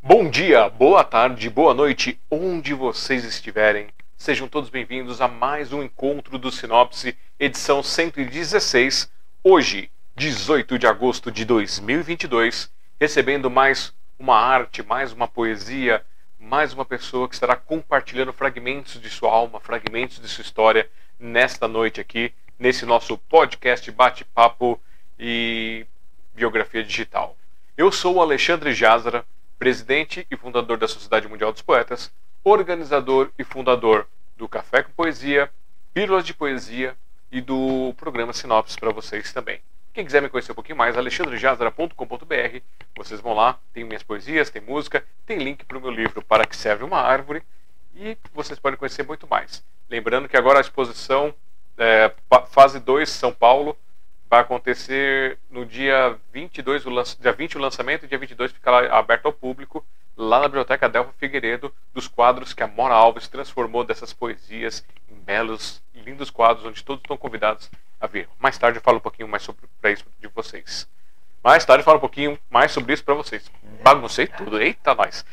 Bom dia, boa tarde, boa noite, onde vocês estiverem. Sejam todos bem-vindos a mais um encontro do Sinopse, edição 116. Hoje, 18 de agosto de 2022, recebendo mais uma arte, mais uma poesia, mais uma pessoa que estará compartilhando fragmentos de sua alma, fragmentos de sua história nesta noite aqui, nesse nosso podcast Bate-Papo e Biografia Digital. Eu sou o Alexandre Jazara, presidente e fundador da Sociedade Mundial dos Poetas, organizador e fundador do Café com Poesia, Pílulas de Poesia e do programa Sinopse para vocês também. Quem quiser me conhecer um pouquinho mais, alexandrejazara.com.br, vocês vão lá, tem minhas poesias, tem música, tem link para o meu livro Para que serve uma árvore e vocês podem conhecer muito mais. Lembrando que agora a exposição é, fase 2 São Paulo vai acontecer no dia 22, o lança, dia 20 o lançamento, dia 22 fica lá, aberto ao público, lá na Biblioteca Delva Figueiredo, dos quadros que a Mora Alves transformou dessas poesias em belos, lindos quadros, onde todos estão convidados a ver. Mais tarde eu falo um pouquinho mais sobre isso de vocês. Mais tarde eu falo um pouquinho mais sobre isso para vocês. Baguncei tudo, eita nós!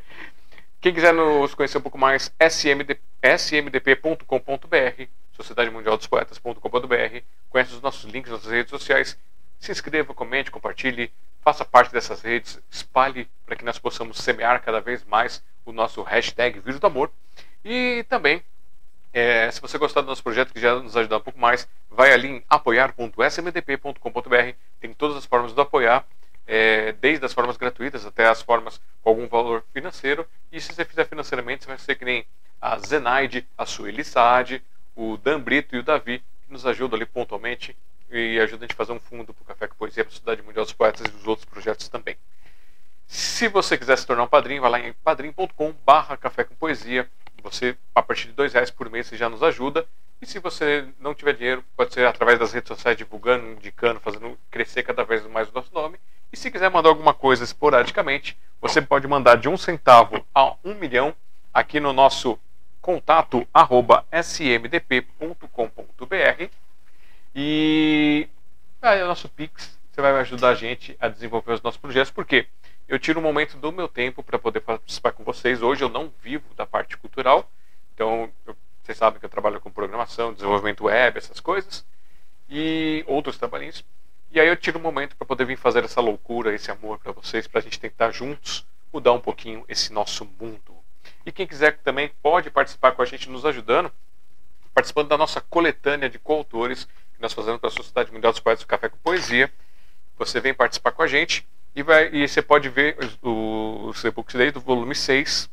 Quem quiser nos conhecer um pouco mais, smd, smdp.com.br Sociedade Mundial dos Poetas.com.br. Conhece os nossos links nas redes sociais. Se inscreva, comente, compartilhe, faça parte dessas redes, espalhe para que nós possamos semear cada vez mais o nosso hashtag Vírus do Amor. E também, é, se você gostar do nosso projeto, que já nos ajudar um pouco mais, vai ali em apoiar.smdp.com.br. Tem todas as formas de apoiar, é, desde as formas gratuitas até as formas com algum valor financeiro. E se você fizer financeiramente, você vai ser que nem a Zenaide, a Sueli Saad, o Dan Brito e o Davi, que nos ajudam ali pontualmente e ajudam a gente a fazer um fundo para o Café com Poesia, para a Cidade Mundial dos Poetas e os outros projetos também. Se você quiser se tornar um padrinho, vai lá em padrim.com barra Café com Poesia. Você, a partir de dois reais por mês, você já nos ajuda. E se você não tiver dinheiro, pode ser através das redes sociais, divulgando, indicando, fazendo crescer cada vez mais o nosso nome. E se quiser mandar alguma coisa esporadicamente, você pode mandar de um centavo a um milhão aqui no nosso contato arroba smdp.com.br e aí é o nosso Pix, você vai ajudar a gente a desenvolver os nossos projetos, porque eu tiro um momento do meu tempo para poder participar com vocês. Hoje eu não vivo da parte cultural, então eu, vocês sabem que eu trabalho com programação, desenvolvimento web, essas coisas, e outros trabalhinhos. E aí eu tiro um momento para poder vir fazer essa loucura, esse amor para vocês, para a gente tentar juntos mudar um pouquinho esse nosso mundo. E quem quiser também pode participar com a gente nos ajudando, participando da nossa coletânea de coautores que nós fazemos para a Sociedade Mundial dos Poetas do Café com Poesia. Você vem participar com a gente e, vai, e você pode ver os, e-books daí do volume 6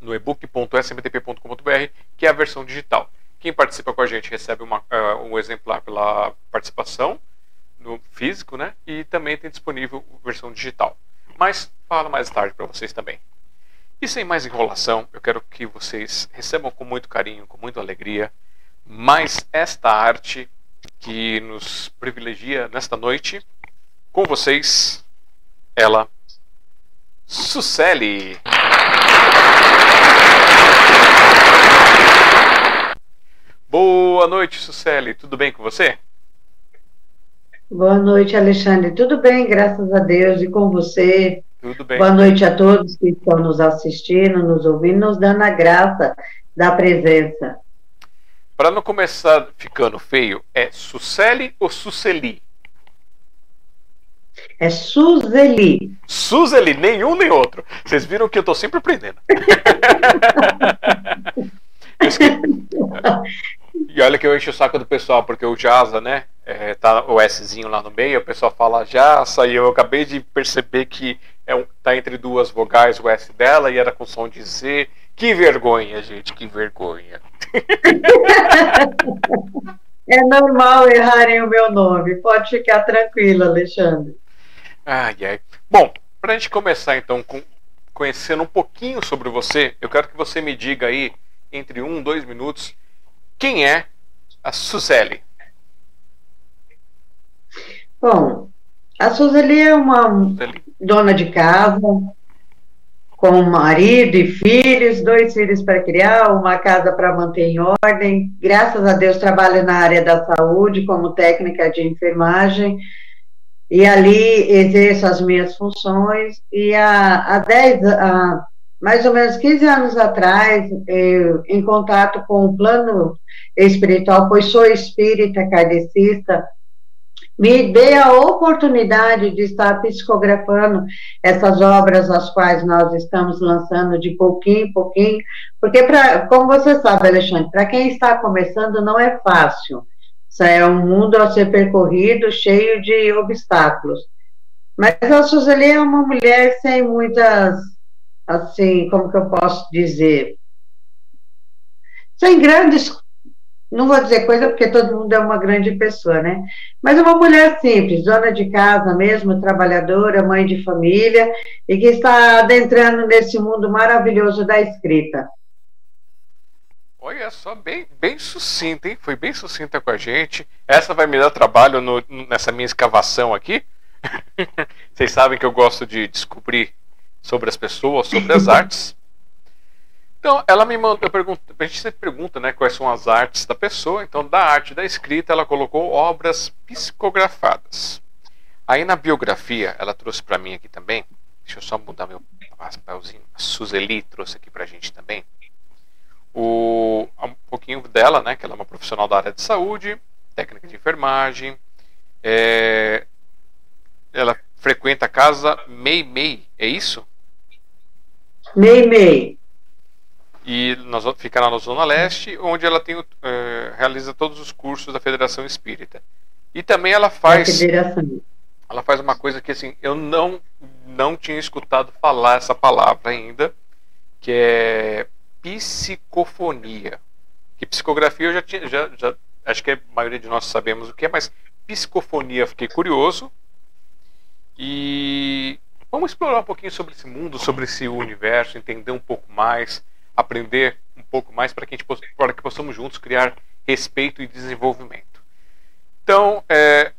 no ebook.smtp.com.br, que é a versão digital. Quem participa com a gente recebe uma, uh, um exemplar pela participação no físico, né? E também tem disponível a versão digital. Mas falo mais tarde para vocês também. E sem mais enrolação, eu quero que vocês recebam com muito carinho, com muita alegria, mais esta arte que nos privilegia nesta noite. Com vocês, ela, Suceli. Boa noite, Suceli. Tudo bem com você? Boa noite, Alexandre. Tudo bem, graças a Deus. E com você? Tudo bem. Boa noite a todos que estão nos assistindo, nos ouvindo, nos dando a graça da presença. Para não começar ficando feio, é Suceli ou Suceli? É Suzeli. Suzeli, nenhum nem outro. Vocês viram que eu estou sempre aprendendo. e olha que eu encho o saco do pessoal, porque o Jaza, né? É, tá o Szinho lá no meio, o pessoal fala Jaça, e eu acabei de perceber que é um, tá entre duas vogais o S dela e era com som de Z. Que vergonha, gente, que vergonha. é normal errarem o meu nome. Pode ficar tranquilo, Alexandre. Ai, ai. Bom, para a gente começar então com conhecendo um pouquinho sobre você, eu quero que você me diga aí, entre um, dois minutos, quem é a Suzeli? Bom, a Suzeli é uma Suzeli. Dona de casa, com marido e filhos, dois filhos para criar, uma casa para manter em ordem. Graças a Deus trabalho na área da saúde como técnica de enfermagem e ali exerço as minhas funções. E há, há, dez, há mais ou menos 15 anos atrás, eu, em contato com o plano espiritual, pois sou espírita kardecista, me dê a oportunidade de estar psicografando essas obras as quais nós estamos lançando de pouquinho em pouquinho, porque, pra, como você sabe, Alexandre, para quem está começando não é fácil. Isso é um mundo a ser percorrido cheio de obstáculos. Mas a Suzeli é uma mulher sem muitas, assim, como que eu posso dizer, sem grandes não vou dizer coisa porque todo mundo é uma grande pessoa, né? Mas uma mulher simples, dona de casa mesmo, trabalhadora, mãe de família, e que está adentrando nesse mundo maravilhoso da escrita. Olha só, bem, bem sucinta, hein? Foi bem sucinta com a gente. Essa vai me dar trabalho no, nessa minha escavação aqui. Vocês sabem que eu gosto de descobrir sobre as pessoas, sobre as artes. Então, ela me mandou, eu pergunto, a gente sempre pergunta, né, quais são as artes da pessoa. Então, da arte da escrita, ela colocou obras psicografadas. Aí na biografia, ela trouxe para mim aqui também. Deixa eu só mudar meu papelzinho. A Suzeli trouxe aqui para a gente também. O, um pouquinho dela, né, que ela é uma profissional da área de saúde, técnica de enfermagem. É, ela frequenta a casa Mei Mei, é isso? Mei Mei e nós fica na Zona Leste, onde ela tem, uh, realiza todos os cursos da Federação Espírita. E também ela faz ela faz uma coisa que assim eu não não tinha escutado falar essa palavra ainda, que é psicofonia. Que psicografia eu já tinha já, já acho que a maioria de nós sabemos o que é, mas psicofonia fiquei curioso. E vamos explorar um pouquinho sobre esse mundo, sobre esse universo, entender um pouco mais aprender um pouco mais para que, a gente, para que possamos juntos criar respeito e desenvolvimento. Então, é,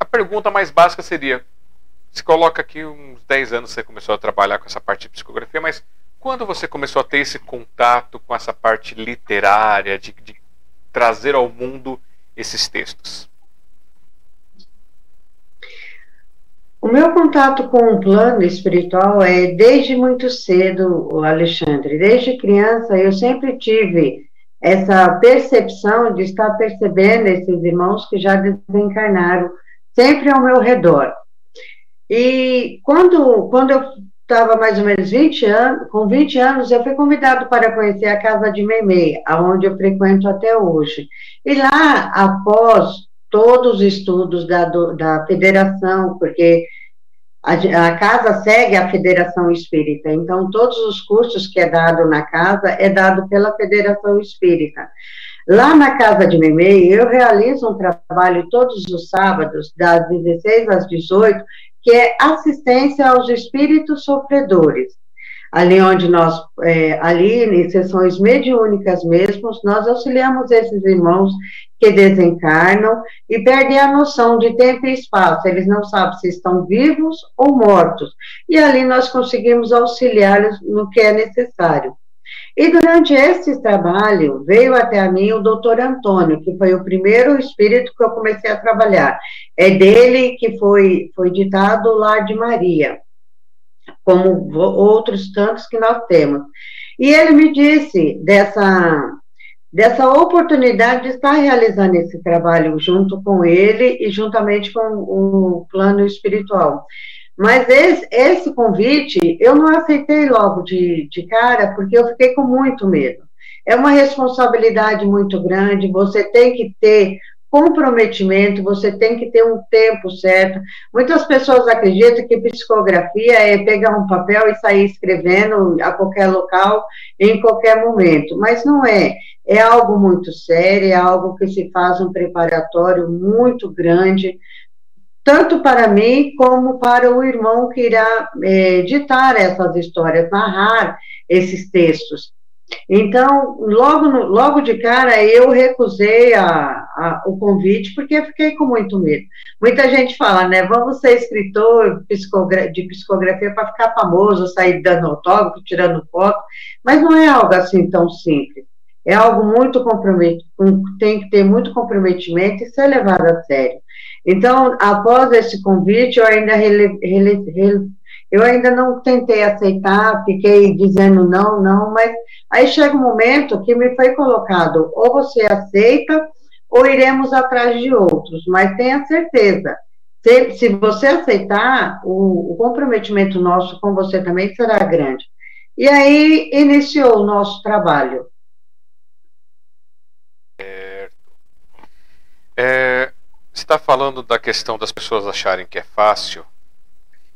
a pergunta mais básica seria: se coloca aqui uns 10 anos você começou a trabalhar com essa parte de psicografia, mas quando você começou a ter esse contato com essa parte literária, de, de trazer ao mundo esses textos? O meu contato com o plano espiritual é desde muito cedo, Alexandre. Desde criança eu sempre tive essa percepção de estar percebendo esses irmãos que já desencarnaram sempre ao meu redor. E quando, quando eu estava mais ou menos 20 anos, com 20 anos, eu fui convidado para conhecer a casa de Memei, aonde eu frequento até hoje. E lá, após todos os estudos da, do, da federação, porque a, a, casa segue a Federação Espírita, então todos os cursos que é dado na casa é dado pela Federação Espírita. Lá na casa de Memei, eu realizo um trabalho todos os sábados, das 16 às 18, que é assistência aos espíritos sofredores ali onde nós, é, ali em sessões mediúnicas mesmo, nós auxiliamos esses irmãos que desencarnam e perdem a noção de tempo e espaço, eles não sabem se estão vivos ou mortos, e ali nós conseguimos auxiliá-los no que é necessário. E durante esse trabalho, veio até a mim o doutor Antônio, que foi o primeiro espírito que eu comecei a trabalhar. É dele que foi, foi ditado o Lar de Maria como outros tantos que nós temos. E ele me disse dessa, dessa oportunidade de estar realizando esse trabalho junto com ele e juntamente com o plano espiritual. Mas esse, esse convite eu não aceitei logo de, de cara, porque eu fiquei com muito medo. É uma responsabilidade muito grande, você tem que ter comprometimento, você tem que ter um tempo certo. Muitas pessoas acreditam que psicografia é pegar um papel e sair escrevendo a qualquer local, em qualquer momento, mas não é. É algo muito sério, é algo que se faz um preparatório muito grande, tanto para mim como para o irmão que irá é, ditar essas histórias, narrar esses textos. Então, logo, no, logo de cara, eu recusei a, a, o convite, porque fiquei com muito medo. Muita gente fala, né, vamos ser escritor de psicografia para ficar famoso, sair dando autógrafo, tirando foto, mas não é algo assim tão simples. É algo muito comprometido, tem que ter muito comprometimento e ser levado a sério. Então, após esse convite, eu ainda rele, rele, rele, eu ainda não tentei aceitar, fiquei dizendo não, não, mas aí chega um momento que me foi colocado, ou você aceita, ou iremos atrás de outros, mas tenha certeza, se, se você aceitar, o, o comprometimento nosso com você também será grande. E aí iniciou o nosso trabalho. É, está falando da questão das pessoas acharem que é fácil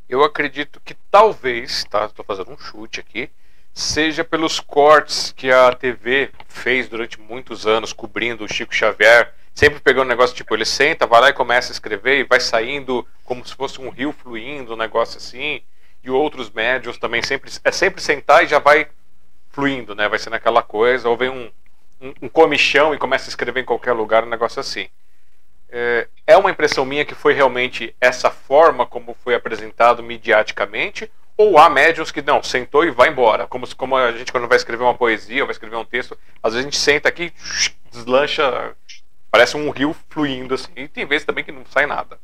eu acredito que talvez, tá? Estou fazendo um chute aqui, seja pelos cortes que a TV fez durante muitos anos cobrindo o Chico Xavier, sempre pegando um negócio tipo, ele senta, vai lá e começa a escrever e vai saindo como se fosse um rio fluindo, um negócio assim, e outros médios também sempre é sempre sentar e já vai fluindo, né? Vai sendo aquela coisa, ou vem um, um, um comichão e começa a escrever em qualquer lugar, um negócio assim. É, é uma impressão minha que foi realmente essa forma como foi apresentado mediaticamente? Ou há médiums que não, sentou e vai embora? Como, como a gente, quando vai escrever uma poesia, vai escrever um texto, às vezes a gente senta aqui, deslancha, parece um rio fluindo assim. E tem vezes também que não sai nada.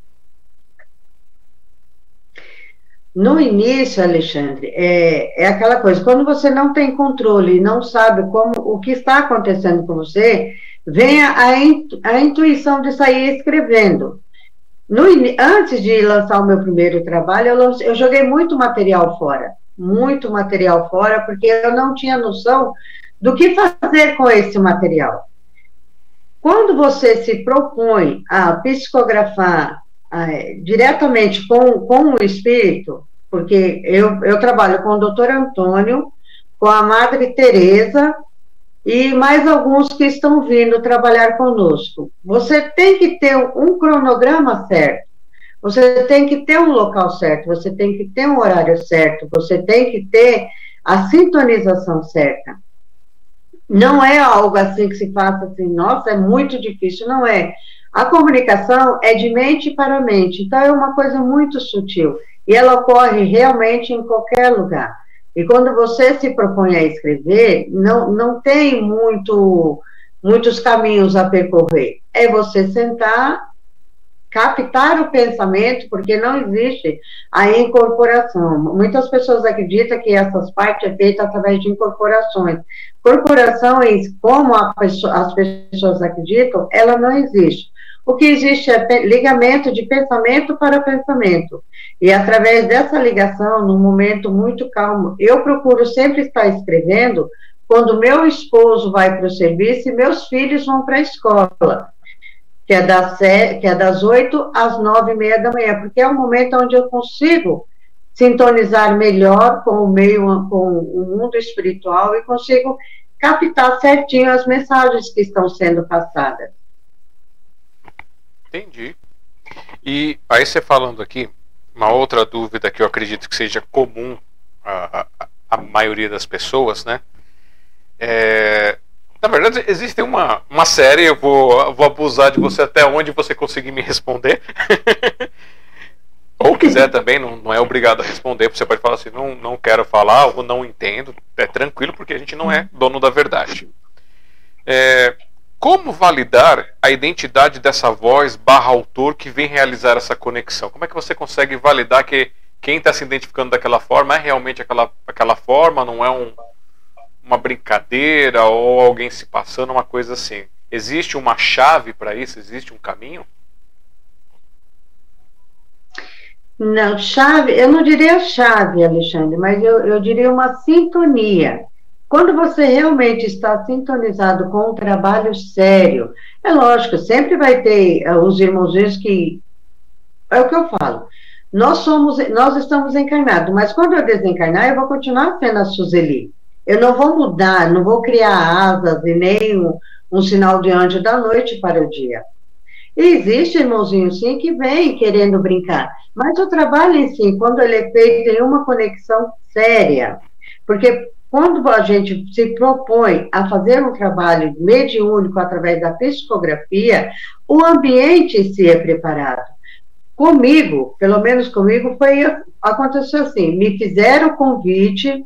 No início, Alexandre, é, é aquela coisa, quando você não tem controle e não sabe como o que está acontecendo com você, vem a, a intuição de sair escrevendo. No, antes de lançar o meu primeiro trabalho, eu, eu joguei muito material fora, muito material fora, porque eu não tinha noção do que fazer com esse material. Quando você se propõe a psicografar diretamente com, com o espírito, porque eu, eu trabalho com o doutor Antônio, com a Madre Teresa e mais alguns que estão vindo trabalhar conosco. Você tem que ter um cronograma certo, você tem que ter um local certo, você tem que ter um horário certo, você tem que ter a sintonização certa. Não é algo assim que se faça assim, nossa, é muito difícil, não é. A comunicação é de mente para mente, então é uma coisa muito sutil e ela ocorre realmente em qualquer lugar. E quando você se propõe a escrever, não, não tem muito, muitos caminhos a percorrer. É você sentar, captar o pensamento, porque não existe a incorporação. Muitas pessoas acreditam que essas partes é feita através de incorporações. Corporações, como as pessoas acreditam, ela não existe. O que existe é ligamento de pensamento para pensamento. E através dessa ligação, num momento muito calmo, eu procuro sempre estar escrevendo quando meu esposo vai para o serviço e meus filhos vão para a escola, que é, das, que é das 8 às nove e meia da manhã, porque é o momento onde eu consigo sintonizar melhor com o meio, com o mundo espiritual e consigo captar certinho as mensagens que estão sendo passadas. Entendi. E aí você falando aqui, uma outra dúvida que eu acredito que seja comum à, à, à maioria das pessoas, né? É, na verdade, existe uma, uma série, eu vou, vou abusar de você até onde você conseguir me responder. ou quiser também, não, não é obrigado a responder, você pode falar assim, não, não quero falar, ou não entendo, é tranquilo, porque a gente não é dono da verdade. É, como validar a identidade dessa voz barra autor que vem realizar essa conexão? Como é que você consegue validar que quem está se identificando daquela forma é realmente aquela, aquela forma, não é um, uma brincadeira ou alguém se passando, uma coisa assim? Existe uma chave para isso? Existe um caminho? Não, chave, eu não diria chave, Alexandre, mas eu, eu diria uma sintonia. Quando você realmente está sintonizado com um trabalho sério, é lógico, sempre vai ter uh, os irmãozinhos que. É o que eu falo. Nós somos, nós estamos encarnados, mas quando eu desencarnar, eu vou continuar sendo a Suzeli. Eu não vou mudar, não vou criar asas e nem um, um sinal de anjo da noite para o dia. E existe irmãozinho, sim, que vem querendo brincar, mas o trabalho em si, quando ele é feito em uma conexão séria, porque quando a gente se propõe a fazer um trabalho mediúnico através da psicografia, o ambiente se é preparado. Comigo, pelo menos comigo, foi aconteceu assim: me fizeram o convite.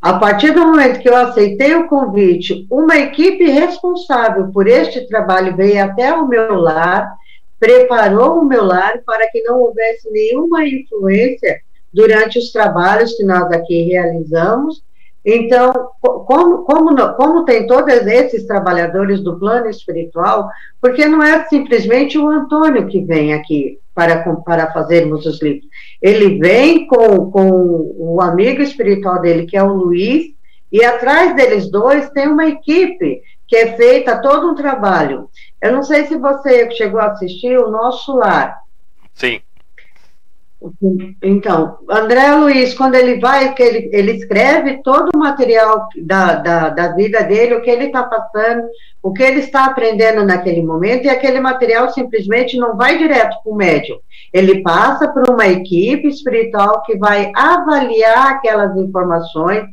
A partir do momento que eu aceitei o convite, uma equipe responsável por este trabalho veio até o meu lar, preparou o meu lar para que não houvesse nenhuma influência durante os trabalhos que nós aqui realizamos então, como, como, como tem todos esses trabalhadores do plano espiritual, porque não é simplesmente o Antônio que vem aqui para, para fazermos os livros. Ele vem com, com o amigo espiritual dele, que é o Luiz, e atrás deles dois tem uma equipe que é feita todo um trabalho. Eu não sei se você chegou a assistir o Nosso Lar. Sim. Então, André Luiz, quando ele vai, que ele, ele escreve todo o material da, da, da vida dele, o que ele está passando, o que ele está aprendendo naquele momento, e aquele material simplesmente não vai direto para o médium. Ele passa por uma equipe espiritual que vai avaliar aquelas informações,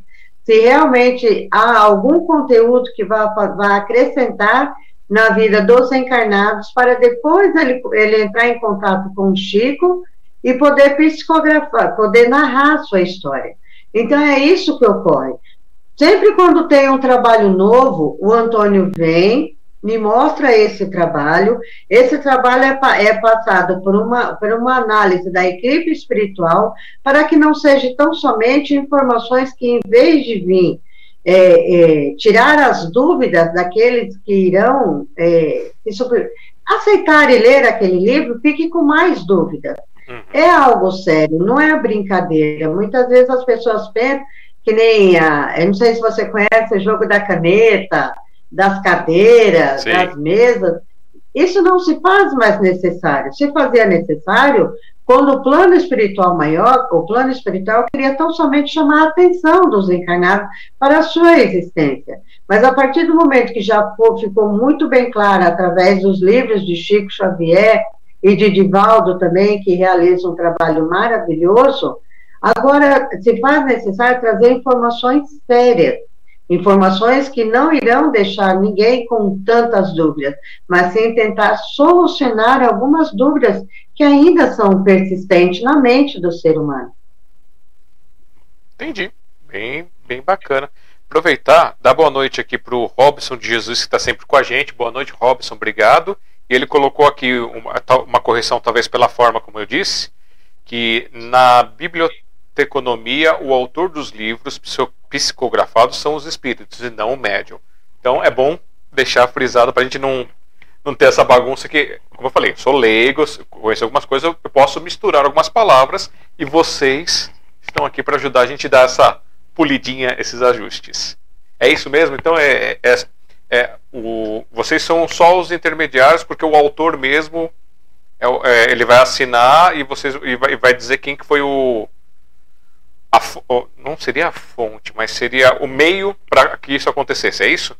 se realmente há algum conteúdo que vai, vai acrescentar na vida dos encarnados, para depois ele, ele entrar em contato com o Chico e poder psicografar, poder narrar sua história. Então é isso que ocorre. Sempre quando tem um trabalho novo, o Antônio vem, me mostra esse trabalho. Esse trabalho é, é, passado por uma, por uma análise da equipe espiritual para que não seja tão somente informações que, em vez de vir é, é, tirar as dúvidas daqueles que irão é, aceitar e ler aquele livro, fique com mais dúvidas. É algo sério, não é brincadeira. Muitas vezes as pessoas pensam que nem a. Eu não sei se você conhece o jogo da caneta, das cadeiras, Sim. das mesas. Isso não se faz mais necessário. Se fazia necessário quando o plano espiritual maior, o plano espiritual queria tão somente chamar a atenção dos encarnados para a sua existência. Mas a partir do momento que já ficou muito bem claro através dos livros de Chico Xavier, e de Divaldo também, que realiza um trabalho maravilhoso. Agora, se faz necessário trazer informações sérias, informações que não irão deixar ninguém com tantas dúvidas, mas sim tentar solucionar algumas dúvidas que ainda são persistentes na mente do ser humano. Entendi. Bem, bem bacana. Aproveitar, dar boa noite aqui para o Robson de Jesus, que está sempre com a gente. Boa noite, Robson, obrigado. E ele colocou aqui uma, uma correção, talvez pela forma como eu disse, que na biblioteconomia o autor dos livros psicografados são os espíritos e não o médium. Então é bom deixar frisado para a gente não, não ter essa bagunça que, como eu falei, sou leigo, conheço algumas coisas, eu posso misturar algumas palavras e vocês estão aqui para ajudar a gente a dar essa polidinha, esses ajustes. É isso mesmo? Então é, é é, o, vocês são só os intermediários, porque o autor mesmo é, é, ele vai assinar e vocês e vai, vai, dizer quem que foi o, a, não seria a fonte, mas seria o meio para que isso acontecesse. É isso?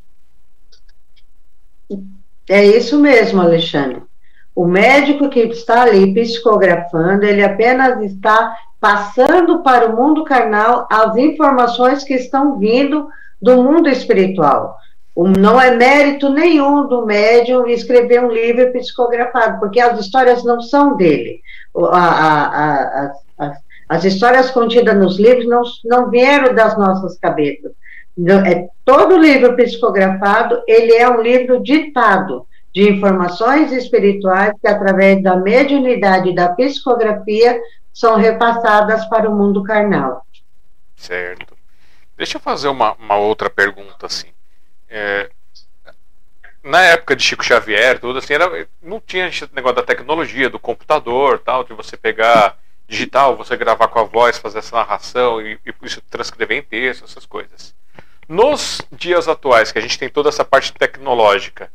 É isso mesmo, Alexandre. O médico que está ali psicografando, ele apenas está passando para o mundo carnal as informações que estão vindo do mundo espiritual. Não é mérito nenhum do médium escrever um livro psicografado, porque as histórias não são dele. A, a, a, as, as histórias contidas nos livros não, não vieram das nossas cabeças. É, todo livro psicografado, ele é um livro ditado de informações espirituais que, através da mediunidade e da psicografia, são repassadas para o mundo carnal. Certo. Deixa eu fazer uma, uma outra pergunta, assim. É, na época de Chico Xavier, tudo assim, era, não tinha esse negócio da tecnologia, do computador, tal, de você pegar digital, você gravar com a voz, fazer essa narração e, e isso transcrever em texto, essas coisas. Nos dias atuais, que a gente tem toda essa parte tecnológica,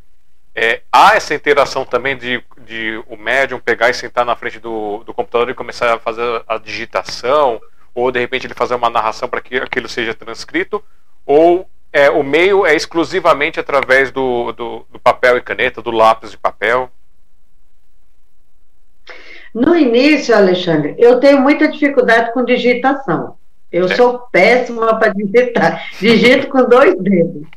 é, há essa interação também de, de o médium pegar e sentar na frente do, do computador e começar a fazer a digitação, ou de repente ele fazer uma narração para que aquilo seja transcrito, ou é, o meio é exclusivamente através do, do, do papel e caneta, do lápis de papel? No início, Alexandre, eu tenho muita dificuldade com digitação. Eu é. sou péssima para digitar. Digito com dois dedos.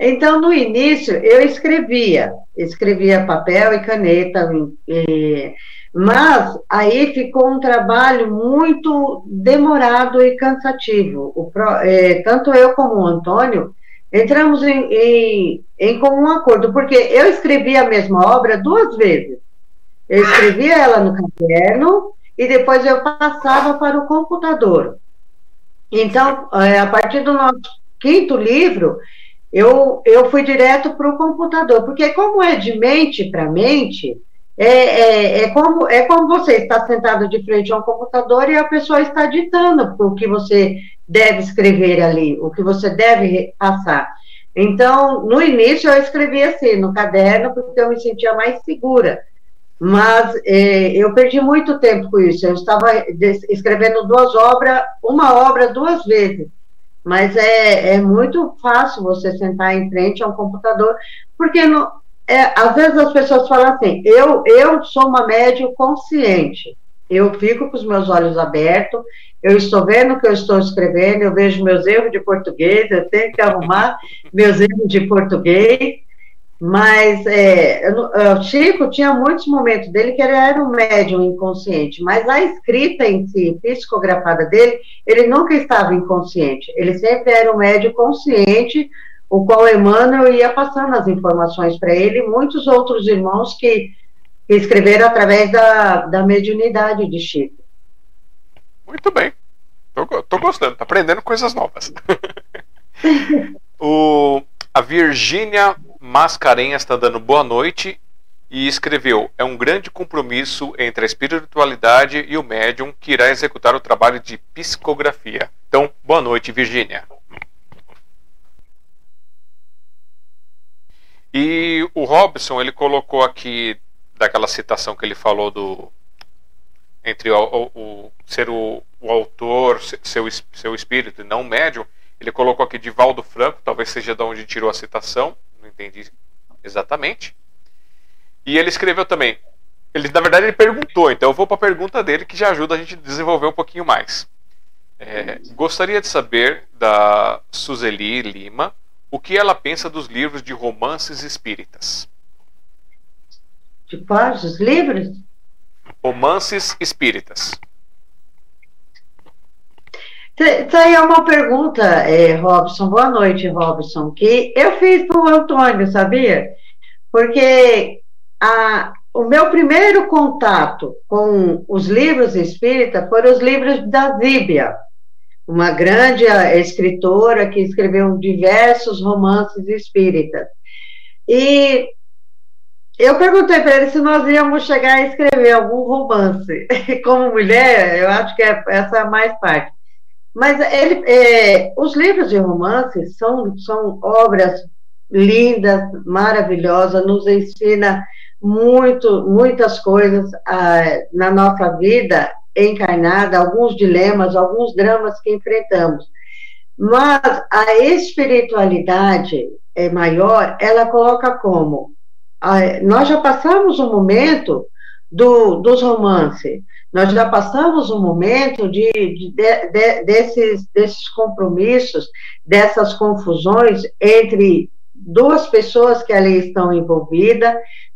Então, no início, eu escrevia, escrevia papel e caneta, e, mas aí ficou um trabalho muito demorado e cansativo. O, é, tanto eu como o Antônio entramos em, em, em comum acordo, porque eu escrevi a mesma obra duas vezes. Eu escrevia ela no caderno e depois eu passava para o computador. Então, é, a partir do nosso quinto livro, eu, eu fui direto para o computador, porque como é de mente para mente, é, é, é, como, é como você está sentado de frente a um computador e a pessoa está ditando o que você deve escrever ali, o que você deve passar. Então, no início eu escrevi assim, no caderno, porque eu me sentia mais segura. Mas é, eu perdi muito tempo com isso. Eu estava escrevendo duas obras, uma obra duas vezes. Mas é, é muito fácil você sentar em frente a um computador, porque no, é, às vezes as pessoas falam assim: eu, eu sou uma médium consciente. Eu fico com os meus olhos abertos, eu estou vendo o que eu estou escrevendo, eu vejo meus erros de português, eu tenho que arrumar meus erros de português, mas é, o Chico tinha muitos momentos dele que ele era um médium inconsciente, mas a escrita em si, psicografada dele, ele nunca estava inconsciente, ele sempre era um médium consciente, o qual Emmanuel ia passando as informações para ele e muitos outros irmãos que, escreveram através da, da mediunidade de Chico. Muito bem. Tô gostando, tá aprendendo coisas novas. o, a Virgínia Mascarenhas está dando boa noite e escreveu: É um grande compromisso entre a espiritualidade e o médium que irá executar o trabalho de psicografia. Então, boa noite, Virgínia. E o Robson, ele colocou aqui daquela citação que ele falou do entre o, o, o ser o, o, autor, seu, seu espírito e não o médium, ele colocou aqui de Valdo Franco, talvez seja de onde tirou a citação, não entendi exatamente. E ele escreveu também. Ele, na verdade, ele perguntou, então eu vou para a pergunta dele que já ajuda a gente a desenvolver um pouquinho mais. É, gostaria de saber da Suzeli Lima o que ela pensa dos livros de romances espíritas. De quais? Os livros? Romances espíritas. Isso aí é uma pergunta, é, Robson. Boa noite, Robson. Que eu fiz para o Antônio, sabia? Porque a, o meu primeiro contato com os livros espíritas foram os livros da Zíbia, uma grande eh, escritora que escreveu diversos romances espíritas. E eu perguntei para ele se nós íamos chegar a escrever algum romance. Como mulher, eu acho que é, essa é a mais parte. Mas ele, é, os livros de romance são, são obras lindas, maravilhosas, nos ensina muito, muitas coisas ah, na nossa vida encarnada, alguns dilemas, alguns dramas que enfrentamos. Mas a espiritualidade é maior, ela coloca como? Nós já passamos o momento do, dos romances, nós já passamos o momento de, de, de, desses, desses compromissos, dessas confusões entre duas pessoas que ali estão envolvidas,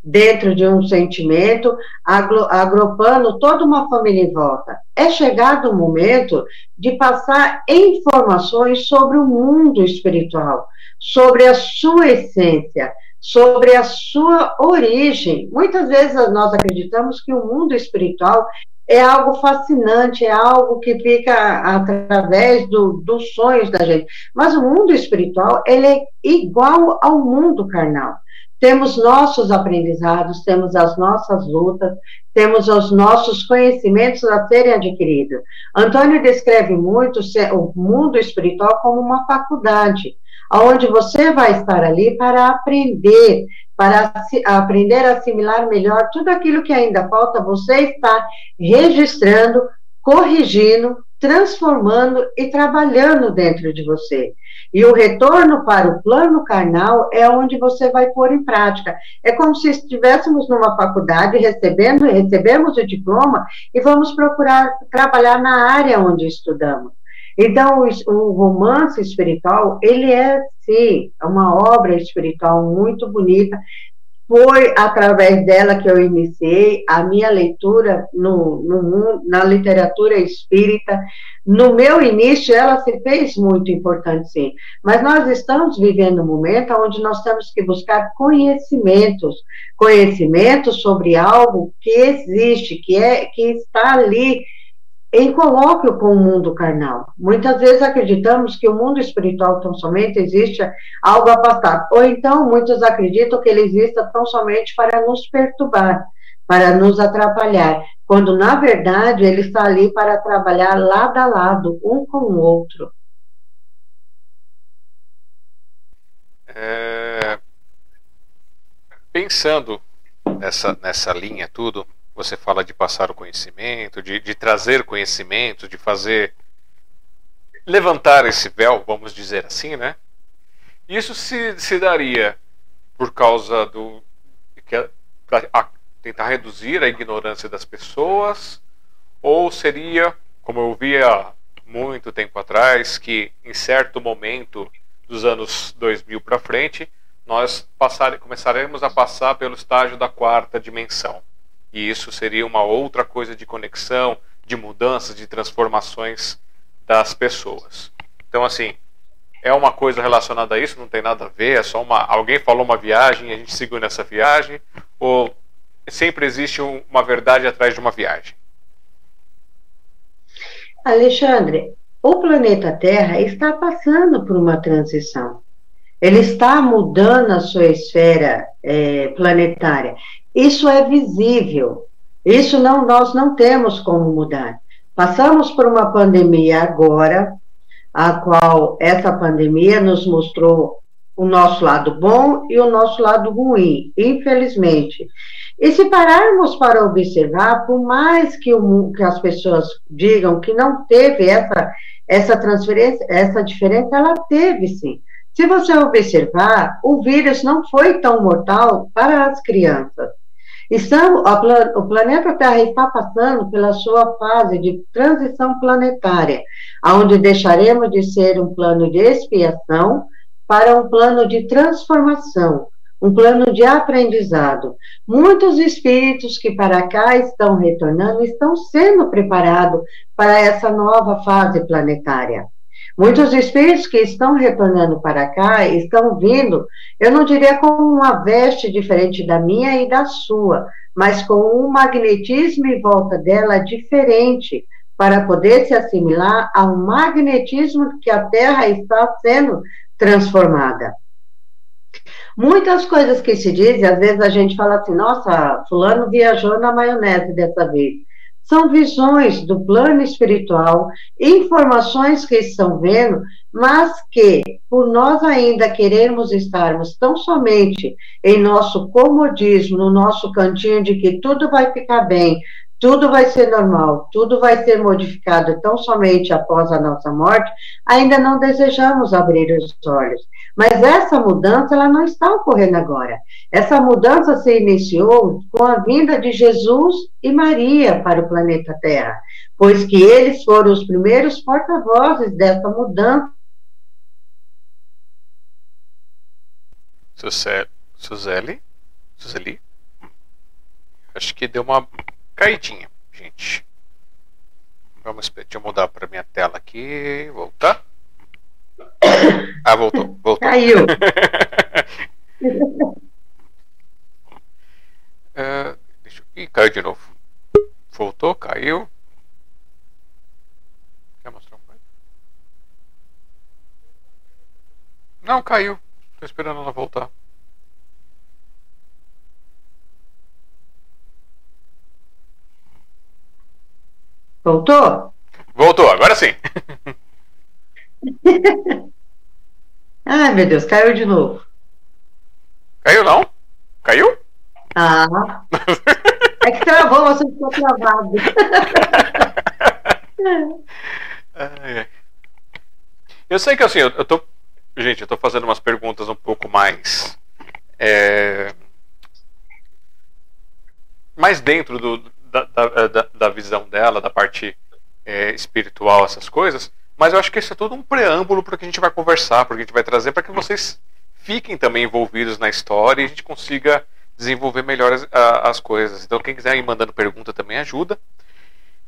dentro de um sentimento, agrupando toda uma família em volta. É chegado o momento de passar informações sobre o mundo espiritual, sobre a sua essência, sobre a sua origem. Muitas vezes nós acreditamos que o mundo espiritual é algo fascinante, é algo que fica através do, dos sonhos da gente. Mas o mundo espiritual, ele é igual ao mundo carnal. Temos nossos aprendizados, temos as nossas lutas, temos os nossos conhecimentos a serem adquiridos. Antônio descreve muito o mundo espiritual como uma faculdade, onde você vai estar ali para aprender, para aprender a assimilar melhor tudo aquilo que ainda falta, você está registrando, corrigindo, transformando e trabalhando dentro de você. E o retorno para o plano carnal é onde você vai pôr em prática. É como se estivéssemos numa faculdade recebendo, recebemos o diploma e vamos procurar trabalhar na área onde estudamos. Então, o, o romance espiritual, ele é, sim, uma obra espiritual muito bonita, foi através dela que eu iniciei a minha leitura no, no, na literatura espírita. No meu início, ela se fez muito importante, sim. Mas nós estamos vivendo um momento onde nós temos que buscar conhecimentos, conhecimentos sobre algo que existe, que é que está ali em colóquio com o mundo carnal. Muitas vezes acreditamos que o mundo espiritual tão somente existe algo afastado, ou então muitos acreditam que ele exista tão somente para nos perturbar, para nos atrapalhar, quando na verdade ele está ali para trabalhar lado a lado, um com o outro. É... Pensando nessa, nessa linha tudo, você fala de passar o conhecimento, de, de trazer conhecimento, de fazer. levantar esse véu, vamos dizer assim, né? Isso se, se daria por causa do. para tentar reduzir a ignorância das pessoas, ou seria, como eu via muito tempo atrás, que em certo momento dos anos 2000 para frente, nós passar, começaremos a passar pelo estágio da quarta dimensão. E isso seria uma outra coisa de conexão, de mudanças, de transformações das pessoas. Então, assim, é uma coisa relacionada a isso, não tem nada a ver, é só uma. Alguém falou uma viagem e a gente seguiu nessa viagem, ou sempre existe uma verdade atrás de uma viagem? Alexandre, o planeta Terra está passando por uma transição. Ele está mudando a sua esfera é, planetária. Isso é visível. Isso não nós não temos como mudar. Passamos por uma pandemia agora, a qual essa pandemia nos mostrou o nosso lado bom e o nosso lado ruim, infelizmente. E se pararmos para observar, por mais que, o, que as pessoas digam que não teve essa, essa transferência, essa diferença, ela teve sim. Se você observar, o vírus não foi tão mortal para as crianças. Estamos, o planeta Terra está passando pela sua fase de transição planetária, onde deixaremos de ser um plano de expiação para um plano de transformação, um plano de aprendizado. Muitos espíritos que para cá estão retornando estão sendo preparados para essa nova fase planetária. Muitos espíritos que estão retornando para cá estão vindo, eu não diria com uma veste diferente da minha e da sua, mas com um magnetismo em volta dela diferente, para poder se assimilar ao magnetismo que a Terra está sendo transformada. Muitas coisas que se dizem, às vezes a gente fala assim, nossa, fulano viajou na maionese dessa vez são visões do plano espiritual, informações que estão vendo, mas que, por nós ainda querermos estarmos tão somente em nosso comodismo, no nosso cantinho de que tudo vai ficar bem, tudo vai ser normal, tudo vai ser modificado tão somente após a nossa morte, ainda não desejamos abrir os olhos. Mas essa mudança, ela não está ocorrendo agora. Essa mudança se iniciou com a vinda de Jesus e Maria para o planeta Terra, pois que eles foram os primeiros porta-vozes dessa mudança. Suzeli? Suzeli? Acho que deu uma caidinha, gente. Vamos, deixa eu mudar para minha tela aqui. Voltar. Ah, voltou. voltou. Caiu. uh, deixa... Ih, caiu de novo. Voltou, caiu. Quer mostrar um coisa? Não, caiu. Tô esperando ela voltar. Voltou? Voltou, agora sim. Ai, meu Deus, caiu de novo. Caiu não? Caiu? Ah. é que travou, você ficou travado. eu sei que assim, eu, eu tô. Gente, eu tô fazendo umas perguntas um pouco mais. É, mais dentro do, da, da, da, visão dela, da parte é, espiritual, essas coisas, Mas eu acho que isso é todo um preâmbulo para que a gente vai conversar, porque a gente vai trazer para que vocês fiquem também envolvidos na história e a gente consiga desenvolver melhor as, as coisas. Então, quem quiser ir mandando pergunta também ajuda.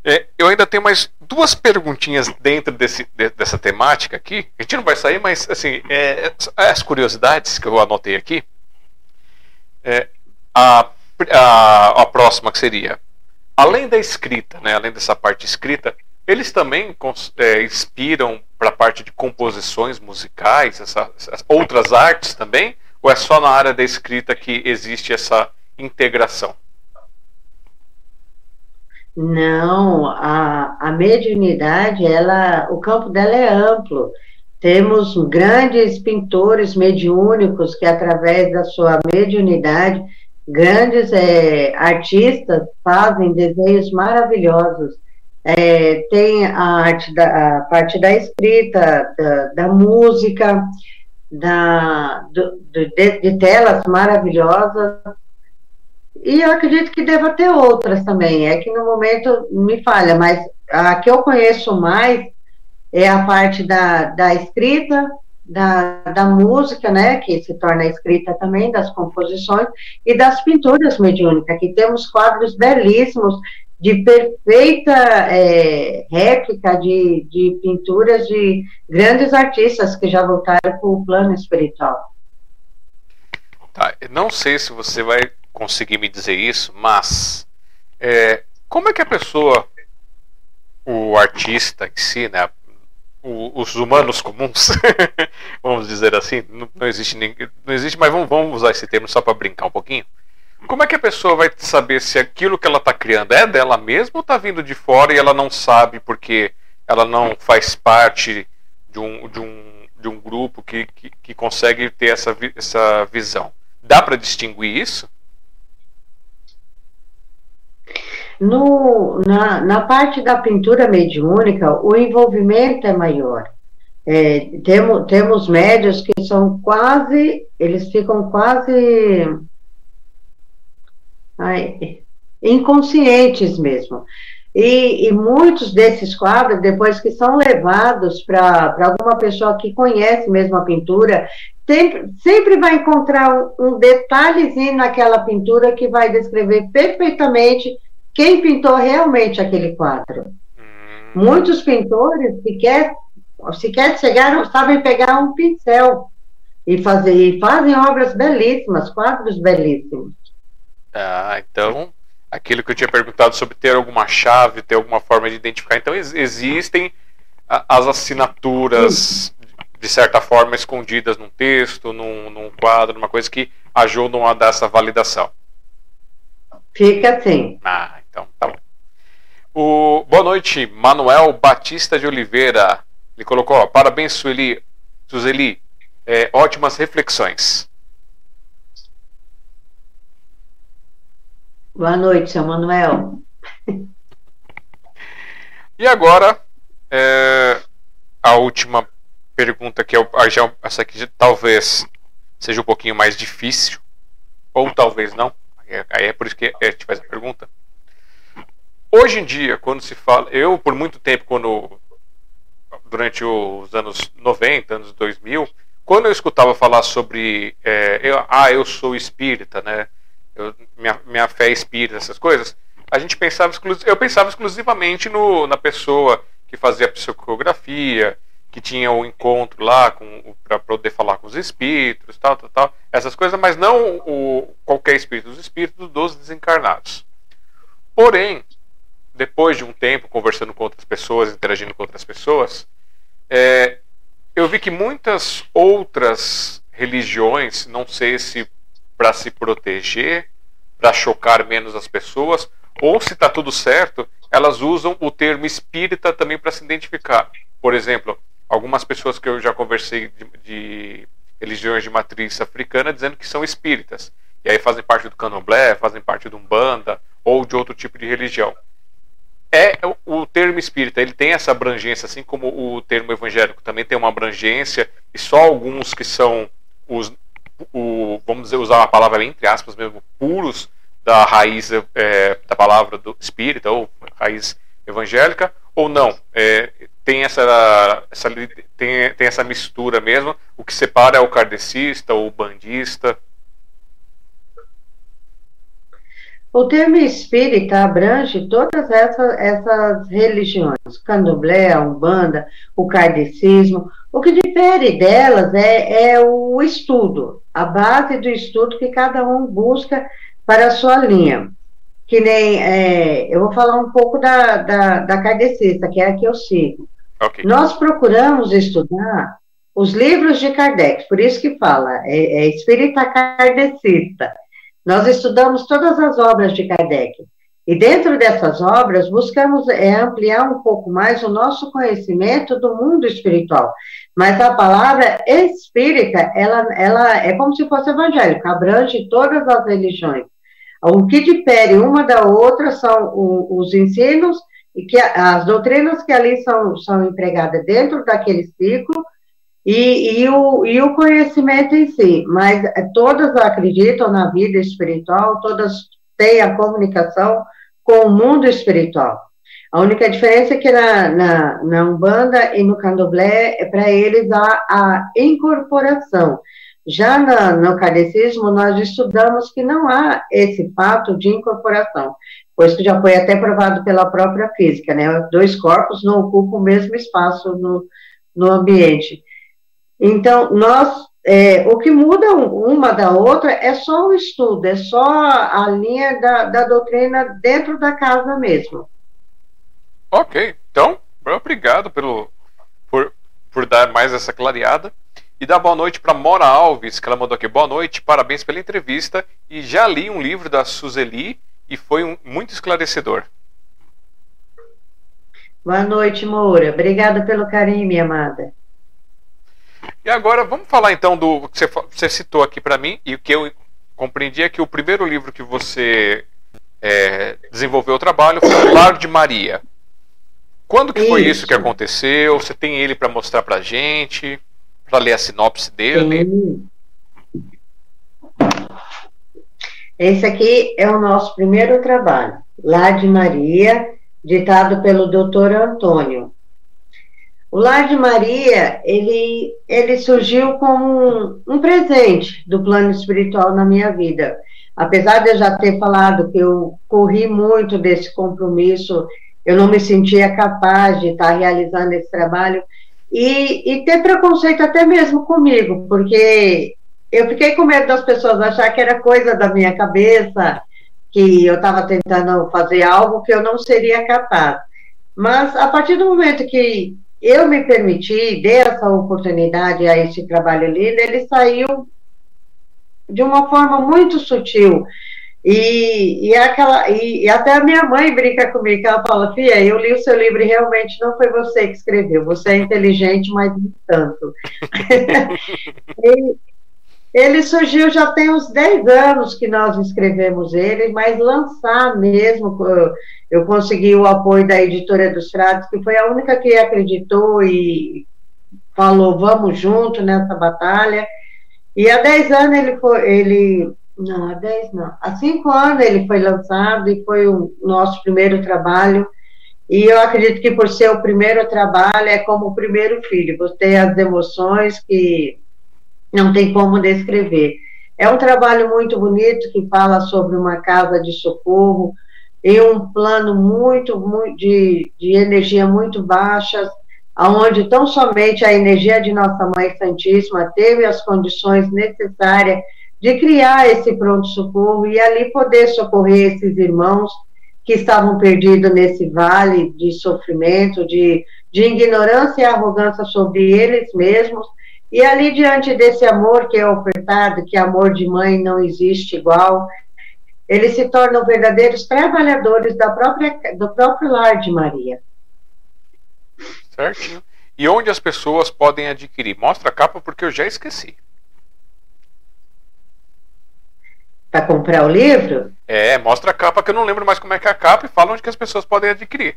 É, eu ainda tenho mais duas perguntinhas dentro desse, de, dessa temática aqui. A gente não vai sair, mas assim, é, é as curiosidades que eu anotei aqui. É, a, a, a próxima que seria, além da escrita, né, além dessa parte escrita, eles também é, inspiram para a parte de composições musicais, essa, essas outras artes também? Ou é só na área da escrita que existe essa integração? Não, a, a mediunidade, ela, o campo dela é amplo. Temos grandes pintores mediúnicos que, através da sua mediunidade, grandes é, artistas fazem desenhos maravilhosos. É, tem a arte da a parte da escrita, da, da música, da, do, de, de, telas maravilhosas. E eu acredito que deva ter outras também. É que no momento me falha, mas a que eu conheço mais é a parte da, da escrita, da, da música, né, que se torna escrita também, das composições, e das pinturas mediúnicas, que temos quadros belíssimos de perfeita é, réplica de, de pinturas de grandes artistas que já voltaram para o plano espiritual. Tá, não sei se você vai conseguir me dizer isso, mas é, como é que a pessoa, o artista em si, né, o, os humanos comuns, vamos dizer assim, não, não existe ninguém, não existe, mas vamos, vamos usar esse termo só para brincar um pouquinho. Como é que a pessoa vai saber se aquilo que ela está criando é dela mesma ou está vindo de fora e ela não sabe porque ela não faz parte de um, de um, de um grupo que, que, que consegue ter essa, essa visão? Dá para distinguir isso? No, na, na parte da pintura mediúnica, o envolvimento é maior. É, temos, temos médios que são quase, eles ficam quase ai, inconscientes mesmo. E, e, muitos desses quadros, depois que são levados para alguma pessoa que conhece mesmo a pintura, sempre, sempre vai encontrar um, um, detalhezinho naquela pintura que vai descrever perfeitamente quem pintou realmente aquele quadro. Hum. Muitos pintores sequer, sequer chegaram, sabem pegar um pincel e fazer e fazem obras belíssimas, quadros belíssimos. Ah, então, aquilo que eu tinha perguntado sobre ter alguma chave, ter alguma forma de identificar. Então, ex existem as assinaturas, de certa forma, escondidas num texto, num, num quadro, numa coisa que ajudam a dar essa validação. Fica assim. Ah, então tá bom. O, boa noite, Manuel Batista de Oliveira. Ele colocou, ó, parabéns, Sueli, Suzeli, é, ótimas reflexões. Boa noite, seu Manuel. E agora, é, a última pergunta que eu, já, essa aqui talvez seja um pouquinho mais difícil, ou talvez não. Aí é por isso que a gente faz a pergunta. Hoje em dia, quando se fala, eu por muito tempo, quando durante os anos 90, anos 2000, quando eu escutava falar sobre, é, eu, ah, eu sou espírita, né? eu, minha, minha fé é espírita, essas coisas, a gente pensava eu pensava exclusivamente no, na pessoa que fazia psicografia, que tinha o um encontro lá para poder falar com os espíritos, tal, tal, tal, essas coisas, mas não o, qualquer espírito, os espíritos dos desencarnados. Porém, depois de um tempo conversando com outras pessoas, interagindo com outras pessoas, é, eu vi que muitas outras religiões, não sei se para se proteger, para chocar menos as pessoas, ou se está tudo certo, elas usam o termo espírita também para se identificar. Por exemplo, algumas pessoas que eu já conversei de, de religiões de matriz africana dizendo que são espíritas. E aí fazem parte do candomblé, fazem parte de umbanda ou de outro tipo de religião. É o termo espírita, ele tem essa abrangência, assim como o termo evangélico também tem uma abrangência, e só alguns que são os o, vamos dizer, usar uma palavra entre aspas mesmo, puros da raiz é, da palavra do espírita ou raiz evangélica, ou não? É, tem essa, essa tem, tem essa mistura mesmo. O que separa é o kardecista, o bandista. O termo espírita abrange todas essas, essas religiões, candomblé, a umbanda, o kardecismo. O que difere delas é, é o estudo, a base do estudo que cada um busca para a sua linha. Que nem, é, eu vou falar um pouco da, da, da kardecista, que é a que eu sigo. Okay. Nós procuramos estudar os livros de Kardec, por isso que fala, é, é espírita kardecista nós estudamos todas as obras de Kardec. E dentro dessas obras, buscamos é, ampliar um pouco mais o nosso conhecimento do mundo espiritual. Mas a palavra espírita, ela, ela é como se fosse evangélica, abrange todas as religiões. O que difere uma da outra são o, os ensinos e que as doutrinas que ali são, são empregadas dentro daquele ciclo e, e, o, e o conhecimento em si, mas todas acreditam na vida espiritual, todas têm a comunicação com o mundo espiritual. A única diferença é que na, na, na Umbanda e no Candomblé, é para eles a, a incorporação. Já na, no kardecismo, nós estudamos que não há esse fato de incorporação, pois que já foi até provado pela própria física, né? Dois corpos não ocupam o mesmo espaço no, no ambiente. Então, nós, é, o que muda uma da outra é só o estudo, é só a linha da, da doutrina dentro da casa mesmo. Ok, então, obrigado pelo, por, por dar mais essa clareada. E dar boa noite para Mora Alves, que ela mandou aqui. Boa noite, parabéns pela entrevista. E já li um livro da Suzeli e foi um, muito esclarecedor. Boa noite, Moura. Obrigada pelo carinho, minha amada. E agora vamos falar então do que você, citou aqui para mim e o que eu compreendi é que o primeiro livro que você é, desenvolveu o trabalho foi o Lar de Maria. Quando que foi isso que aconteceu? Você tem ele para mostrar para gente, para ler a sinopse dele? Sim. Esse aqui é o nosso primeiro trabalho, Lar de Maria, ditado pelo Dr. Antônio. O Lar de Maria, ele, ele surgiu como um, um, presente do plano espiritual na minha vida. Apesar de eu já ter falado que eu corri muito desse compromisso, eu não me sentia capaz de estar realizando esse trabalho e, e ter preconceito até mesmo comigo, porque eu fiquei com medo das pessoas achar que era coisa da minha cabeça, que eu estava tentando fazer algo que eu não seria capaz. Mas a partir do momento que eu me permiti, dei essa oportunidade a esse trabalho lindo, ele saiu de uma forma muito sutil. E, e, aquela, e, e, até a minha mãe brinca comigo, ela fala, Fia, eu li o seu livro e realmente não foi você que escreveu, você é inteligente, mas não tanto. e, ele surgiu já tem uns 10 anos que nós escrevemos ele, mas lançar mesmo, eu consegui o apoio da editora dos Frades, que foi a única que acreditou e falou, vamos junto nessa batalha. E há 10 anos ele foi, ele, não, há 10 não, há 5 anos ele foi lançado e foi o nosso primeiro trabalho. E eu acredito que por ser o primeiro trabalho, é como o primeiro filho, você tem as emoções que não tem como descrever. É um trabalho muito bonito que fala sobre uma casa de socorro em um plano muito, muito de, de energia muito baixa, aonde tão somente a energia de Nossa Mãe Santíssima teve as condições necessárias de criar esse pronto-socorro e ali poder socorrer esses irmãos que estavam perdidos nesse vale de sofrimento, de, de ignorância e arrogância sobre eles mesmos, e ali, diante desse amor que é ofertado, que amor de mãe não existe igual, eles se tornam verdadeiros trabalhadores da própria, do próprio lar de Maria. Certinho. E onde as pessoas podem adquirir? Mostra a capa porque eu já esqueci. Para comprar o livro? É, mostra a capa que eu não lembro mais como é que é a capa e fala onde que as pessoas podem adquirir.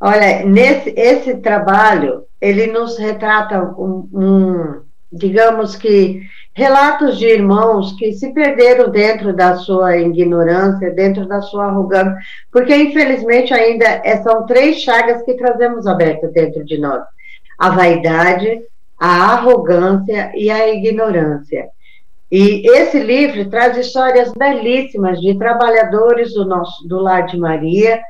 Olha, nesse esse trabalho, ele nos retrata um, um digamos que relatos de irmãos que se perderam dentro da sua ignorância, dentro da sua arrogância, porque infelizmente ainda é, são três chagas que trazemos abertas dentro de nós: a vaidade, a arrogância e a ignorância. E esse livro traz histórias belíssimas de trabalhadores do nosso do Lar de Maria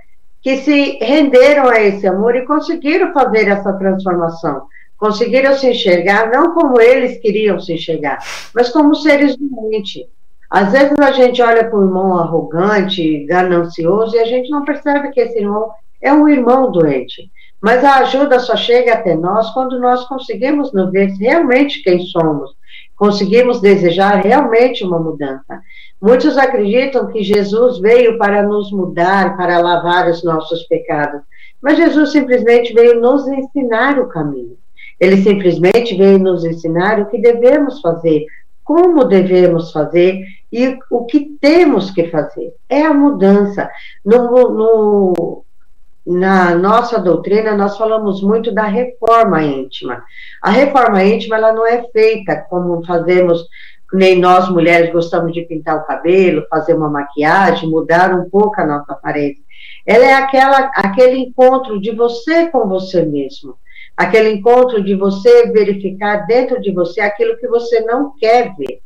que se renderam a esse amor e conseguiram fazer essa transformação conseguiram se enxergar não como eles queriam se enxergar, mas como seres doentes. Às vezes a gente olha para o irmão arrogante, ganancioso, e a gente não percebe que esse irmão é um irmão doente. Mas a ajuda só chega até nós quando nós conseguimos nos ver realmente quem somos, conseguimos desejar realmente uma mudança. Muitos acreditam que Jesus veio para nos mudar, para lavar os nossos pecados, mas Jesus simplesmente veio nos ensinar o caminho. Ele simplesmente veio nos ensinar o que devemos fazer, como devemos fazer e o que temos que fazer. É a mudança. No, no, na nossa doutrina, nós falamos muito da reforma íntima. A reforma íntima, ela não é feita como fazemos, nem nós mulheres gostamos de pintar o cabelo, fazer uma maquiagem, mudar um pouco a nossa aparência. Ela é aquela, aquele encontro de você com você mesmo aquele encontro de você verificar dentro de você aquilo que você não quer ver,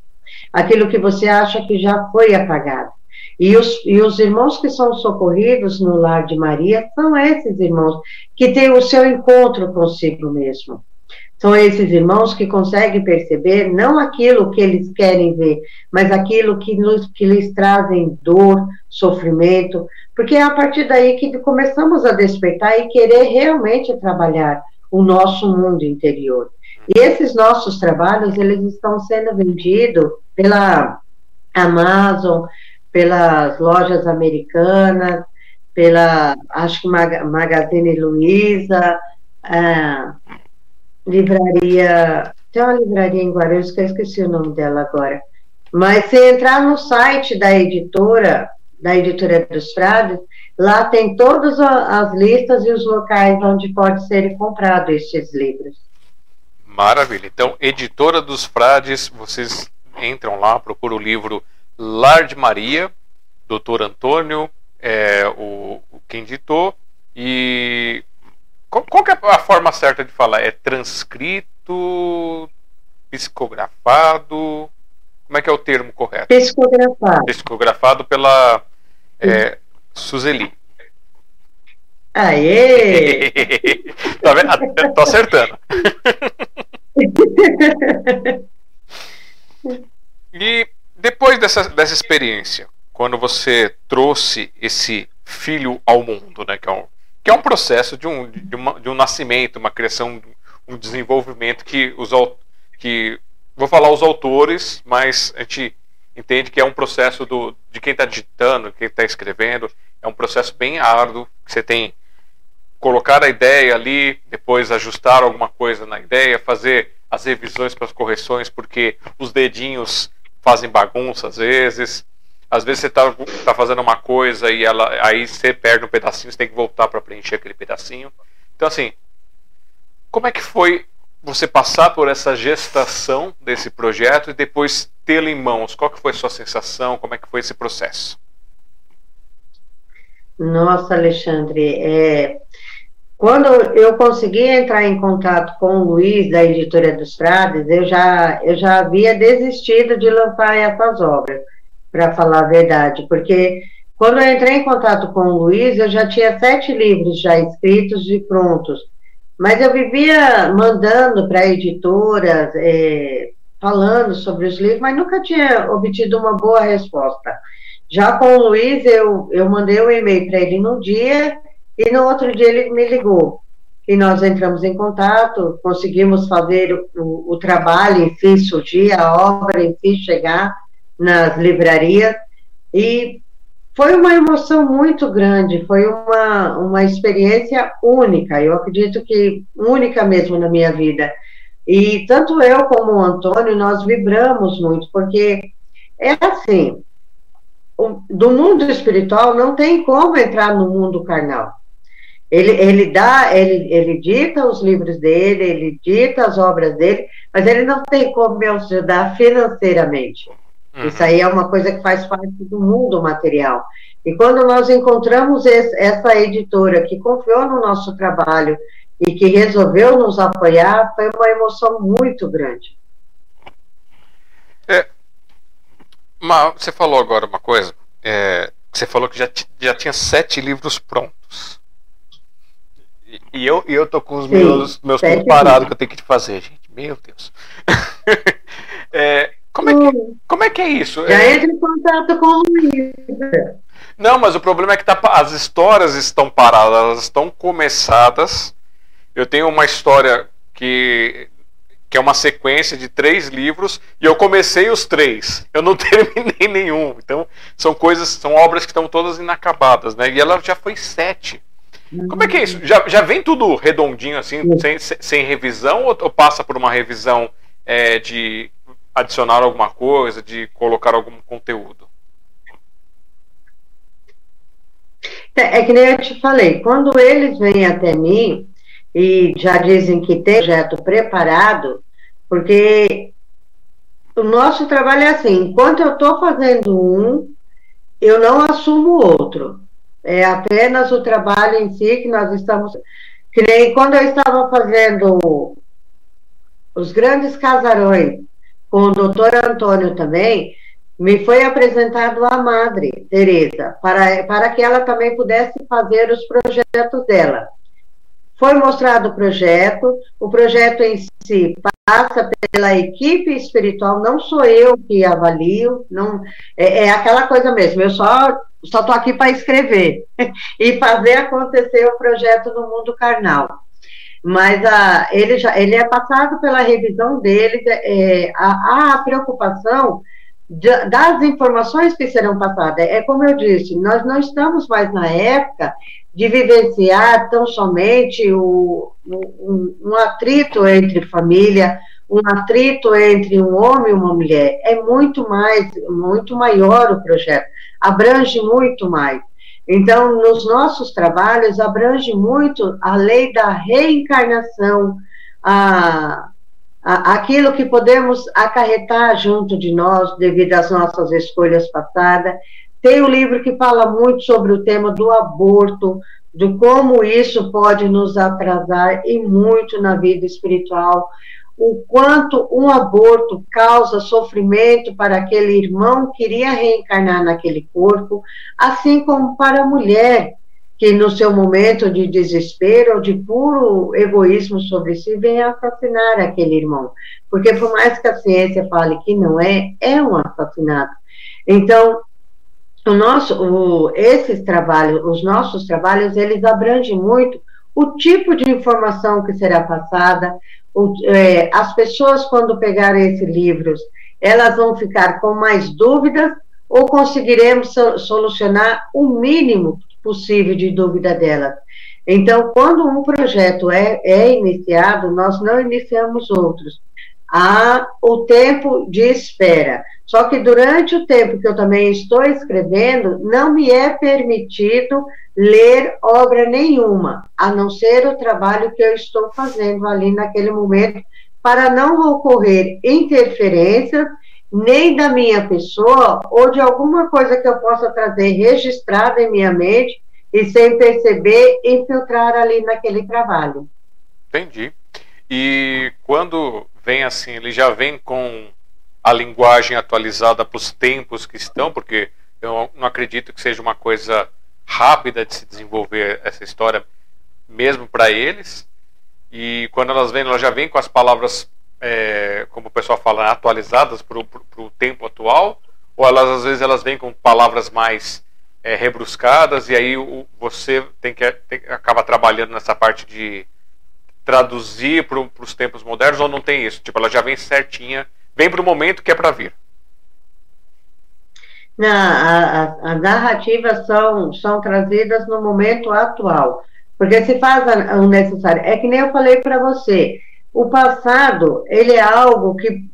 aquilo que você acha que já foi apagado. E os, e os irmãos que são socorridos no lar de Maria são esses irmãos que têm o seu encontro consigo mesmo. São esses irmãos que conseguem perceber não aquilo que eles querem ver, mas aquilo que, nos, que lhes trazem dor, sofrimento, porque é a partir daí que começamos a despertar e querer realmente trabalhar o nosso mundo interior. E esses nossos trabalhos, eles estão sendo vendidos pela Amazon, pelas lojas americanas, pela, acho que Magazine Luiza, livraria, tem uma livraria em Guarulhos que eu esqueci o nome dela agora. Mas se entrar no site da editora, da editora dos Frades, Lá tem todas as listas e os locais onde pode ser comprado estes livros. Maravilha. Então, Editora dos Frades, vocês entram lá, procuram o livro Lar de Maria, Doutor Antônio, é, o, quem ditou, e qual, qual é a forma certa de falar? É transcrito, psicografado? Como é que é o termo correto? Psicografado. Psicografado pela é, Suzeli. Aê! tá vendo? Tô acertando. e depois dessa, dessa experiência, quando você trouxe esse filho ao mundo, né, que é um, é um processo de um, de, uma, de um nascimento, uma criação, um desenvolvimento que os que vou falar os autores, mas a gente entende que é um processo do, de quem está digitando, quem está escrevendo, é um processo bem árduo, que você tem colocar a ideia ali, depois ajustar alguma coisa na ideia, fazer as revisões para as correções, porque os dedinhos fazem bagunça às vezes. Às vezes você está tá fazendo uma coisa e ela, aí você perde um pedacinho, você tem que voltar para preencher aquele pedacinho. Então, assim, como é que foi você passar por essa gestação desse projeto e depois tê-lo em mãos? Qual que foi a sua sensação? Como é que foi esse processo? Nossa, Alexandre, é, quando eu consegui entrar em contato com o Luiz, da Editora dos Frades, eu já, eu já havia desistido de lançar essas obras, para falar a verdade, porque quando eu entrei em contato com o Luiz, eu já tinha sete livros já escritos e prontos, mas eu vivia mandando para editoras, é, falando sobre os livros, mas nunca tinha obtido uma boa resposta. Já com o Luiz, eu, eu mandei um e-mail para ele no dia, e no outro dia ele me ligou. E nós entramos em contato, conseguimos fazer o, o trabalho, enfim, surgir, a obra, enfim, chegar nas livrarias. E foi uma emoção muito grande, foi uma, uma experiência única, eu acredito que única mesmo na minha vida. E tanto eu como o Antônio, nós vibramos muito, porque é assim, do mundo espiritual não tem como entrar no mundo carnal. Ele, ele dá, ele, ele dita os livros dele, ele dita as obras dele, mas ele não tem como me ajudar financeiramente. Uhum. Isso aí é uma coisa que faz parte do mundo material. E quando nós encontramos esse, essa editora que confiou no nosso trabalho e que resolveu nos apoiar, foi uma emoção muito grande. É, uma, você falou agora uma coisa, é, você falou que já, já tinha sete livros prontos. E, e eu, e eu tô com os Sim, meus, meus parados que eu tenho que fazer, gente. Meu Deus. é, como, é que, como é que é isso? Já é... entra em contato com o. Não, mas o problema é que tá, as histórias estão paradas, elas estão começadas. Eu tenho uma história que, que é uma sequência de três livros e eu comecei os três. Eu não terminei nenhum. Então, são coisas, são obras que estão todas inacabadas, né? E ela já foi sete. Como é que é isso? Já, já vem tudo redondinho assim, sem, sem revisão, ou, ou passa por uma revisão é, de adicionar alguma coisa, de colocar algum conteúdo? É, é que nem eu te falei, quando eles vêm até mim e já dizem que tem projeto preparado, porque o nosso trabalho é assim, enquanto eu estou fazendo um, eu não assumo outro. É apenas o trabalho em si que nós estamos. Que nem quando eu estava fazendo os grandes casarões com o doutor Antônio também, me foi apresentado a Madre Teresa, para, para que ela também pudesse fazer os projetos dela. Foi mostrado o projeto, o projeto em si passa pela equipe espiritual, não sou eu que avalio, não é, é aquela coisa mesmo, eu só só estou aqui para escrever e fazer acontecer o projeto no mundo carnal. Mas a, ele, já, ele é passado pela revisão dele, é, a, a preocupação das informações que serão passadas. É como eu disse, nós não estamos mais na época de vivenciar tão somente o, um, um atrito entre família, um atrito entre um homem e uma mulher. É muito mais, muito maior o projeto, abrange muito mais. Então, nos nossos trabalhos, abrange muito a lei da reencarnação, a, aquilo que podemos acarretar junto de nós devido às nossas escolhas passadas. Tem um livro que fala muito sobre o tema do aborto, de como isso pode nos atrasar e muito na vida espiritual, o quanto um aborto causa sofrimento para aquele irmão que iria reencarnar naquele corpo, assim como para a mulher que no seu momento de desespero ou de puro egoísmo sobre si vem assassinar aquele irmão. Porque por mais que a ciência fale que não é, é um assassinato. Então, o nosso, o, esses trabalhos, os nossos trabalhos, eles abrangem muito o tipo de informação que será passada, é, as pessoas quando pegarem esses livros, elas vão ficar com mais dúvidas ou conseguiremos solucionar o mínimo possível de dúvida delas. Então, quando um projeto é, é iniciado, nós não iniciamos outros. Há o tempo de espera. Só que durante o tempo que eu também estou escrevendo, não me é permitido ler obra nenhuma, a não ser o trabalho que eu estou fazendo ali naquele momento, para não ocorrer interferências nem da minha pessoa ou de alguma coisa que eu possa trazer registrada em minha mente e sem perceber infiltrar ali naquele trabalho. Entendi. E quando vem assim, ele já vem com a linguagem atualizada para os tempos que estão, porque eu não acredito que seja uma coisa rápida de se desenvolver essa história, mesmo para eles. E quando elas vêm, elas já vêm com as palavras é, como o pessoal fala, atualizadas para o tempo atual, ou elas às vezes elas vêm com palavras mais é, rebruscadas e aí o, você tem que tem, acaba trabalhando nessa parte de traduzir para os tempos modernos ou não tem isso? Tipo, ela já vem certinha, vem para o momento que é para vir. Não, as narrativas são, são trazidas no momento atual, porque se faz o necessário. É que nem eu falei para você, o passado, ele é algo que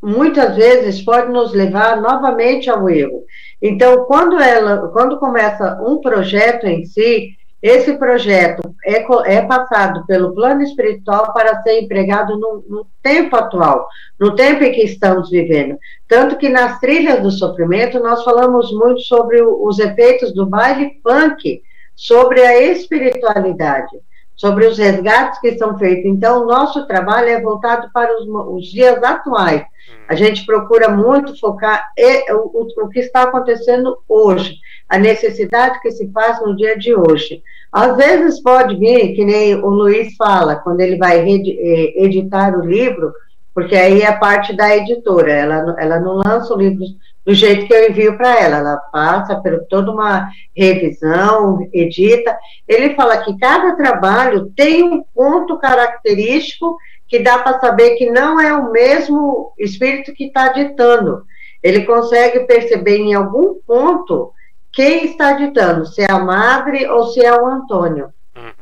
muitas vezes pode nos levar novamente ao erro. Então, quando ela, quando começa um projeto em si, esse projeto é, é passado pelo plano espiritual para ser empregado no, no, tempo atual, no tempo em que estamos vivendo. Tanto que nas trilhas do sofrimento nós falamos muito sobre o, os efeitos do baile punk, sobre a espiritualidade, sobre os resgates que são feitos. Então, o nosso trabalho é voltado para os, os dias atuais. A gente procura muito focar e, o, o que está acontecendo hoje a necessidade que se faz no dia de hoje. Às vezes pode vir, que nem o Luiz fala, quando ele vai eh, editar o livro, porque aí é parte da editora, ela, ela não lança o livro do jeito que eu envio para ela, ela passa por toda uma revisão, edita. Ele fala que cada trabalho tem um ponto característico que dá para saber que não é o mesmo espírito que está ditando. Ele consegue perceber em algum ponto quem está ditando, se é a Madre ou se é o Antônio. Uhum.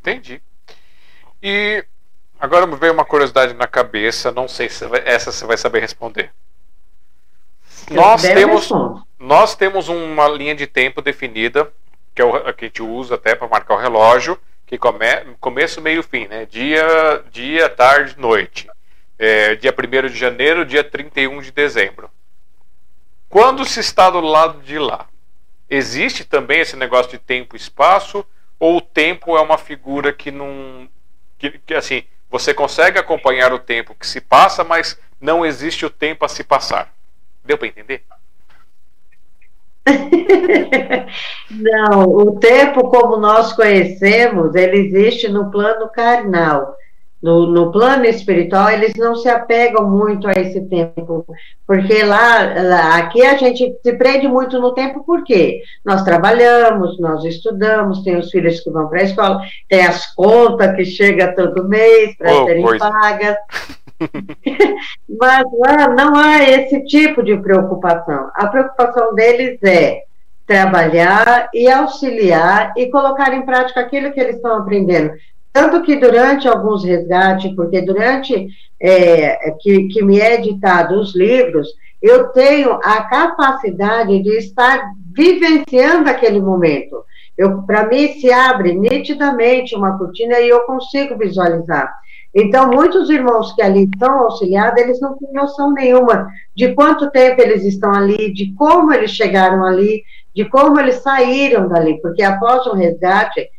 Entendi. E agora me veio uma curiosidade na cabeça, não sei se essa você vai saber responder. Nós temos, nós temos uma linha de tempo definida, que, é o, que a gente usa até para marcar o relógio, que come, começo, meio, fim, né? Dia, dia tarde, noite. É, dia 1 de janeiro, dia 31 de dezembro. Quando se está do lado de lá, existe também esse negócio de tempo e espaço? Ou o tempo é uma figura que não. Que, que assim, você consegue acompanhar o tempo que se passa, mas não existe o tempo a se passar? Deu para entender? não, o tempo como nós conhecemos, ele existe no plano carnal no, no, plano espiritual, eles não se apegam muito a esse tempo, porque lá, lá, aqui a gente se prende muito no tempo, porque nós trabalhamos, nós estudamos, tem os filhos que vão para a escola, tem as contas que chegam todo mês para oh, serem pagas. Mas lá não há esse tipo de preocupação. A preocupação deles é trabalhar e auxiliar e colocar em prática aquilo que eles estão aprendendo. Tanto que durante alguns resgates, porque durante é, que, que me é editado os livros, eu tenho a capacidade de estar vivenciando aquele momento. Para mim, se abre nitidamente uma cortina e eu consigo visualizar. Então, muitos irmãos que ali estão auxiliados, eles não têm noção nenhuma de quanto tempo eles estão ali, de como eles chegaram ali, de como eles saíram dali, porque após um resgate,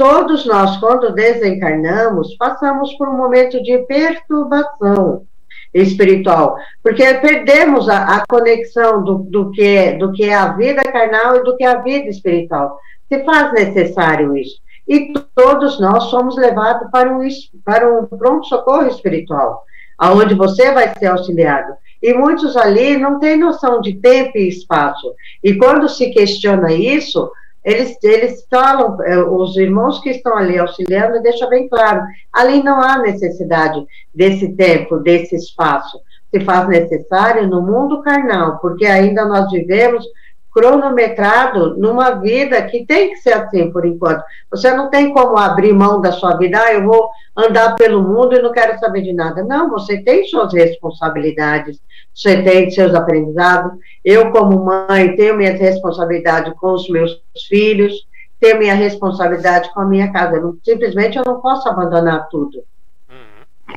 Todos nós, quando desencarnamos, passamos por um momento de perturbação espiritual, porque perdemos a, a conexão do, do, que é, do que é a vida carnal e do que é a vida espiritual. Se faz necessário isso. E todos nós somos levados para um, para um pronto-socorro espiritual, aonde você vai ser auxiliado. E muitos ali não têm noção de tempo e espaço. E quando se questiona isso, eles, eles falam, é, os irmãos que estão ali auxiliando, deixa bem claro, ali não há necessidade desse tempo, desse espaço. Se faz necessário no mundo carnal, porque ainda nós vivemos cronometrado numa vida que tem que ser assim por enquanto. Você não tem como abrir mão da sua vida, ah, eu vou andar pelo mundo e não quero saber de nada. Não, você tem suas responsabilidades, você tem seus aprendizados. Eu, como mãe, tenho minhas responsabilidades com os meus filhos, tenho minha responsabilidade com a minha casa. Não, simplesmente eu não posso abandonar tudo. Uhum.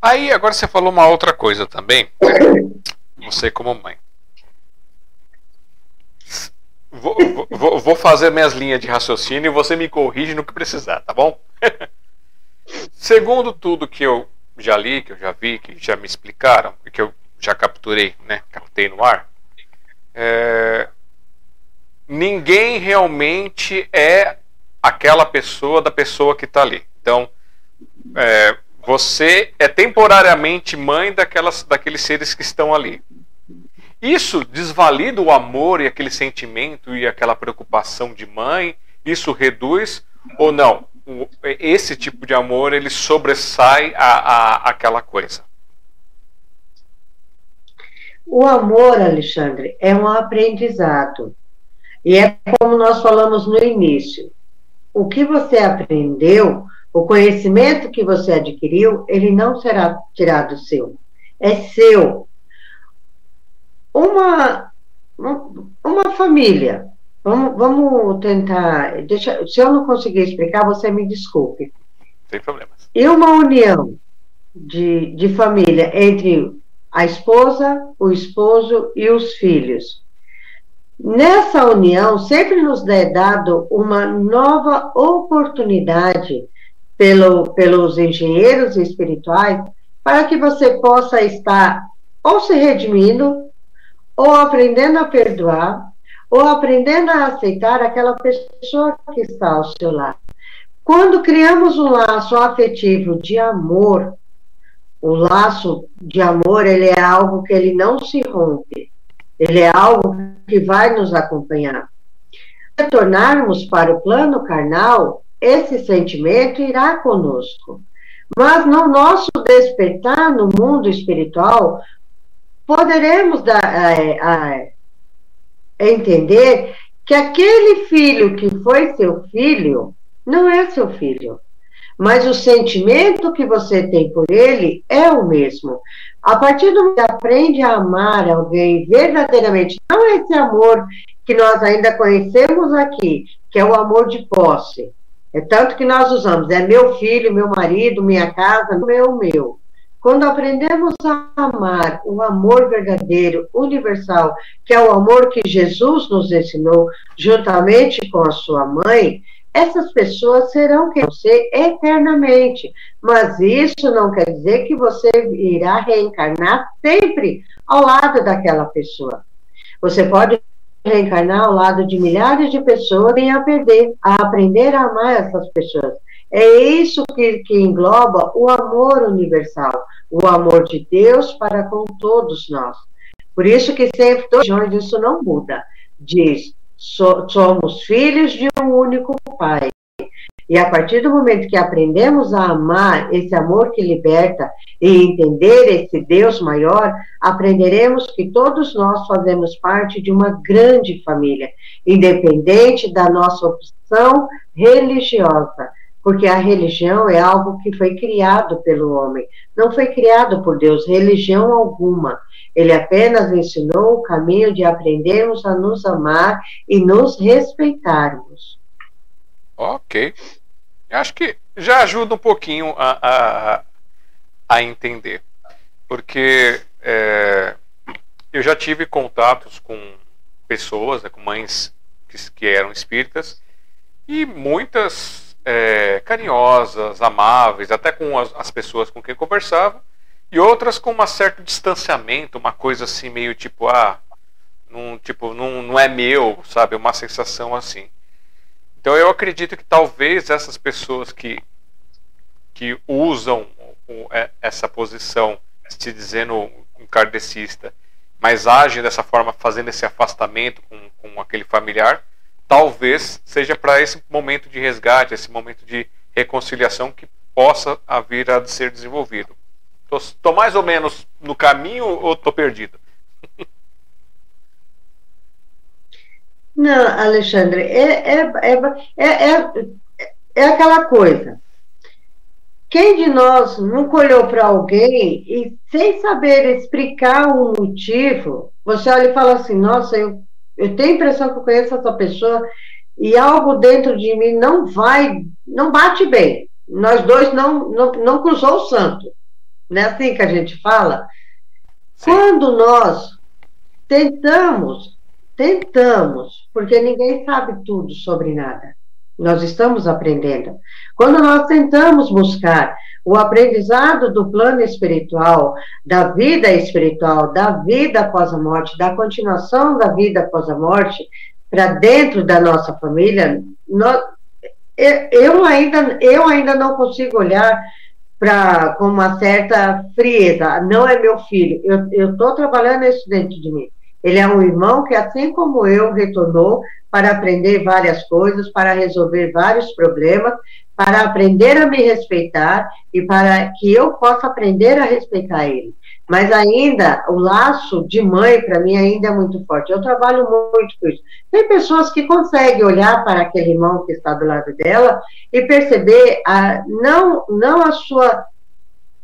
Aí, agora você falou uma outra coisa também. Você, como mãe. Vou, vou, vou, fazer minhas linhas de raciocínio e você me corrige no que precisar, tá bom? Segundo tudo que eu já li, que eu já vi, que já me explicaram, e que eu já capturei, né? Captei no ar. É, ninguém realmente é aquela pessoa da pessoa que está ali. Então, é, você é temporariamente mãe daquelas, daqueles seres que estão ali. Isso desvalida o amor e aquele sentimento e aquela preocupação de mãe? Isso reduz ou não? Esse tipo de amor ele sobressai a, a, aquela coisa. O amor, Alexandre, é um aprendizado. E é como nós falamos no início. O que você aprendeu, o conhecimento que você adquiriu, ele não será tirado seu. É seu uma, uma família, Vamos, vamos tentar. Deixa, se eu não conseguir explicar, você me desculpe. Sem problemas. E uma união de, de família entre a esposa, o esposo e os filhos. Nessa união, sempre nos é dado uma nova oportunidade pelo, pelos engenheiros espirituais para que você possa estar ou se redimindo, ou aprendendo a perdoar, ou aprendendo a aceitar aquela pessoa que está ao seu lado. Quando criamos um laço afetivo de amor, o laço de amor, ele é algo que ele não se rompe. Ele é algo que vai nos acompanhar. Retornarmos para o plano carnal, esse sentimento irá conosco. Mas no nosso despertar no mundo espiritual, poderemos dar, é, é, entender que aquele filho que foi seu filho não é seu filho mas o sentimento que você tem por ele é o mesmo. A partir do momento que aprende a amar alguém verdadeiramente, não esse amor que nós ainda conhecemos aqui, que é o amor de posse. É tanto que nós usamos, é meu filho, meu marido, minha casa, meu, meu. Quando aprendemos a amar o amor verdadeiro, universal, que é o amor que Jesus nos ensinou, juntamente com a sua mãe, essas pessoas serão que você eternamente. Mas isso não quer dizer que você irá reencarnar sempre ao lado daquela pessoa. Você pode reencarnar ao lado de milhares de pessoas e a perder, a aprender a amar essas pessoas. É isso que, que engloba o amor universal, o amor de Deus para com todos nós. Por isso que sempre, isso não muda. Diz, so, somos filhos de um único Pai. E a partir do momento que aprendemos a amar esse amor que liberta e entender esse Deus maior, aprenderemos que todos nós fazemos parte de uma grande família, independente da nossa opção religiosa, porque a religião é algo que foi criado pelo homem, não foi criado por Deus, religião alguma. Ele apenas ensinou o caminho de aprendermos a nos amar e nos respeitarmos. Ok. Acho que já ajuda um pouquinho a, a, a entender. Porque é, eu já tive contatos com pessoas, né, com mães que, que eram espíritas, e muitas é, carinhosas, amáveis, até com as, as pessoas com quem conversava, e outras com um certo distanciamento, uma coisa assim meio tipo, ah, não, tipo, não, não é meu, sabe? Uma sensação assim. Então eu acredito que talvez essas pessoas que, que usam é, essa posição, se dizendo um kardecista, mas agem dessa forma, fazendo esse afastamento com, com aquele familiar, talvez seja para esse momento de resgate, esse momento de reconciliação que possa vir a ser desenvolvido. Estou mais ou menos no caminho ou estou perdido? Não, Alexandre, é, é, é, é, é aquela coisa. Quem de nós nunca olhou para alguém e, sem saber explicar o motivo, você olha e fala assim: Nossa, eu, eu tenho a impressão que eu conheço essa pessoa e algo dentro de mim não vai, não bate bem. Nós dois não, não, não cruzou o santo. Não é assim que a gente fala? Sim. Quando nós tentamos, tentamos, porque ninguém sabe tudo sobre nada. Nós estamos aprendendo. Quando nós tentamos buscar o aprendizado do plano espiritual, da vida espiritual, da vida após a morte, da continuação da vida após a morte, para dentro da nossa família, nós, eu, ainda, eu ainda não consigo olhar pra, com uma certa frieza. Não é meu filho, eu estou trabalhando isso dentro de mim. Ele é um irmão que, assim como eu, retornou para aprender várias coisas, para resolver vários problemas, para aprender a me respeitar e para que eu possa aprender a respeitar ele. Mas ainda, o laço de mãe, para mim, ainda é muito forte. Eu trabalho muito com isso. Tem pessoas que conseguem olhar para aquele irmão que está do lado dela e perceber a, não, não a sua,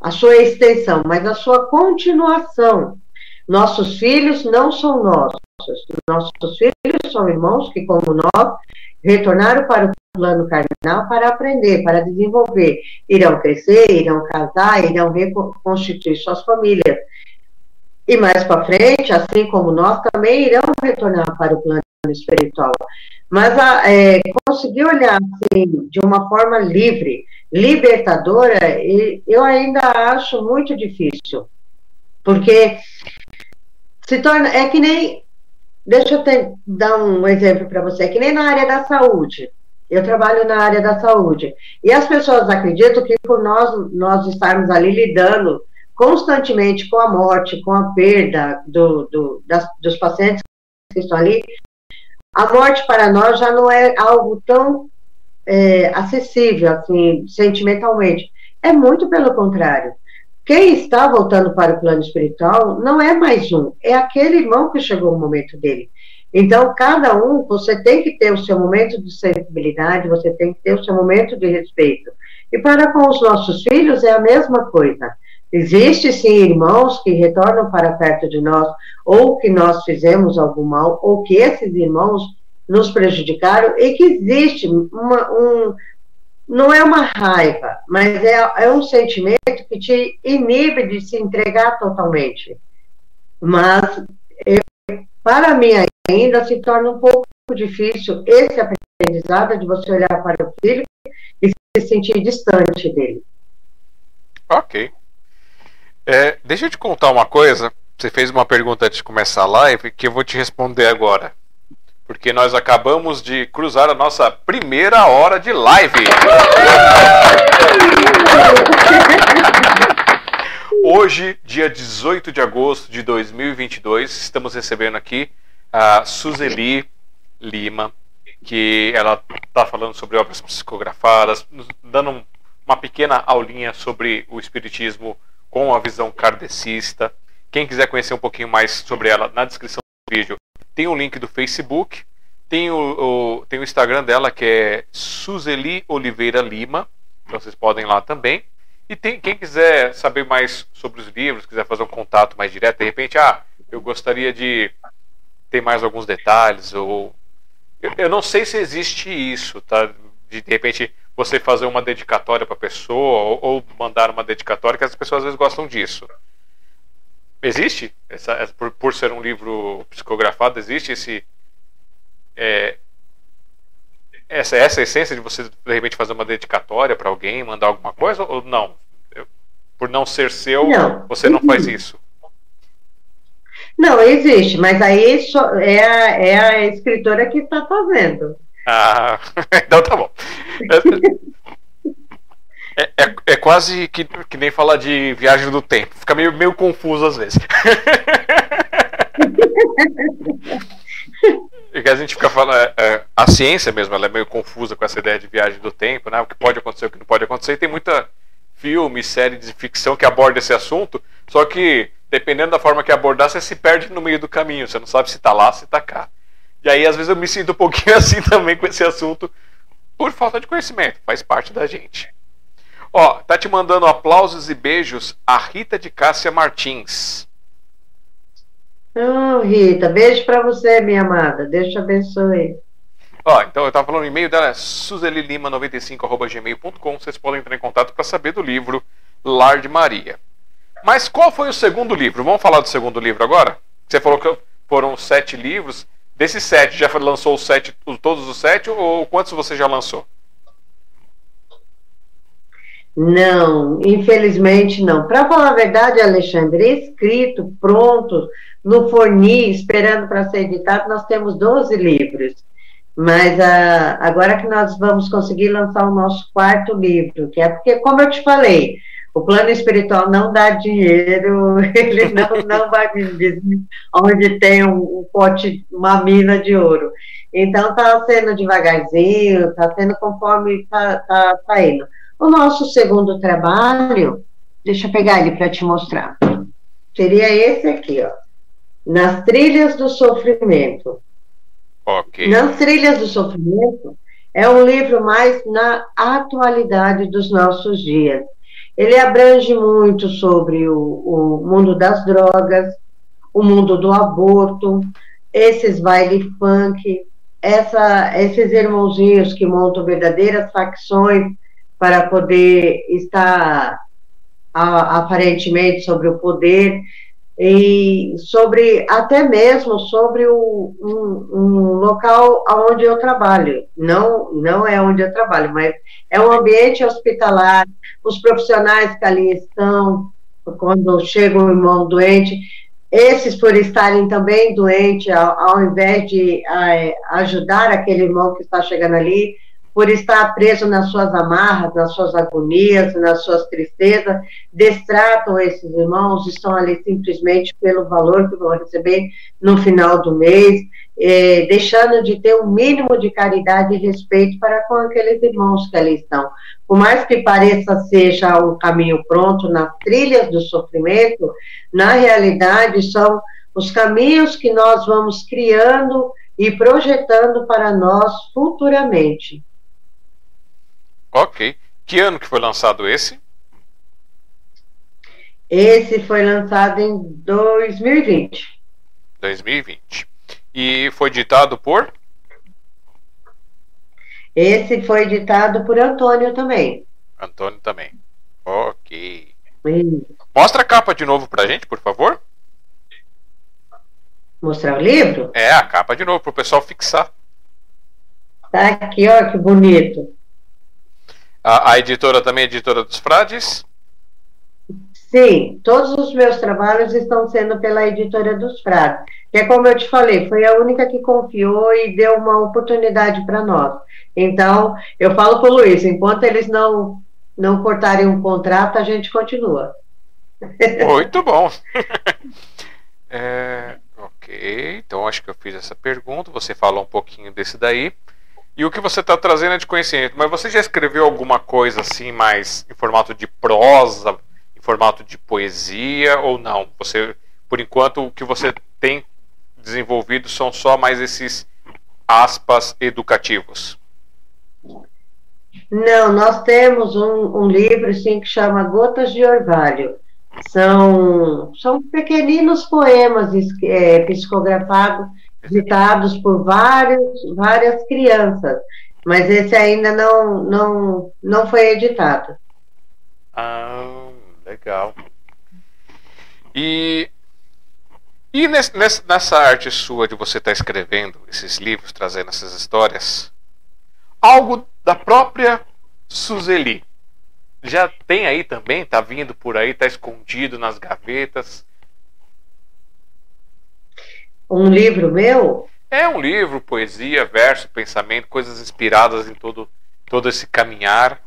a sua extensão, mas a sua continuação. Nossos filhos não são nossos. Nossos filhos são irmãos que, como nós, retornaram para o plano carnal para aprender, para desenvolver. Irão crescer, irão casar, irão reconstituir suas famílias. E mais para frente, assim como nós, também irão retornar para o plano espiritual. Mas a, é, conseguir olhar assim, de uma forma livre, libertadora, eu ainda acho muito difícil. Porque se torna. É que nem. Deixa eu ter, dar um exemplo para você. É que nem na área da saúde. Eu trabalho na área da saúde. E as pessoas acreditam que por nós, nós estarmos ali lidando constantemente com a morte, com a perda do, do, das, dos pacientes que estão ali, a morte para nós já não é algo tão é, acessível, assim, sentimentalmente. É muito pelo contrário. Quem está voltando para o plano espiritual não é mais um, é aquele irmão que chegou o momento dele. Então, cada um, você tem que ter o seu momento de sensibilidade, você tem que ter o seu momento de respeito. E para com os nossos filhos é a mesma coisa. Existe sim irmãos que retornam para perto de nós, ou que nós fizemos algum mal, ou que esses irmãos nos prejudicaram, e que existe uma, um. Não é uma raiva, mas é, é um sentimento que te inibe de se entregar totalmente. Mas, eu, para mim, ainda se torna um pouco difícil esse aprendizado de você olhar para o filho e se sentir distante dele. Ok. É, deixa eu te contar uma coisa. Você fez uma pergunta antes de começar a live que eu vou te responder agora. Porque nós acabamos de cruzar a nossa primeira hora de live. Hoje, dia 18 de agosto de 2022, estamos recebendo aqui a Suzeli Lima, que ela está falando sobre obras psicografadas, dando uma pequena aulinha sobre o espiritismo com a visão kardecista. Quem quiser conhecer um pouquinho mais sobre ela, na descrição do vídeo tem o link do Facebook, tem o, o tem o Instagram dela que é Suzeli Oliveira Lima, então vocês podem ir lá também. E tem quem quiser saber mais sobre os livros, quiser fazer um contato mais direto, de repente, ah, eu gostaria de ter mais alguns detalhes ou eu, eu não sei se existe isso, tá? De, de repente você fazer uma dedicatória para a pessoa ou, ou, mandar uma dedicatória, que as pessoas às vezes gostam disso. Existe? Essa, por, por, ser um livro psicografado, existe esse. É, essa, essa essência de você, de repente, fazer uma dedicatória para alguém, mandar alguma coisa, ou não? Por não ser seu, não. você não faz isso? Não, existe, mas aí é a, é a escritora que está fazendo. Ah, então tá bom. É, é, é, quase que, que nem falar de viagem do tempo. Fica meio, meio confuso às vezes. Porque a gente fica falando. É, é, a ciência mesmo, ela é meio confusa com essa ideia de viagem do tempo, né? O que pode acontecer, o que não pode acontecer. E tem muita filme, série de ficção que aborda esse assunto. Só que, dependendo da forma que abordar, você se perde no meio do caminho. Você não sabe se tá lá, se tá cá. E aí, às vezes, eu me sinto um pouquinho assim também com esse assunto, por falta de conhecimento. Faz parte da gente. Ó, tá te mandando aplausos e beijos a Rita de Cássia Martins. Oh, Rita, beijo para você, minha amada. Deus te abençoe. Ó, então eu tava falando, o e-mail dela é suzelilima95.gmail.com. Vocês podem entrar em contato para saber do livro Lar de Maria. Mas qual foi o segundo livro? Vamos falar do segundo livro agora? Você falou que foram sete livros. Desses sete, já lançou os sete, todos os sete ou quantos você já lançou? Não, infelizmente não. Para falar a verdade, Alexandre, escrito, pronto, no forni, esperando para ser editado, nós temos 12 livros. Mas ah, agora que nós vamos conseguir lançar o nosso quarto livro, que é porque, como eu te falei, o plano espiritual não dá dinheiro, ele não, não vai me dizer onde tem um, um pote, uma mina de ouro. Então, está sendo devagarzinho, está sendo conforme está tá, tá indo. O nosso segundo trabalho, deixa eu pegar ele para te mostrar. Seria esse aqui, ó. Nas Trilhas do Sofrimento. Ok. Nas Trilhas do Sofrimento é um livro mais na atualidade dos nossos dias ele abrange muito sobre o, o mundo das drogas, o mundo do aborto, esses baile funk, essa, esses irmãozinhos que montam verdadeiras facções para poder estar a, aparentemente sobre o poder e sobre até mesmo sobre o, um, um, local onde eu trabalho. Não, não é onde eu trabalho, mas é um ambiente hospitalar. Os profissionais que ali estão, quando chega um irmão doente, esses por estarem também doentes, ao, ao invés de a, ajudar aquele irmão que está chegando ali, por estar preso nas suas amarras, nas suas agonias, nas suas tristezas, destratam esses irmãos, estão ali simplesmente pelo valor que vão receber no final do mês, eh, deixando de ter um mínimo de caridade e respeito para com aqueles irmãos que ali estão. Por mais que pareça seja um caminho pronto nas trilhas do sofrimento, na realidade são os caminhos que nós vamos criando e projetando para nós futuramente. Ok. Que ano que foi lançado esse? Esse foi lançado em 2020. 2020. E foi ditado por? Esse foi ditado por Antônio também. Antônio também. Ok. Sim. Mostra a capa de novo pra gente, por favor. Mostrar o livro? É, a capa de novo, pro pessoal fixar. Tá aqui, ó, que bonito. A, a editora também é editora dos Frades? Sim, todos os meus trabalhos estão sendo pela editora dos Frades, que é como eu te falei, foi a única que confiou e deu uma oportunidade para nós. Então, eu falo para o Luiz, enquanto eles não, não cortarem um contrato, a gente continua. Muito bom. é, ok, então acho que eu fiz essa pergunta, você falou um pouquinho desse daí. E o que você está trazendo é de conhecimento. Mas você já escreveu alguma coisa assim, mais em formato de prosa, em formato de poesia ou não? Você, por enquanto, o que você tem desenvolvido são só mais esses aspas educativos. Não, nós temos um, um livro assim, que chama Gotas de Orvalho. São, são pequeninos poemas é, psicografados ditados por vários, várias crianças, mas esse ainda não, não, não foi editado. Ah, legal. E, e nesse, nessa arte sua de você estar tá escrevendo esses livros, trazendo essas histórias, algo da própria Suzeli já tem aí também? Tá vindo por aí, tá escondido nas gavetas? Um livro meu? É um livro, poesia, verso, pensamento, coisas inspiradas em todo, todo esse caminhar.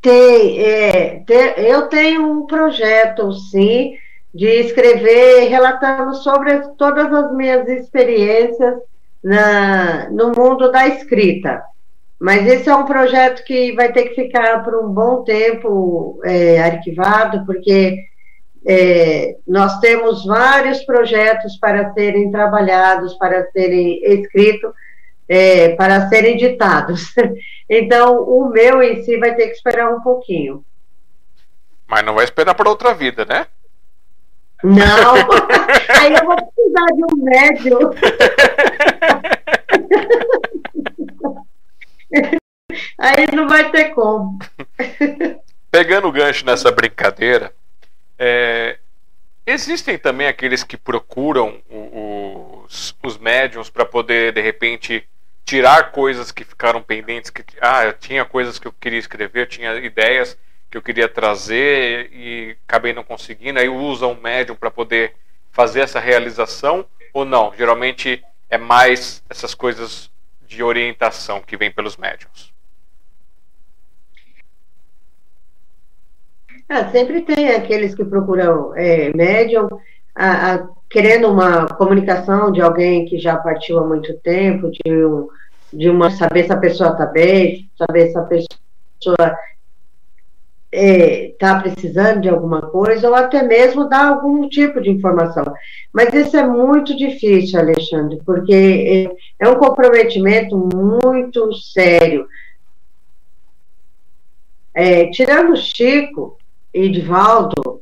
Tem, é, tem, eu tenho um projeto, sim, de escrever relatando sobre todas as minhas experiências na, no mundo da escrita. Mas esse é um projeto que vai ter que ficar por um bom tempo é, arquivado, porque é, nós temos vários projetos para serem trabalhados, para serem escritos, é, para serem ditados. Então, o meu em si vai ter que esperar um pouquinho. Mas não vai esperar para outra vida, né? Não, aí eu vou precisar de um médio. aí não vai ter como. Pegando o gancho nessa brincadeira, é, existem também aqueles que procuram os, os médiums para poder, de repente, tirar coisas que ficaram pendentes. Que, ah, eu tinha coisas que eu queria escrever, eu tinha ideias que eu queria trazer e acabei não conseguindo. Aí usa um médium para poder fazer essa realização ou não? Geralmente é mais essas coisas de orientação que vem pelos médiums. Ah, sempre tem aqueles que procuram é, médium, a, a, querendo uma comunicação de alguém que já partiu há muito tempo, de, um, de uma saber se a pessoa está bem, saber se a pessoa está é, tá precisando de alguma coisa, ou até mesmo dar algum tipo de informação. Mas isso é muito difícil, Alexandre, porque é, é um comprometimento muito sério. É, tirando o Chico, Edivaldo,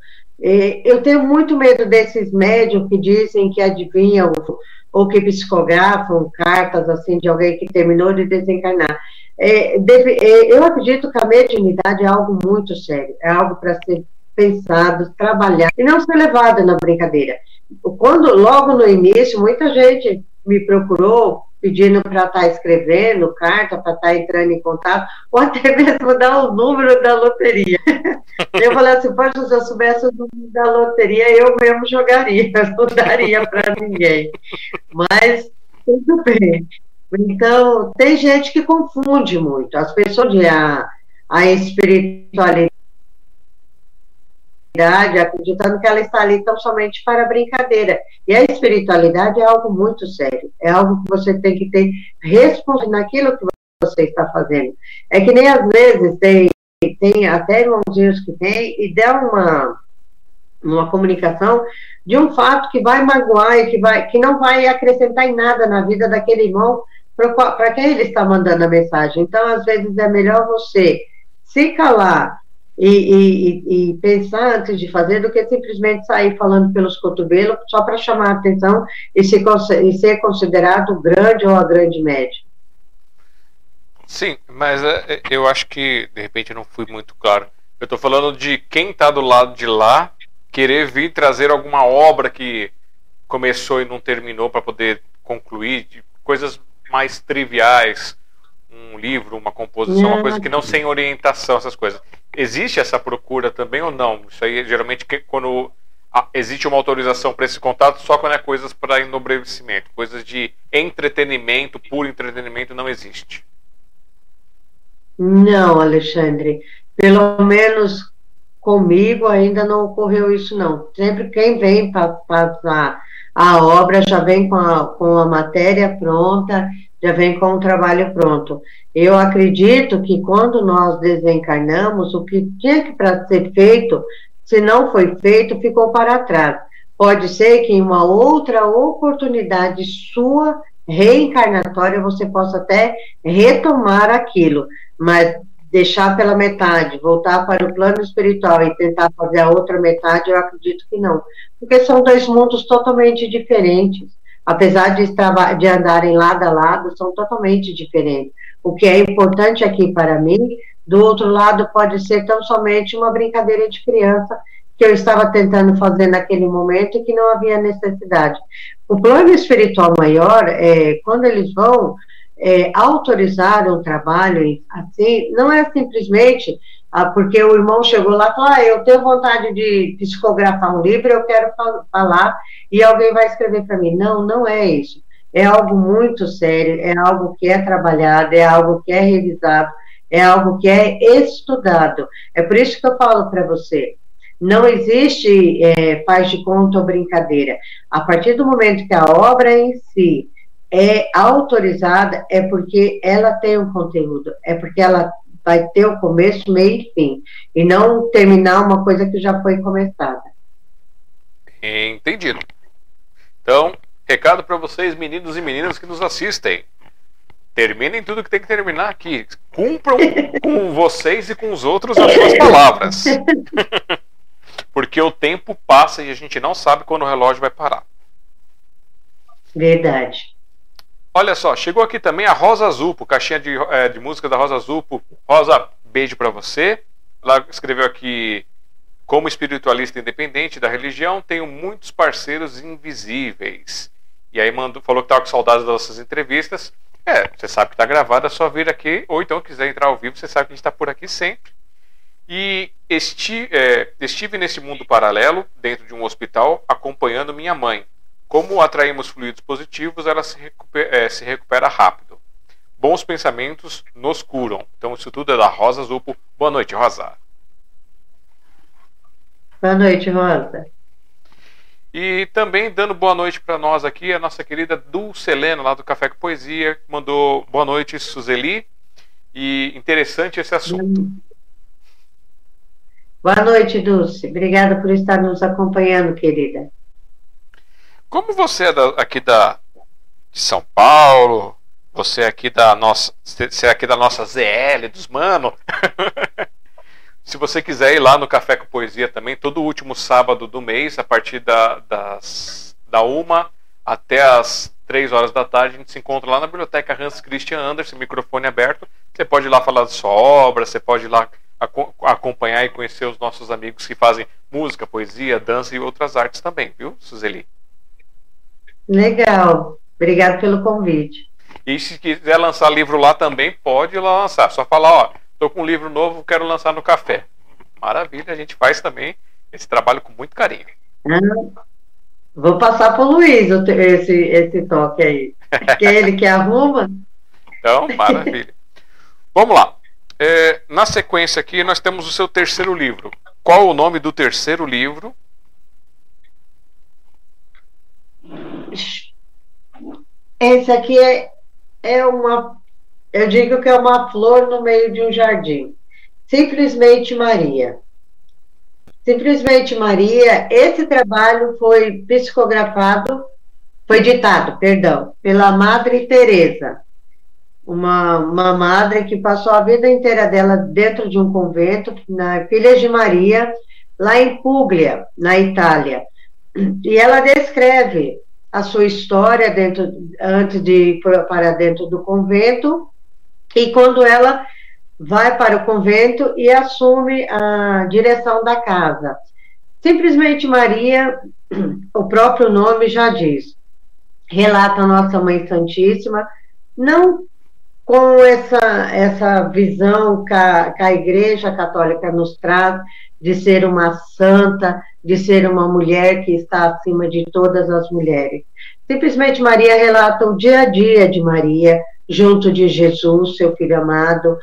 eu tenho muito medo desses médios que dizem que adivinham ou que psicografam cartas assim de alguém que terminou de desencarnar. É, é, eu acredito que a mediunidade é algo muito sério, é algo para ser pensado, trabalhado e não ser levado na brincadeira. Quando logo no início muita gente me procurou pedindo para estar tá escrevendo carta, para estar tá entrando em contato, ou até mesmo dar o número da loteria. Eu falei assim, poxa, se eu soubesse o número da loteria, eu mesmo jogaria, não daria para ninguém. Mas tudo bem. Então, tem gente que confunde muito. As pessoas a, a espiritualidade acreditando que ela está ali tão somente para brincadeira. E a espiritualidade é algo muito sério, é algo que você tem que ter responsabilidade naquilo que você está fazendo. É que nem às vezes tem, tem até irmãozinhos que tem e dá uma, uma comunicação de um fato que vai magoar e que, vai, que não vai acrescentar em nada na vida daquele irmão para quem ele está mandando a mensagem. Então, às vezes, é melhor você se calar e, e, e, pensar antes de fazer do que simplesmente sair falando pelos cotovelos só para chamar a atenção e, se, e ser considerado grande ou a grande média. Sim, mas é, eu acho que de repente não fui muito claro. Eu estou falando de quem está do lado de lá querer vir trazer alguma obra que começou e não terminou para poder concluir, coisas mais triviais, um livro, uma composição, uma coisa que não sem orientação, essas coisas. Existe essa procura também ou não? Isso aí geralmente quando existe uma autorização para esse contato só quando é coisas para enobrecimento, coisas de entretenimento, puro entretenimento não existe. Não, Alexandre. Pelo menos comigo ainda não ocorreu isso não. Sempre quem vem para a obra já vem com a, com a matéria pronta, já vem com o trabalho pronto. Eu acredito que quando nós desencarnamos, o que tinha que para ser feito, se não foi feito, ficou para trás. Pode ser que em uma outra oportunidade sua reencarnatória você possa até retomar aquilo, mas deixar pela metade, voltar para o plano espiritual e tentar fazer a outra metade, eu acredito que não. Porque são dois mundos totalmente diferentes. Apesar de, de andarem lado a lado, são totalmente diferentes. O que é importante aqui para mim, do outro lado, pode ser tão somente uma brincadeira de criança que eu estava tentando fazer naquele momento e que não havia necessidade. O plano espiritual maior, é, quando eles vão é, autorizar um trabalho assim, não é simplesmente ah, porque o irmão chegou lá e falou, ah, eu tenho vontade de psicografar um livro, eu quero falar, e alguém vai escrever para mim. Não, não é isso. É algo muito sério, é algo que é trabalhado, é algo que é revisado, é algo que é estudado. É por isso que eu falo para você, não existe é, faz de conta ou brincadeira. A partir do momento que a obra em si é autorizada é porque ela tem um conteúdo, é porque ela vai ter o começo, meio e fim, e não terminar uma coisa que já foi começada. Entendido. Então, recado para vocês, meninos e meninas que nos assistem. Terminem tudo que tem que terminar aqui. Cumpram com vocês e com os outros as suas palavras. Porque o tempo passa e a gente não sabe quando o relógio vai parar. Verdade. Olha só, chegou aqui também a Rosa Azul, caixinha de, é, de música da Rosa Azul. Rosa, beijo para você. Ela escreveu aqui: Como espiritualista independente da religião, tenho muitos parceiros invisíveis. E aí mandou, falou que estava com saudades das nossas entrevistas. É, você sabe que está gravada, é só vir aqui. Ou então, quiser entrar ao vivo, você sabe que a gente está por aqui sempre. E esti, é, estive nesse mundo paralelo, dentro de um hospital, acompanhando minha mãe como atraímos fluidos positivos, ela se recupera, é, se recupera rápido. Bons pensamentos nos curam. Então, isso tudo é da Rosa Zupo. Boa noite, Rosa. Boa noite, Rosa. E também dando boa noite para nós aqui, a nossa querida Dulce Helena, lá do Café com Poesia, mandou boa noite, Suzeli. E interessante esse assunto. Boa noite, Dulce. Obrigada por estar nos acompanhando, querida. Como você é da, aqui da de São Paulo, você é aqui da nossa, você é aqui da nossa ZL dos mano. Se você quiser ir lá no Café com Poesia também, todo último sábado do mês, a partir da, das, da uma até as três horas da tarde, a gente se encontra lá na biblioteca Hans Christian Andersen, microfone aberto. Você pode ir lá falar de sua obra, você pode ir lá acompanhar e conhecer os nossos amigos que fazem música, poesia, dança e outras artes também, viu, Suzeli? Legal. Obrigado pelo convite. E se quiser lançar livro lá também, pode lá lançar. Só falar, ó, Estou com um livro novo, quero lançar no café. Maravilha, a gente faz também esse trabalho com muito carinho. Ah, vou passar para o Luiz esse, esse toque aí. Que é ele que arruma. Então, maravilha. Vamos lá. É, na sequência aqui, nós temos o seu terceiro livro. Qual o nome do terceiro livro? Esse aqui é, é uma eu digo que é uma flor no meio de um jardim. Simplesmente Maria. Simplesmente Maria, esse trabalho foi psicografado, foi ditado, perdão, pela Madre Teresa, uma, uma madre que passou a vida inteira dela dentro de um convento, na Filha de Maria, lá em Puglia, na Itália. E ela descreve a sua história dentro, antes de ir para dentro do convento e quando ela vai para o convento e assume a direção da casa. Simplesmente Maria, o próprio nome já diz, relata a Nossa Mãe Santíssima, não com essa, essa visão que a, que a Igreja Católica nos traz de ser uma santa, de ser uma mulher que está acima de todas as mulheres. Simplesmente Maria relata o dia a dia de Maria, junto de Jesus, seu filho amado,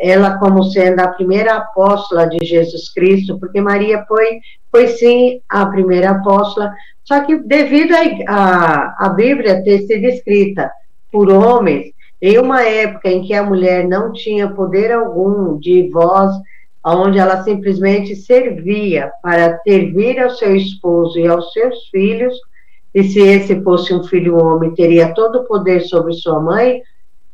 ela como sendo a primeira apóstola de Jesus Cristo, porque Maria foi, foi sim a primeira apóstola, só que devido a Bíblia ter sido escrita por homens, em uma época em que a mulher não tinha poder algum de voz, onde ela simplesmente servia para servir ao seu esposo e aos seus filhos, e se esse fosse um filho homem, teria todo o poder sobre sua mãe.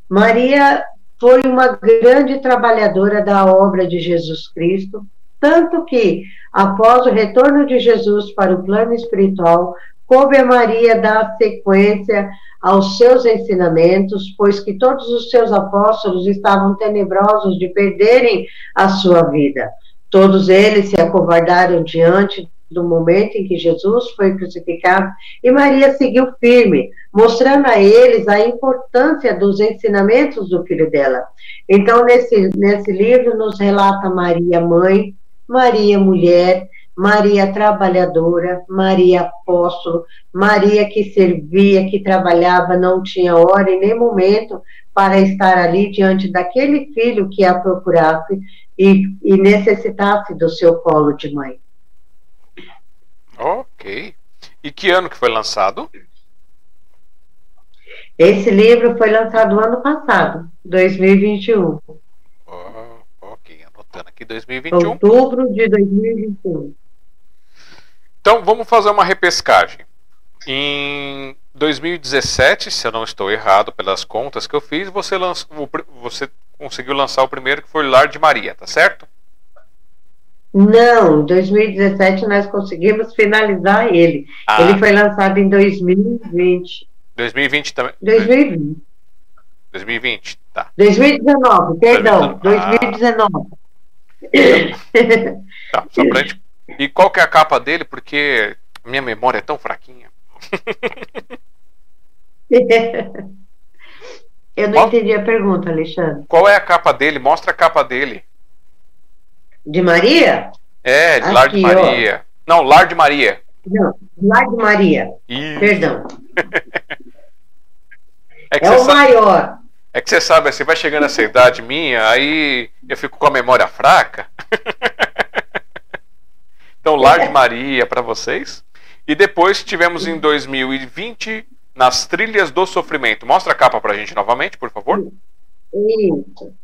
Maria foi uma grande trabalhadora da obra de Jesus Cristo, tanto que, após o retorno de Jesus para o plano espiritual, coube a Maria dar sequência aos seus ensinamentos, pois que todos os seus apóstolos estavam tenebrosos de perderem a sua vida. Todos eles se acovardaram diante do momento em que Jesus foi crucificado, e Maria seguiu firme, mostrando a eles a importância dos ensinamentos do filho dela. Então, nesse, nesse livro, nos relata Maria mãe, Maria mulher, Maria trabalhadora, Maria apóstolo, Maria que servia, que trabalhava, não tinha hora e nem momento para estar ali diante daquele filho que a procurasse e, e necessitasse do seu colo de mãe. Ok. E que ano que foi lançado? Esse livro foi lançado ano passado, 2021. Oh, ok, anotando aqui 2021. Outubro de 2021. Então vamos fazer uma repescagem. Em 2017, se eu não estou errado pelas contas que eu fiz, você, lançou, você conseguiu lançar o primeiro que foi Lar de Maria, tá certo? Não, em 2017 nós conseguimos finalizar ele. Ah. Ele foi lançado em 2020. 2020 também? 2020. 2020, tá. 2019, perdão, 2019. Ah. tá, só pra gente... E qual que é a capa dele? Porque minha memória é tão fraquinha. Eu não qual... entendi a pergunta, Alexandre. Qual é a capa dele? Mostra a capa dele. De Maria? É, de Aqui, Lar de Maria. Ó. Não, Lar de Maria. Não, Lar de Maria. Isso. Perdão. é, é o sabe, maior. É que você sabe, assim, vai chegando essa idade minha, aí eu fico com a memória fraca. então, Lar de Maria para vocês. E depois tivemos em 2020 nas Trilhas do Sofrimento. Mostra a capa pra gente novamente, por favor. Isso.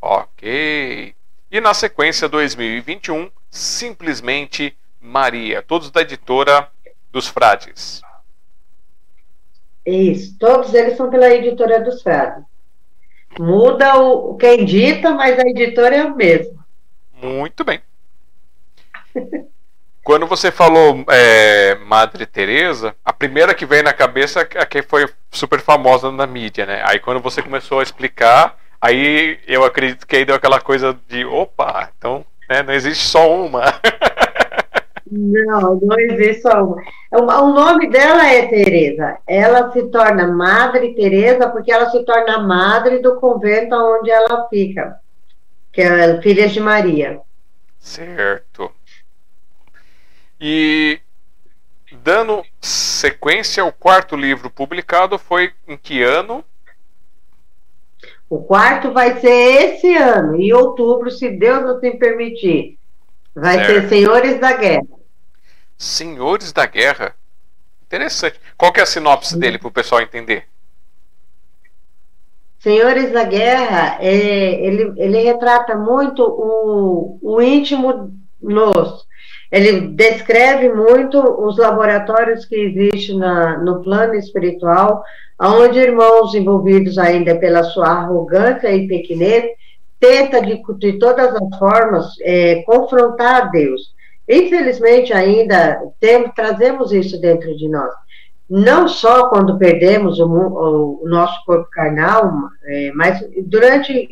Ok. E na sequência 2021, simplesmente Maria, todos da editora dos Frades. Isso, todos eles são pela editora dos Frades. Muda o quem dita, mas a editora é a mesma. Muito bem. Quando você falou é, Madre Teresa, a primeira que veio na cabeça é que foi super famosa na mídia, né? Aí quando você começou a explicar, aí eu acredito que aí deu aquela coisa de opa, então né, não existe só uma. Não, não existe só uma. O nome dela é Teresa. Ela se torna Madre Teresa porque ela se torna madre do convento onde ela fica, que é Filhas de Maria. Certo. E dando sequência, o quarto livro publicado foi em que ano? O quarto vai ser esse ano, em outubro, se Deus assim permitir. Vai ser Senhores da Guerra. Senhores da Guerra? Interessante. Qual que é a sinopse dele para o pessoal entender? Senhores da Guerra, é, ele, ele retrata muito o, o íntimo nosso, ele descreve muito os laboratórios que existem na, no plano espiritual, onde irmãos envolvidos ainda pela sua arrogância e pequenez tenta de, de todas as formas é, confrontar Deus. Infelizmente ainda temos, trazemos isso dentro de nós. Não só quando perdemos o, o, nosso corpo carnal, é, mas durante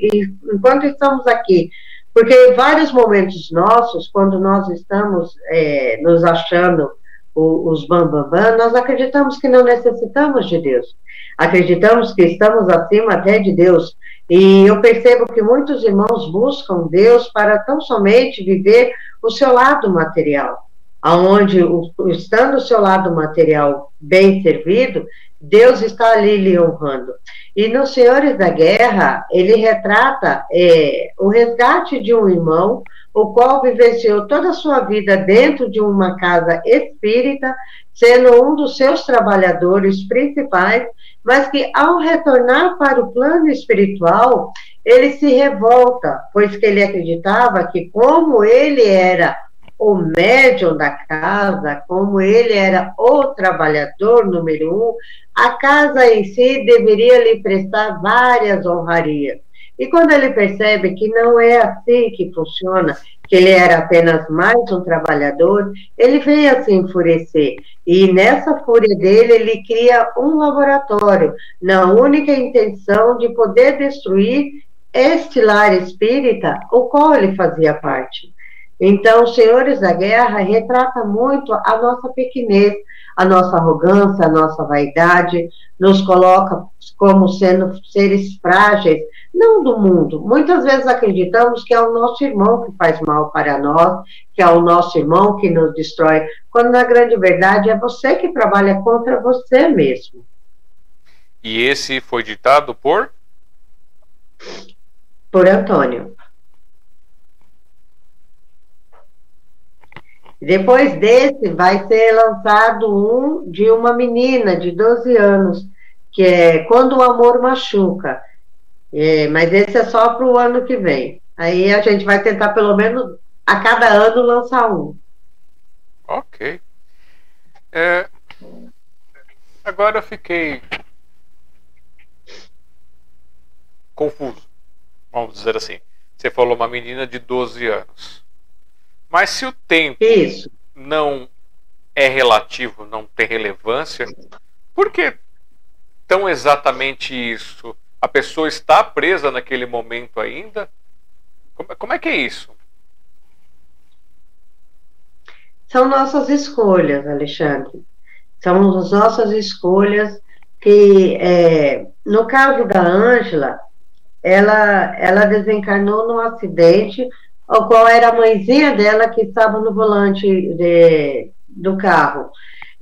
enquanto estamos aqui porque vários momentos nossos, quando nós estamos é, nos achando os bambambam, bam, bam, nós acreditamos que não necessitamos de Deus. Acreditamos que estamos acima até de Deus. E eu percebo que muitos irmãos buscam Deus para tão somente viver o seu lado material, aonde estando o seu lado material bem servido, Deus está ali lhe honrando. E nos Senhores da Guerra, ele retrata é, o resgate de um irmão, o qual vivenciou toda a sua vida dentro de uma casa espírita, sendo um dos seus trabalhadores principais, mas que ao retornar para o plano espiritual, ele se revolta, pois que ele acreditava que como ele era o médium da casa, como ele era o trabalhador número um, a casa em si deveria lhe prestar várias honrarias. E quando ele percebe que não é assim que funciona, que ele era apenas mais um trabalhador, ele vem a se enfurecer. E nessa fúria dele, ele cria um laboratório, na única intenção de poder destruir este lar espírita, o qual ele fazia parte. Então, Senhores da Guerra retrata muito a nossa pequenez, a nossa arrogância, a nossa vaidade, nos coloca como sendo seres frágeis, não do mundo. Muitas vezes acreditamos que é o nosso irmão que faz mal para nós, que é o nosso irmão que nos destrói, quando na grande verdade é você que trabalha contra você mesmo. E esse foi ditado por? Por Antônio. Depois desse, vai ser lançado um de uma menina de 12 anos, que é Quando o Amor Machuca. É, mas esse é só para o ano que vem. Aí a gente vai tentar, pelo menos, a cada ano lançar um. Ok. É, agora eu fiquei confuso, vamos dizer assim. Você falou uma menina de 12 anos. Mas se o tempo Isso. não é relativo, não tem relevância, por que tão exatamente isso? A pessoa está presa naquele momento ainda? Como, como é que é isso? São nossas escolhas, Alexandre. São as nossas escolhas que, é, no caso da Ângela, ela, ela desencarnou num acidente qual era a mãezinha dela que estava no volante de, do carro.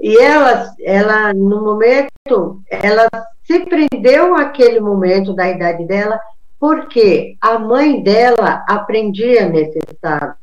E ela, ela, no momento, ela se prendeu àquele momento da idade dela, porque a mãe dela aprendia nesse estado.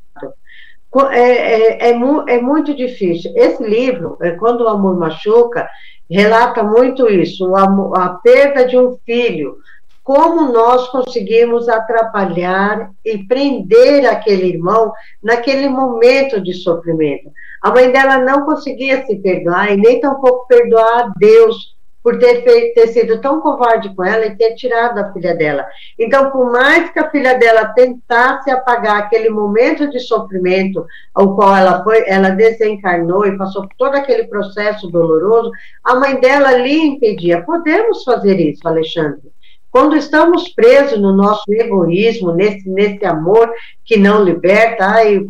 É, é, é, é, muito difícil. Esse livro, é Quando o Amor Machuca, relata muito isso, a perda de um filho, como nós conseguimos atrapalhar e prender aquele irmão naquele momento de sofrimento. A mãe dela não conseguia se perdoar e nem tampouco perdoar a Deus por ter, feito, ter sido tão covarde com ela e ter tirado a filha dela. Então, por mais que a filha dela tentasse apagar aquele momento de sofrimento ao qual ela foi, ela desencarnou e passou por todo aquele processo doloroso, a mãe dela lhe impedia. Podemos fazer isso, Alexandre. Quando estamos presos no nosso egoísmo, nesse, nesse amor que não liberta, ai, eu,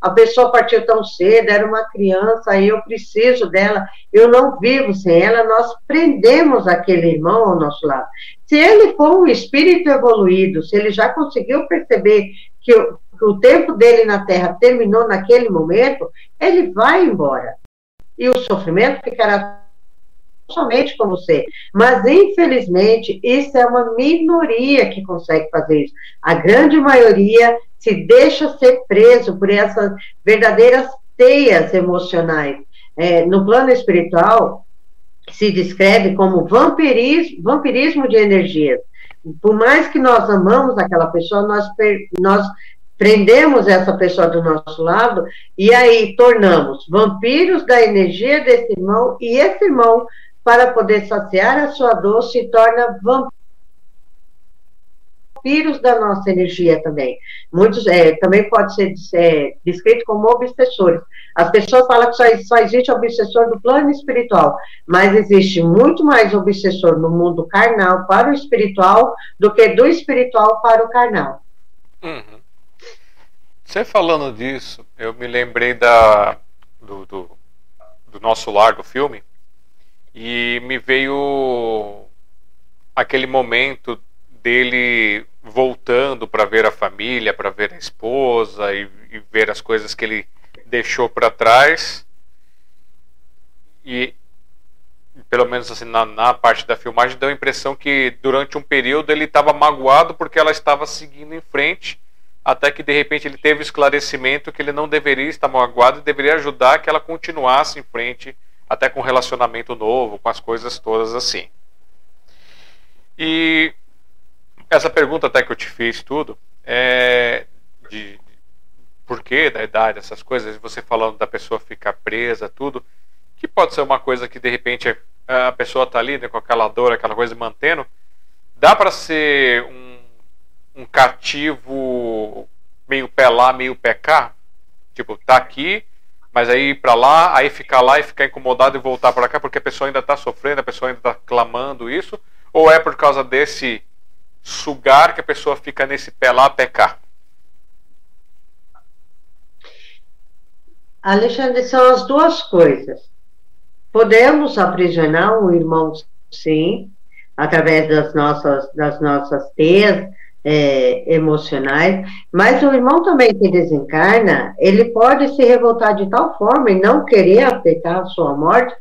a pessoa partiu tão cedo, era uma criança, aí eu preciso dela, eu não vivo sem ela, nós prendemos aquele irmão ao nosso lado. Se ele for um espírito evoluído, se ele já conseguiu perceber que o, que o tempo dele na Terra terminou naquele momento, ele vai embora. E o sofrimento ficará somente com você. Mas, infelizmente, isso é uma minoria que consegue fazer isso. A grande maioria se deixa ser preso por essas verdadeiras teias emocionais. É, no plano espiritual, se descreve como vampirismo, vampirismo de energias. Por mais que nós amamos aquela pessoa, nós, nós prendemos essa pessoa do nosso lado e aí tornamos vampiros da energia desse irmão e esse irmão para poder saciar a sua dor, se torna vampiros da nossa energia também. Muitos é, também pode ser é, descrito como obsessores. As pessoas falam que só, só existe obsessor do plano espiritual, mas existe muito mais obsessor no mundo carnal para o espiritual do que do espiritual para o carnal. Uhum. Você falando disso, eu me lembrei da, do, do, do nosso lar do filme, e me veio aquele momento dele voltando para ver a família, para ver a esposa e, e, ver as coisas que ele deixou para trás. E pelo menos assim na, na, parte da filmagem deu a impressão que durante um período ele estava magoado porque ela estava seguindo em frente, até que de repente ele teve o esclarecimento que ele não deveria estar magoado e deveria ajudar que ela continuasse em frente até com relacionamento novo, com as coisas todas assim. E essa pergunta até que eu te fiz tudo é de, de por que da idade, essas coisas, você falando da pessoa ficar presa, tudo, que pode ser uma coisa que de repente a pessoa está ali né, com aquela dor, aquela coisa mantendo, dá para ser um, um cativo meio pé lá, meio pé cá? Tipo, tá aqui, mas aí ir para lá, aí ficar lá e ficar incomodado e voltar para cá porque a pessoa ainda está sofrendo, a pessoa ainda está clamando isso, ou é por causa desse sugar que a pessoa fica nesse pé lá, pé cá? Alexandre, são as duas coisas. Podemos aprisionar um irmão, sim, através das nossas, das nossas teias, é, emocionais, mas o irmão também que desencarna, ele pode se revoltar de tal forma e não querer aceitar a sua morte,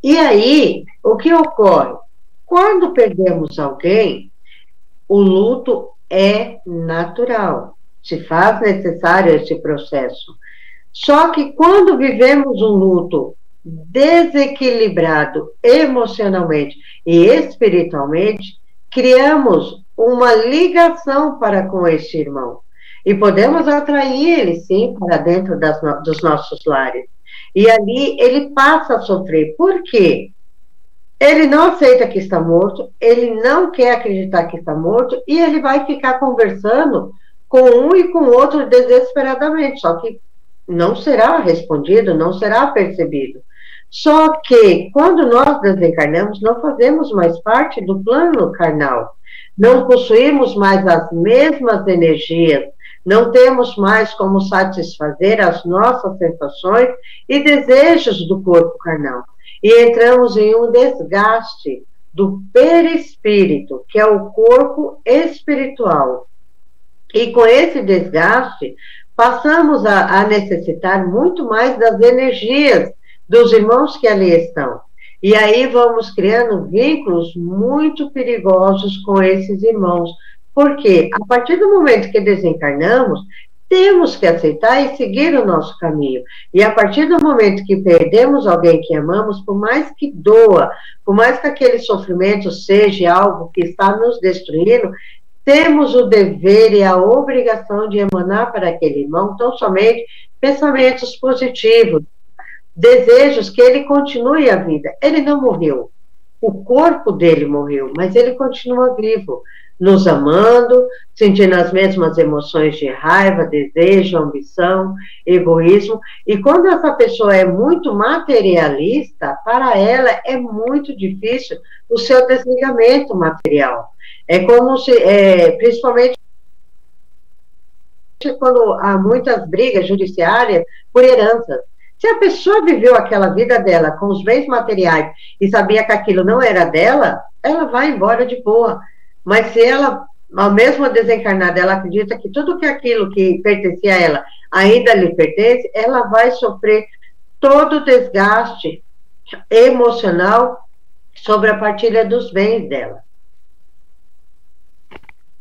e aí, o que ocorre? Quando perdemos alguém, o luto é natural, se faz necessário esse processo. Só que quando vivemos um luto desequilibrado emocionalmente e espiritualmente, criamos uma ligação para com este irmão. E podemos atrair ele, sim, para dentro das, dos nossos lares. E ali ele passa a sofrer. Por quê? Ele não aceita que está morto, ele não quer acreditar que está morto, e ele vai ficar conversando com um e com o outro desesperadamente. Só que não será respondido, não será percebido. Só que quando nós desencarnamos, não fazemos mais parte do plano carnal não possuímos mais as mesmas energias, não temos mais como satisfazer as nossas sensações e desejos do corpo carnal. E entramos em um desgaste do perispírito, que é o corpo espiritual. E com esse desgaste, passamos a, a necessitar muito mais das energias dos irmãos que ali estão. E aí vamos criando vínculos muito perigosos com esses irmãos. Porque a partir do momento que desencarnamos, temos que aceitar e seguir o nosso caminho. E a partir do momento que perdemos alguém que amamos, por mais que doa, por mais que aquele sofrimento seja algo que está nos destruindo, temos o dever e a obrigação de emanar para aquele irmão tão somente pensamentos positivos, desejos que ele continue a vida. Ele não morreu. o corpo dele morreu, mas ele continua vivo, nos amando, sentindo as mesmas emoções de raiva, desejo, ambição, egoísmo. E quando essa pessoa é muito materialista, para ela é muito difícil o seu desligamento material. É como se, é, principalmente quando há muitas brigas judiciárias por heranças. Se a pessoa viveu aquela vida dela com os bens materiais e sabia que aquilo não era dela, ela vai embora de boa. Mas se ela, ao mesmo desencarnada, ela acredita que tudo que aquilo que pertencia a ela ainda lhe pertence, ela vai sofrer todo o desgaste emocional sobre a partilha dos bens dela.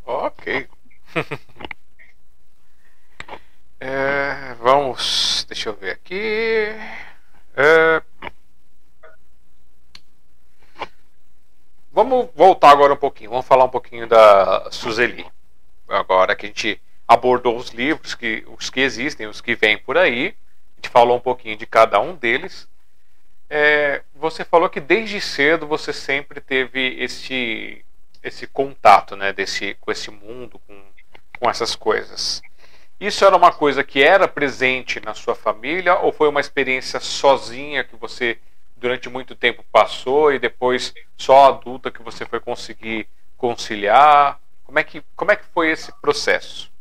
Ok. é, vamos, deixa eu ver aqui. É, Vamos voltar agora um pouquinho, vamos falar um pouquinho da Suzeli. Agora que a gente abordou os livros, que, os que existem, os que vêm por aí, a gente falou um pouquinho de cada um deles. É, você falou que desde cedo você sempre teve esse, esse contato né, desse, com esse mundo, com, com essas coisas. Isso era uma coisa que era presente na sua família ou foi uma experiência sozinha que você durante muito tempo passou e depois só adulta que você foi conseguir conciliar? Como é que, como é que foi esse processo?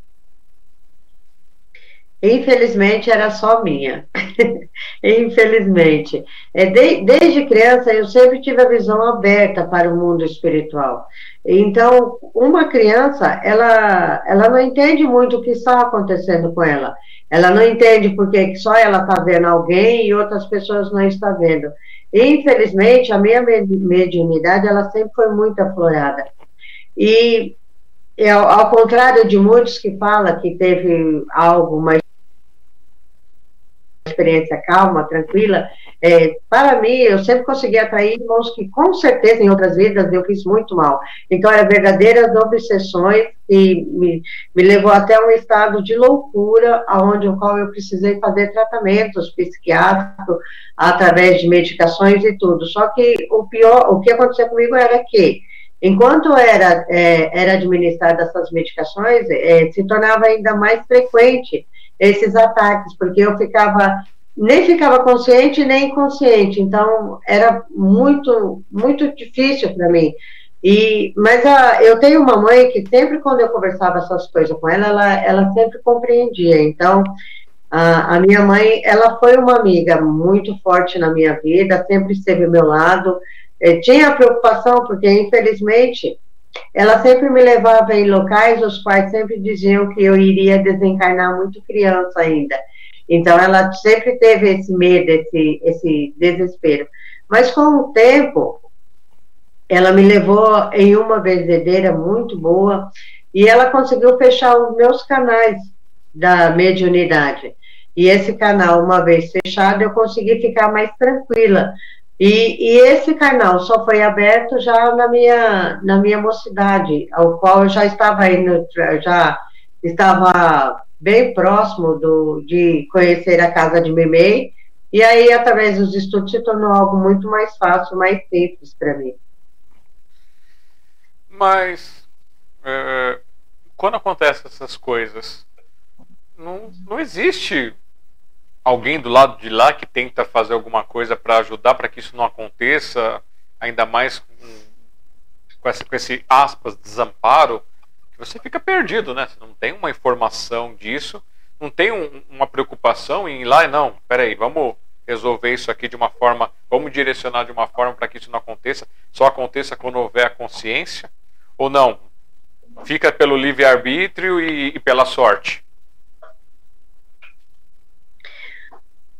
Infelizmente era só minha. Infelizmente. É, de, desde criança eu sempre tive a visão aberta para o mundo espiritual. Então, uma criança, ela, ela não entende muito o que está acontecendo com ela. Ela não entende porque só ela está vendo alguém e outras pessoas não estão vendo. Infelizmente, a minha mediunidade, ela sempre foi muito aflorada. E, ao, ao contrário de muitos que falam que teve algo mais experiência calma, tranquila, é, para mim, eu sempre consegui atrair irmãos que, com certeza, em outras vidas eu fiz muito mal. Então, eram verdadeiras obsessões e me, me levou até um estado de loucura, aonde o qual eu precisei fazer tratamentos psiquiátricos através de medicações e tudo. Só que o pior, o que aconteceu comigo era que Enquanto era, é, era administrada essas medicações, é, se tornava ainda mais frequente esses ataques, porque eu ficava nem ficava consciente nem inconsciente, então era muito muito difícil para mim. E mas a, eu tenho uma mãe que sempre quando eu conversava essas coisas com ela, ela, ela sempre compreendia. Então a, a minha mãe, ela foi uma amiga muito forte na minha vida, sempre esteve ao meu lado. Eu tinha preocupação porque infelizmente ela sempre me levava em locais os quais sempre diziam que eu iria desencarnar muito criança ainda. Então, ela sempre teve esse medo, esse, esse desespero. Mas, com o tempo, ela me levou em uma benzedeira muito boa e ela conseguiu fechar os meus canais da mediunidade. E esse canal, uma vez fechado, eu consegui ficar mais tranquila, e, e, esse canal só foi aberto já na minha, na minha mocidade, ao qual eu já estava indo, já estava bem próximo do, de conhecer a casa de Memei, e aí, através dos estudos, se tornou algo muito mais fácil, mais simples para mim. Mas, é, quando acontecem essas coisas, não, não existe alguém do lado de lá que tenta fazer alguma coisa para ajudar para que isso não aconteça, ainda mais com, com, esse, com esse aspas desamparo, você fica perdido, né? Você não tem uma informação disso, não tem um, uma preocupação em ir lá e não, peraí, vamos resolver isso aqui de uma forma, vamos direcionar de uma forma para que isso não aconteça, só aconteça quando houver a consciência, ou não, fica pelo livre-arbítrio e, e pela sorte.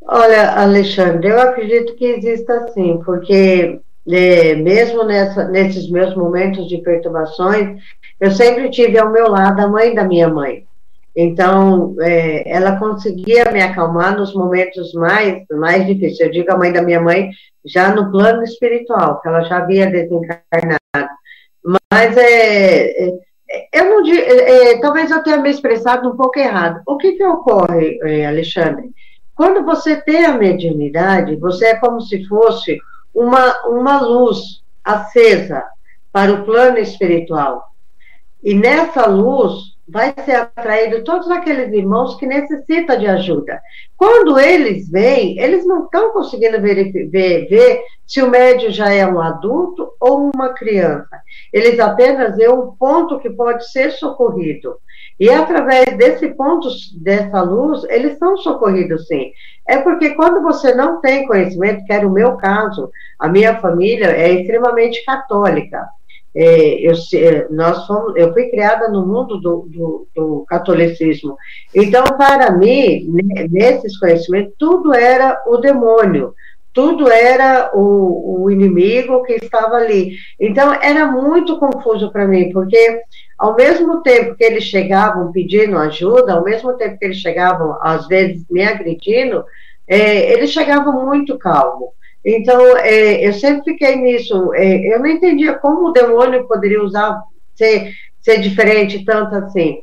Olha, Alexandre, eu acredito que exista sim, porque é, mesmo nessa, nesses meus momentos de perturbações, eu sempre tive ao meu lado a mãe da minha mãe. Então, é, ela conseguia me acalmar nos momentos mais, mais difíceis. Eu digo a mãe da minha mãe, já no plano espiritual, que ela já havia desencarnado. Mas é, é eu não é, é, talvez eu tenha me expressado um pouco errado. O que, que ocorre, é, Alexandre? Quando você tem a mediunidade, você é como se fosse uma, uma luz acesa para o plano espiritual. E nessa luz vai ser atraído todos aqueles irmãos que necessitam de ajuda. Quando eles vêm, eles não estão conseguindo ver, ver, ver, se o médio já é um adulto ou uma criança. Eles apenas veem um ponto que pode ser socorrido. E através desse ponto, dessa luz, eles são socorridos sim. É porque quando você não tem conhecimento, que era o meu caso, a minha família é extremamente católica. É, eu, nós fomos, eu fui criada no mundo do, do, do, catolicismo. Então, para mim, nesses conhecimentos, tudo era o demônio, tudo era o, o inimigo que estava ali. Então, era muito confuso para mim, porque ao mesmo tempo que eles chegavam pedindo ajuda, ao mesmo tempo que eles chegavam, às vezes, me agredindo, é, eles chegavam muito calmo. Então, é, eu sempre fiquei nisso. É, eu não entendia como o demônio poderia usar, ser, ser diferente tanto assim.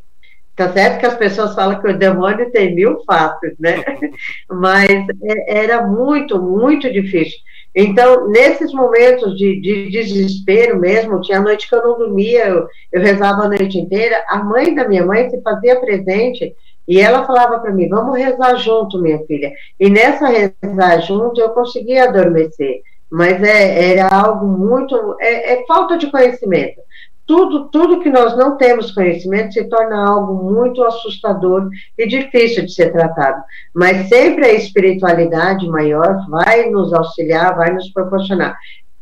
Tá certo que as pessoas falam que o demônio tem mil faces, né? Mas é, era muito, muito difícil. Então, nesses momentos de, de, desespero mesmo, tinha noite que eu não dormia, eu, eu rezava a noite inteira, a mãe da minha mãe se fazia presente e ela falava para mim: vamos rezar junto, minha filha. E nessa rezar junto eu conseguia adormecer, mas é, era algo muito. É, é, falta de conhecimento. Tudo, tudo que nós não temos conhecimento se torna algo muito assustador e difícil de ser tratado. Mas sempre a espiritualidade maior vai nos auxiliar, vai nos proporcionar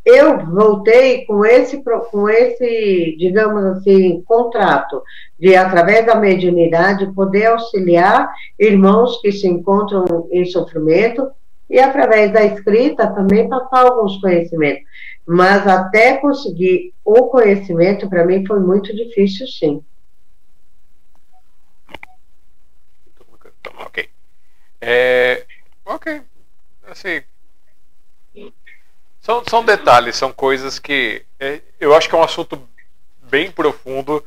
eu voltei com esse, com esse, digamos assim, contrato de, através da mediunidade, poder auxiliar irmãos que se encontram em sofrimento e, através da escrita, também passar alguns conhecimentos. Mas até conseguir o conhecimento, para mim, foi muito difícil, sim. Ok. É, ok. Assim, são, são detalhes, são coisas que é, eu acho que é um assunto bem profundo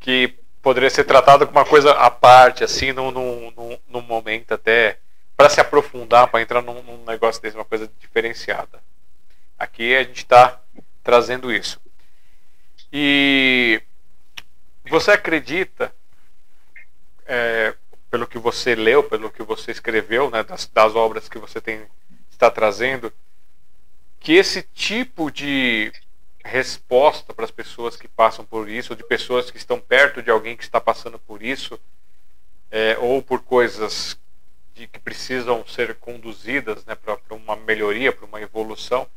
que poderia ser tratado como uma coisa à parte, assim, num, num, num momento até para se aprofundar, para entrar num, num, negócio desse, uma coisa diferenciada. Aqui a gente está trazendo isso. E você acredita, é, pelo que você leu, pelo que você escreveu, né, das, das obras que você tem, está trazendo, que esse tipo de resposta para as pessoas que passam por isso, ou de pessoas que estão perto de alguém que está passando por isso, é, ou por coisas de, que precisam ser conduzidas né, para uma melhoria, para uma evolução,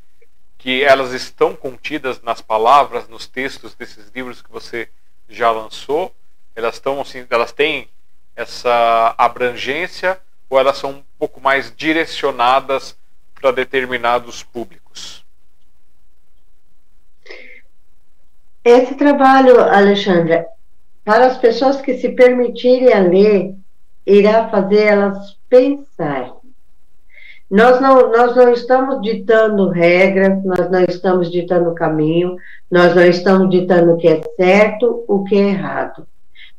que elas estão contidas nas palavras, nos textos desses livros que você já lançou, elas estão assim, elas têm essa abrangência ou elas são um pouco mais direcionadas para determinados públicos? Esse trabalho, Alexandra, para as pessoas que se permitirem a ler, irá fazer elas pensar. Nós não, nós não estamos ditando regras, nós não estamos ditando caminho, nós não estamos ditando o que é certo, o que é errado.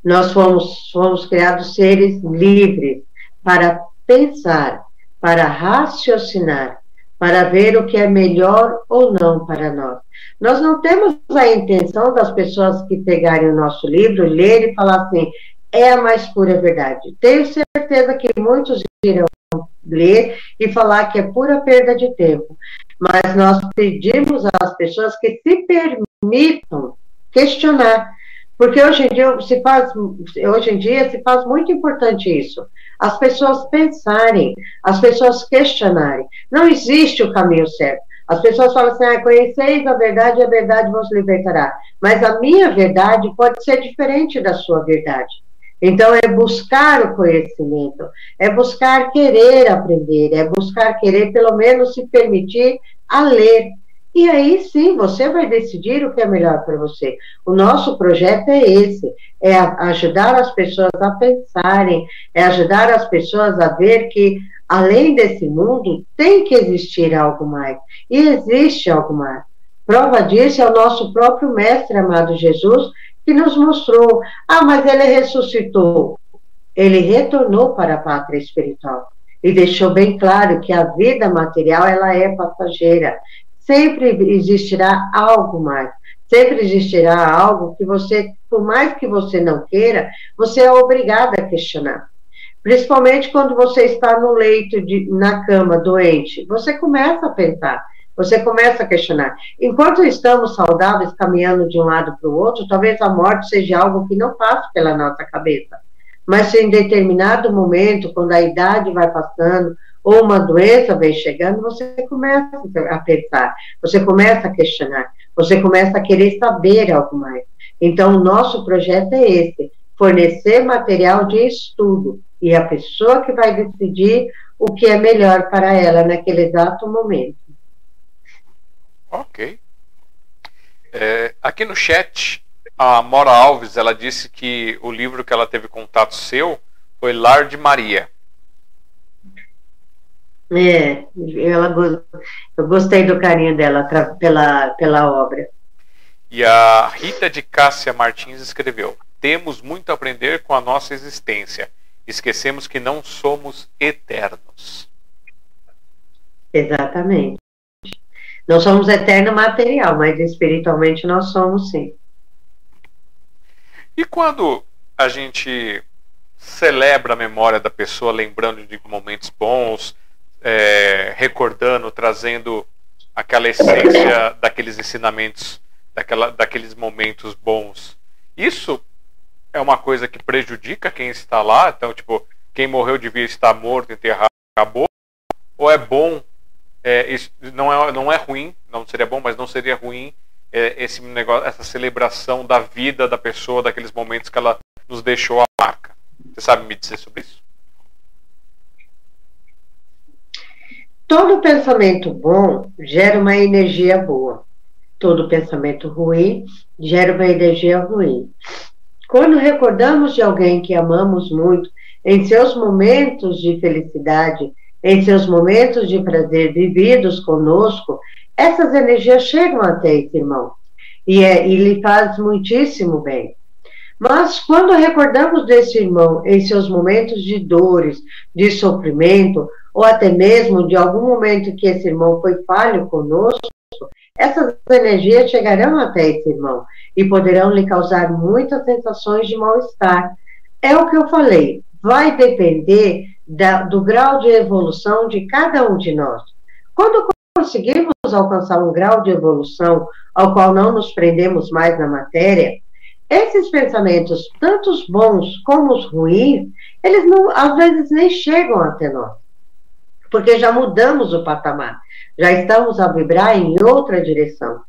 Nós fomos, fomos criados seres livres para pensar, para raciocinar, para ver o que é melhor ou não para nós. Nós não temos a intenção das pessoas que pegarem o nosso livro, lerem e falar assim, é a mais pura verdade. Tenho certeza que muitos irão ler e falar que é pura perda de tempo. Mas nós pedimos às pessoas que se permitam questionar, porque hoje em dia se faz, hoje em dia se faz muito importante isso. As pessoas pensarem, as pessoas questionarem. Não existe o caminho certo. As pessoas falam assim: ah, conheceis a verdade e a verdade vos libertará. Mas a minha verdade pode ser diferente da sua verdade. Então, é buscar o conhecimento, é buscar querer aprender, é buscar querer, pelo menos, se permitir a ler, e aí sim você vai decidir o que é melhor para você. O nosso projeto é esse: é ajudar as pessoas a pensarem, é ajudar as pessoas a ver que além desse mundo tem que existir algo mais. E existe algo mais. Prova disso é o nosso próprio mestre amado Jesus, que nos mostrou: ah, mas ele ressuscitou. Ele retornou para a pátria espiritual e deixou bem claro que a vida material ela é passageira sempre existirá algo mais. Sempre existirá algo que você, por mais que você não queira, você é obrigado a questionar. Principalmente quando você está no leito, de, na cama, doente, você começa a pensar, você começa a questionar. Enquanto estamos saudáveis, caminhando de um lado para o outro, talvez a morte seja algo que não passa pela nossa cabeça. Mas se em determinado momento, quando a idade vai passando, ou uma doença vem chegando, você começa a pensar, você começa a questionar, você começa a querer saber algo mais. Então, o nosso projeto é esse: fornecer material de estudo e a pessoa que vai decidir o que é melhor para ela naquele exato momento. Ok. É, aqui no chat, a Mora Alves ela disse que o livro que ela teve contato seu foi Lar de Maria. É, ela, eu gostei do carinho dela pela, pela obra. E a Rita de Cássia Martins escreveu: Temos muito a aprender com a nossa existência. Esquecemos que não somos eternos. Exatamente. Não somos eterno material, mas espiritualmente nós somos sim. E quando a gente celebra a memória da pessoa, lembrando de momentos bons, é, recordando, trazendo aquela essência daqueles ensinamentos, daquela, daqueles momentos bons. Isso é uma coisa que prejudica quem está lá? Então, tipo, quem morreu devia estar morto, enterrado, acabou? Ou é bom? É, isso não é, não é ruim, não seria bom, mas não seria ruim é, esse negócio, essa celebração da vida da pessoa, daqueles momentos que ela nos deixou a marca. Você sabe me dizer sobre isso? Todo pensamento bom gera uma energia boa. Todo pensamento ruim gera uma energia ruim. Quando recordamos de alguém que amamos muito, em seus momentos de felicidade, em seus momentos de prazer vividos conosco, essas energias chegam até esse irmão e, é, e lhe faz muitíssimo bem. Mas quando recordamos desse irmão em seus momentos de dores, de sofrimento, ou até mesmo de algum momento que esse irmão foi falho conosco, essas energias chegarão até esse irmão e poderão lhe causar muitas sensações de mal-estar. É o que eu falei, vai depender da, do grau de evolução de cada um de nós. Quando conseguimos alcançar um grau de evolução ao qual não nos prendemos mais na matéria, esses pensamentos, tanto os bons como os ruins, eles não, às vezes nem chegam até nós porque já mudamos o patamar, já estamos a vibrar em outra direção.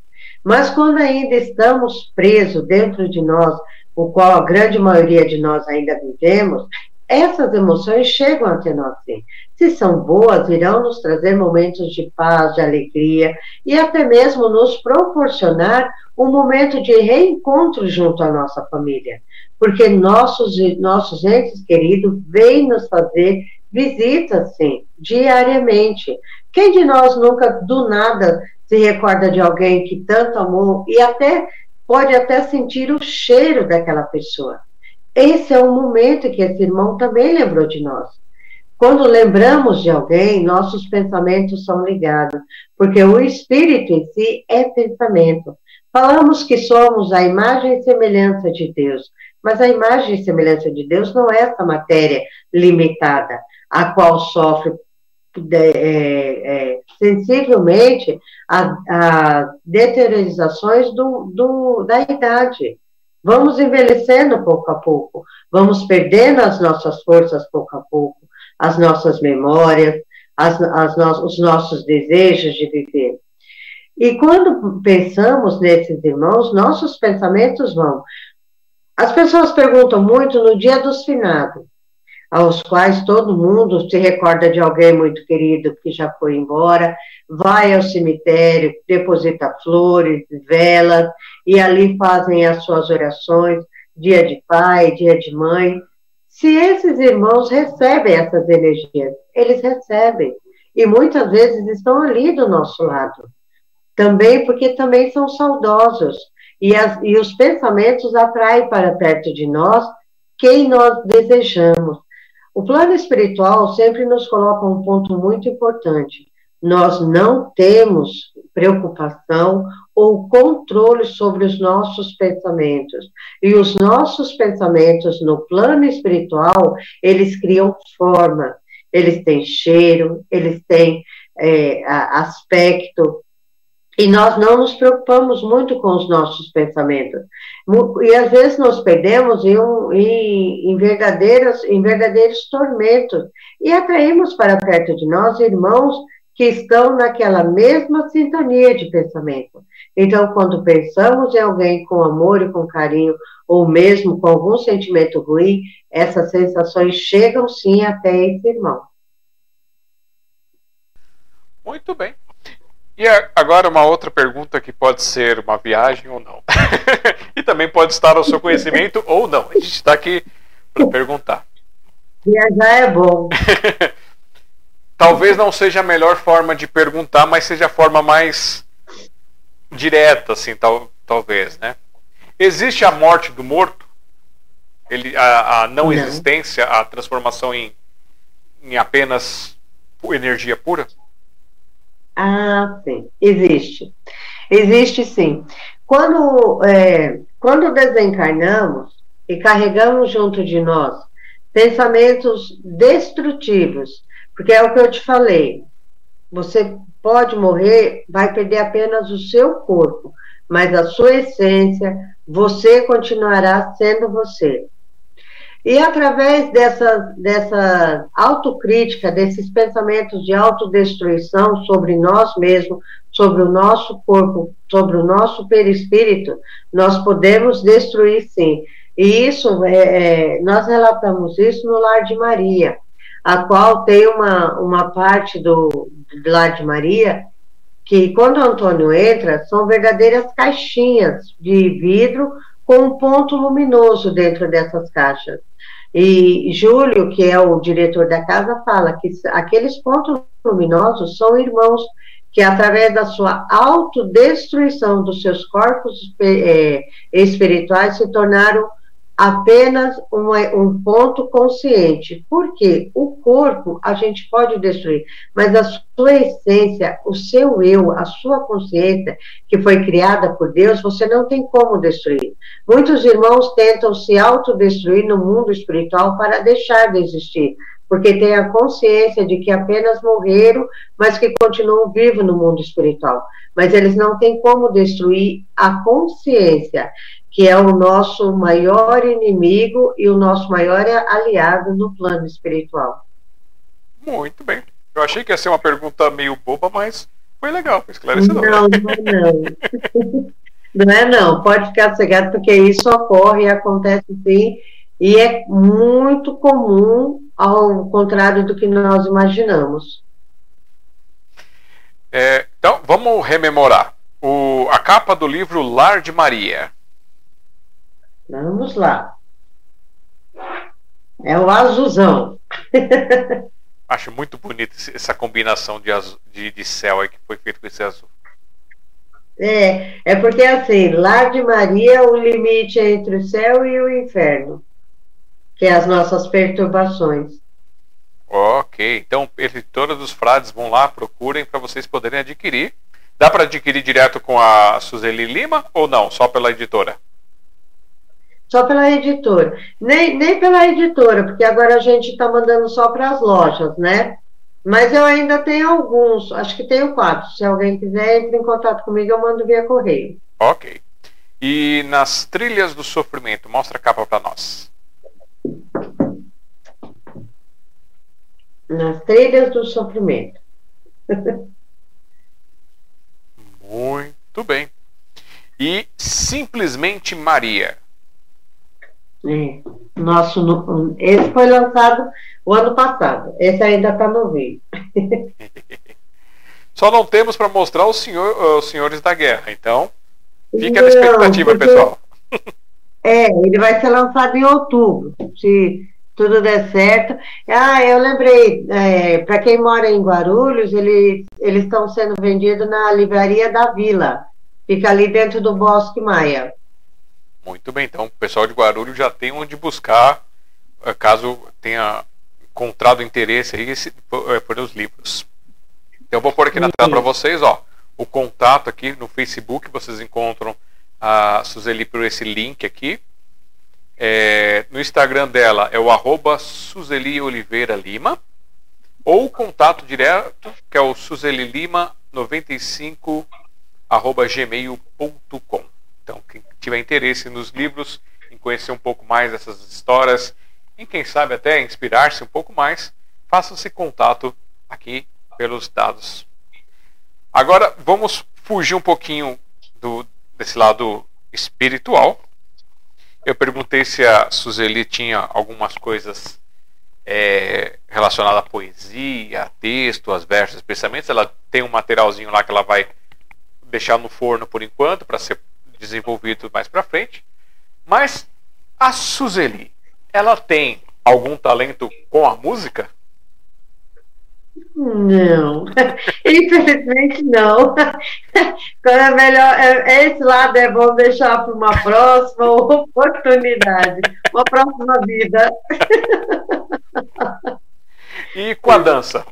Mas quando ainda estamos presos dentro de nós, o qual a grande maioria de nós ainda vivemos, essas emoções chegam até nós sim. Se são boas, irão nos trazer momentos de paz, de alegria e até mesmo nos proporcionar um momento de reencontro junto à nossa família. Porque nossos, nossos entes queridos vêm nos fazer visitas, sim, diariamente. Quem de nós nunca, do nada, se recorda de alguém que tanto amou e até pode até sentir o cheiro daquela pessoa? Esse é o momento que esse irmão também lembrou de nós. Quando lembramos de alguém, nossos pensamentos são ligados, porque o espírito em si é pensamento. Falamos que somos a imagem e semelhança de Deus, mas a imagem e semelhança de Deus não é essa matéria limitada a qual sofre é, é, sensivelmente as deteriorizações do, do, da idade. Vamos envelhecendo pouco a pouco, vamos perdendo as nossas forças pouco a pouco, as nossas memórias, as, as no, os nossos desejos de viver. E quando pensamos nesses irmãos, nossos pensamentos vão. As pessoas perguntam muito no dia dos finados aos quais todo mundo se recorda de alguém muito querido que já foi embora, vai ao cemitério, deposita flores, velas, e ali fazem as suas orações, dia de pai, dia de mãe. Se esses irmãos recebem essas energias, eles recebem, e muitas vezes estão ali do nosso lado. Também porque também são saudosos, e, as, e os pensamentos atraem para perto de nós quem nós desejamos. O plano espiritual sempre nos coloca um ponto muito importante. Nós não temos preocupação ou controle sobre os nossos pensamentos. E os nossos pensamentos no plano espiritual, eles criam forma, eles têm cheiro, eles têm é, aspecto, e nós não nos preocupamos muito com os nossos pensamentos. E às vezes nos perdemos em, um, em, em, verdadeiros, em verdadeiros tormentos e atraímos para perto de nós irmãos que estão naquela mesma sintonia de pensamento. Então, quando pensamos em alguém com amor e com carinho, ou mesmo com algum sentimento ruim, essas sensações chegam sim até esse irmão. Muito bem. E agora uma outra pergunta que pode ser uma viagem ou não. e também pode estar ao seu conhecimento ou não. A gente está aqui para perguntar. Viajar é bom. Talvez não seja a melhor forma de perguntar, mas seja a forma mais direta, assim, tal, talvez, né? Existe a morte do morto? Ele, a, a não, não existência, a transformação em, em apenas energia pura? Ah, sim, existe. Existe sim. Quando, é, quando desencarnamos e carregamos junto de nós pensamentos destrutivos, porque é o que eu te falei, você pode morrer, vai perder apenas o seu corpo, mas a sua essência, você continuará sendo você. E através dessa, dessa autocrítica, desses pensamentos de autodestruição sobre nós mesmos, sobre o nosso corpo, sobre o nosso perispírito, nós podemos destruir sim. E isso, é, é, nós relatamos isso no Lar de Maria, a qual tem uma, uma parte do, do Lar de Maria que, quando o Antônio entra, são verdadeiras caixinhas de vidro com um ponto luminoso dentro dessas caixas. E Júlio, que é o diretor da casa, fala que aqueles pontos luminosos são irmãos que, através da sua autodestruição dos seus corpos é, espirituais, se tornaram apenas uma, um ponto consciente. Porque o corpo a gente pode destruir, mas a sua essência, o seu eu, a sua consciência, que foi criada por Deus, você não tem como destruir. Muitos irmãos tentam se autodestruir no mundo espiritual para deixar de existir, porque têm a consciência de que apenas morreram, mas que continuam vivos no mundo espiritual. Mas eles não têm como destruir a consciência que é o nosso maior inimigo e o nosso maior aliado no plano espiritual. Muito bem. Eu achei que ia ser uma pergunta meio boba, mas foi legal, foi esclarecedor. Não, não é não. não é não, pode ficar cegado, porque isso ocorre e acontece sim, e é muito comum, ao contrário do que nós imaginamos. É, então, vamos rememorar. O, a capa do livro Lar de Maria. Vamos lá. É o azulzão. Acho muito bonita essa combinação de, azul, de, de céu aí que foi feito com esse azul. É, é porque assim, lá de Maria, o limite é entre o céu e o inferno, que é as nossas perturbações. Ok, então todos os frades vão lá, procurem para vocês poderem adquirir. Dá para adquirir direto com a Suzeli Lima ou não? Só pela editora? Só pela editora. Nem, nem pela editora, porque agora a gente está mandando só para as lojas, né? Mas eu ainda tenho alguns, acho que tenho quatro. Se alguém quiser, entre em contato comigo, eu mando via correio. Ok. E nas trilhas do sofrimento, mostra a capa para nós. Nas trilhas do sofrimento. Muito bem. E simplesmente Maria. É. Nosso, esse foi lançado o ano passado. Esse ainda está novinho. Só não temos para mostrar os, senhor, os senhores da guerra. Então, fica não, na expectativa, porque, pessoal. É, ele vai ser lançado em outubro. Se tudo der certo. Ah, eu lembrei, é, para quem mora em Guarulhos, ele, eles estão sendo vendidos na livraria da Vila. Fica ali dentro do Bosque Maia. Muito bem, então o pessoal de Guarulhos já tem onde buscar, eh, caso tenha encontrado interesse aí esse, por, eh, por os livros. Então eu vou pôr aqui na tela para vocês, ó, o contato aqui no Facebook, vocês encontram a Suzeli por esse link aqui. É, no Instagram dela é o arroba Suzeli Oliveira Lima. Ou o contato direto, que é o suzelilima95 arroba gmail.com. Então, quem tiver interesse nos livros, em conhecer um pouco mais dessas histórias, e quem sabe até inspirar-se um pouco mais, faça esse contato aqui pelos dados. Agora vamos fugir um pouquinho do, desse lado espiritual. Eu perguntei se a Suzeli tinha algumas coisas é, relacionadas à poesia, a texto, às versos, pensamentos. Ela tem um materialzinho lá que ela vai deixar no forno por enquanto para ser desenvolvido mais para frente. Mas a Suzeli, ela tem algum talento com a música? Não, infelizmente não. Quando é melhor, é, esse lado é bom deixar para uma próxima oportunidade, uma próxima vida. E com a dança?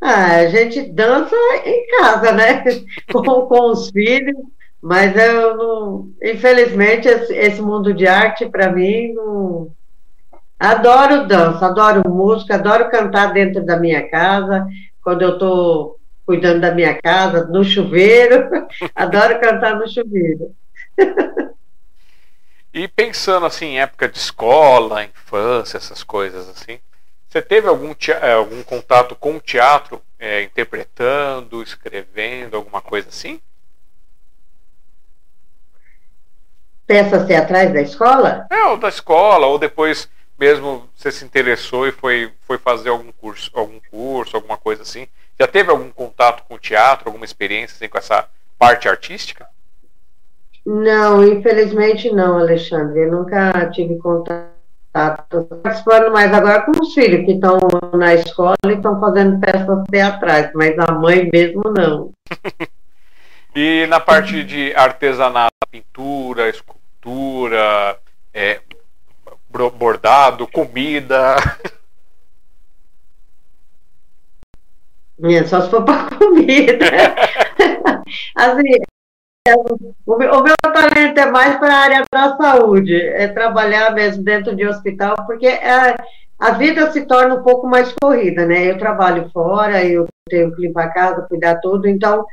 Ah, a gente dança em casa, né? Com, com os filhos, mas eu não. Infelizmente, esse, mundo de arte, para mim, não. Adoro dança, adoro música, adoro cantar dentro da minha casa, quando eu estou cuidando da minha casa, no chuveiro, adoro cantar no chuveiro. e pensando assim, em época de escola, infância, essas coisas assim, você teve algum, é, algum contato com o teatro, é, interpretando, escrevendo, alguma coisa assim? Peças teatrais da escola? É, ou da escola, ou depois mesmo você se interessou e foi, foi fazer algum curso, algum curso, alguma coisa assim. Já teve algum contato com o teatro, alguma experiência assim, com essa parte artística? Não, infelizmente não, Alexandre. Eu nunca tive contato Estou participando mais agora com os filhos que estão na escola e estão fazendo peças teatrais, mas a mãe mesmo não. e na parte de artesanato, pintura, escultura, é, bordado, comida. É, só se for para comida. assim, o o meu talento é mais para a área da saúde, é trabalhar mesmo dentro de hospital, porque é, a vida se torna um pouco mais corrida, né? Eu trabalho fora, eu tenho que limpar a casa, cuidar tudo, então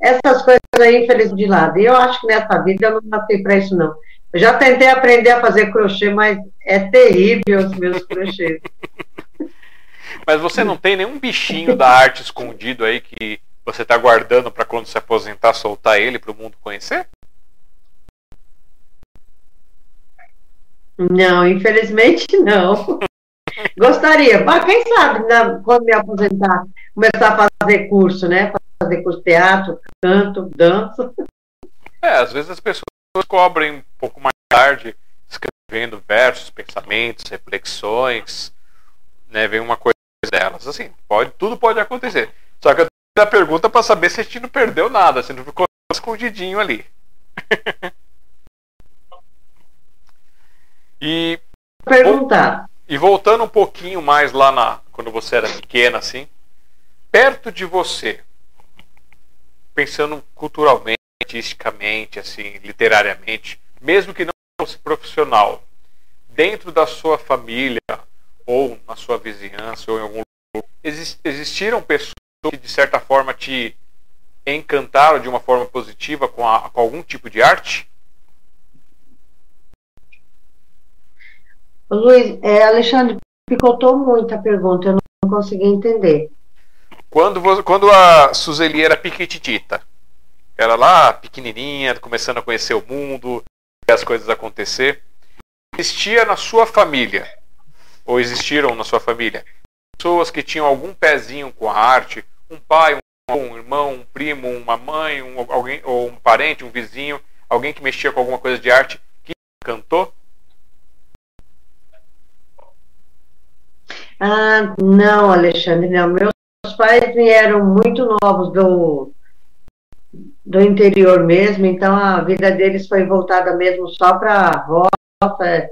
essas coisas aí, infelizmente, de lado. E eu acho que nessa vida eu não nasci para isso, não. Eu já tentei aprender a fazer crochê, mas é terrível os meus crochês. Mas você não tem nenhum bichinho da arte escondido aí que você está guardando para quando se aposentar soltar ele para o mundo conhecer? Não, infelizmente não. Gostaria, mas quem sabe, né, quando me aposentar, começar a fazer curso, né? Fazer curso de teatro, canto, dança. É, às vezes as pessoas cobrem um pouco mais tarde, escrevendo versos, pensamentos, reflexões, né? Vem uma coisa delas. Assim, pode, tudo pode acontecer. Só que eu a pergunta para saber se a gente não perdeu nada, se não ficou escondidinho ali. e perguntar. E voltando um pouquinho mais lá na quando você era pequena assim, perto de você, pensando culturalmente, artisticamente, assim, literariamente, mesmo que não fosse profissional, dentro da sua família ou na sua vizinhança ou em algum lugar, existiram pessoas que de certa forma te encantaram de uma forma positiva com, a, com algum tipo de arte? Luiz, é, Alexandre, picotou muito a pergunta, eu não consegui entender. Quando, quando a Suzeli era piquititita, era lá pequenininha, começando a conhecer o mundo, as coisas acontecer, existia na sua família, ou existiram na sua família, pessoas que tinham algum pezinho com a arte, um pai, um, irmão, um primo, uma mãe, um, alguém, ou um parente, um vizinho, alguém que mexia com alguma coisa de arte, que cantou? Ah, não, Alexandre, não. Meus pais vieram muito novos do, do interior mesmo, então a vida deles foi voltada mesmo só para a roça,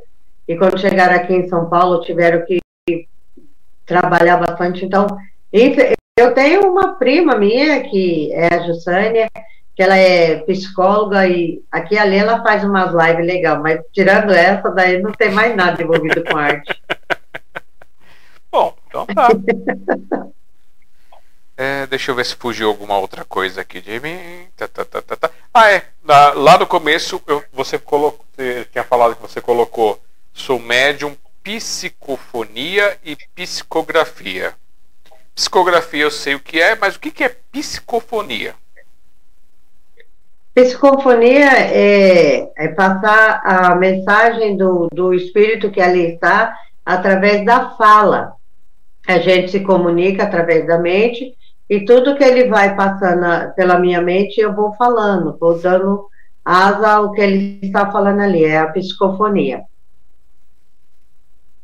e quando chegaram aqui em São Paulo tiveram que trabalhar bastante, então Eu tenho uma prima minha, que é a Jussânia, que ela é psicóloga e aqui ali ela faz umas lives legal, mas tirando essa, daí não tem mais nada envolvido com arte. Bom, então tá. é, deixa eu ver se fugiu alguma outra coisa aqui de mim. Tá, tá, tá, tá, tá. Ah, é. Lá, no começo eu, você colocou, você tinha falado que você colocou sou médium, psicofonia e psicografia. Psicografia eu sei o que é, mas o que é psicofonia? Psicofonia é, é passar a mensagem do, do espírito que ali está através da fala. A gente se comunica através da mente e tudo que ele vai passando pela minha mente eu vou falando, vou dando asa ao que ele está falando ali, é a psicofonia.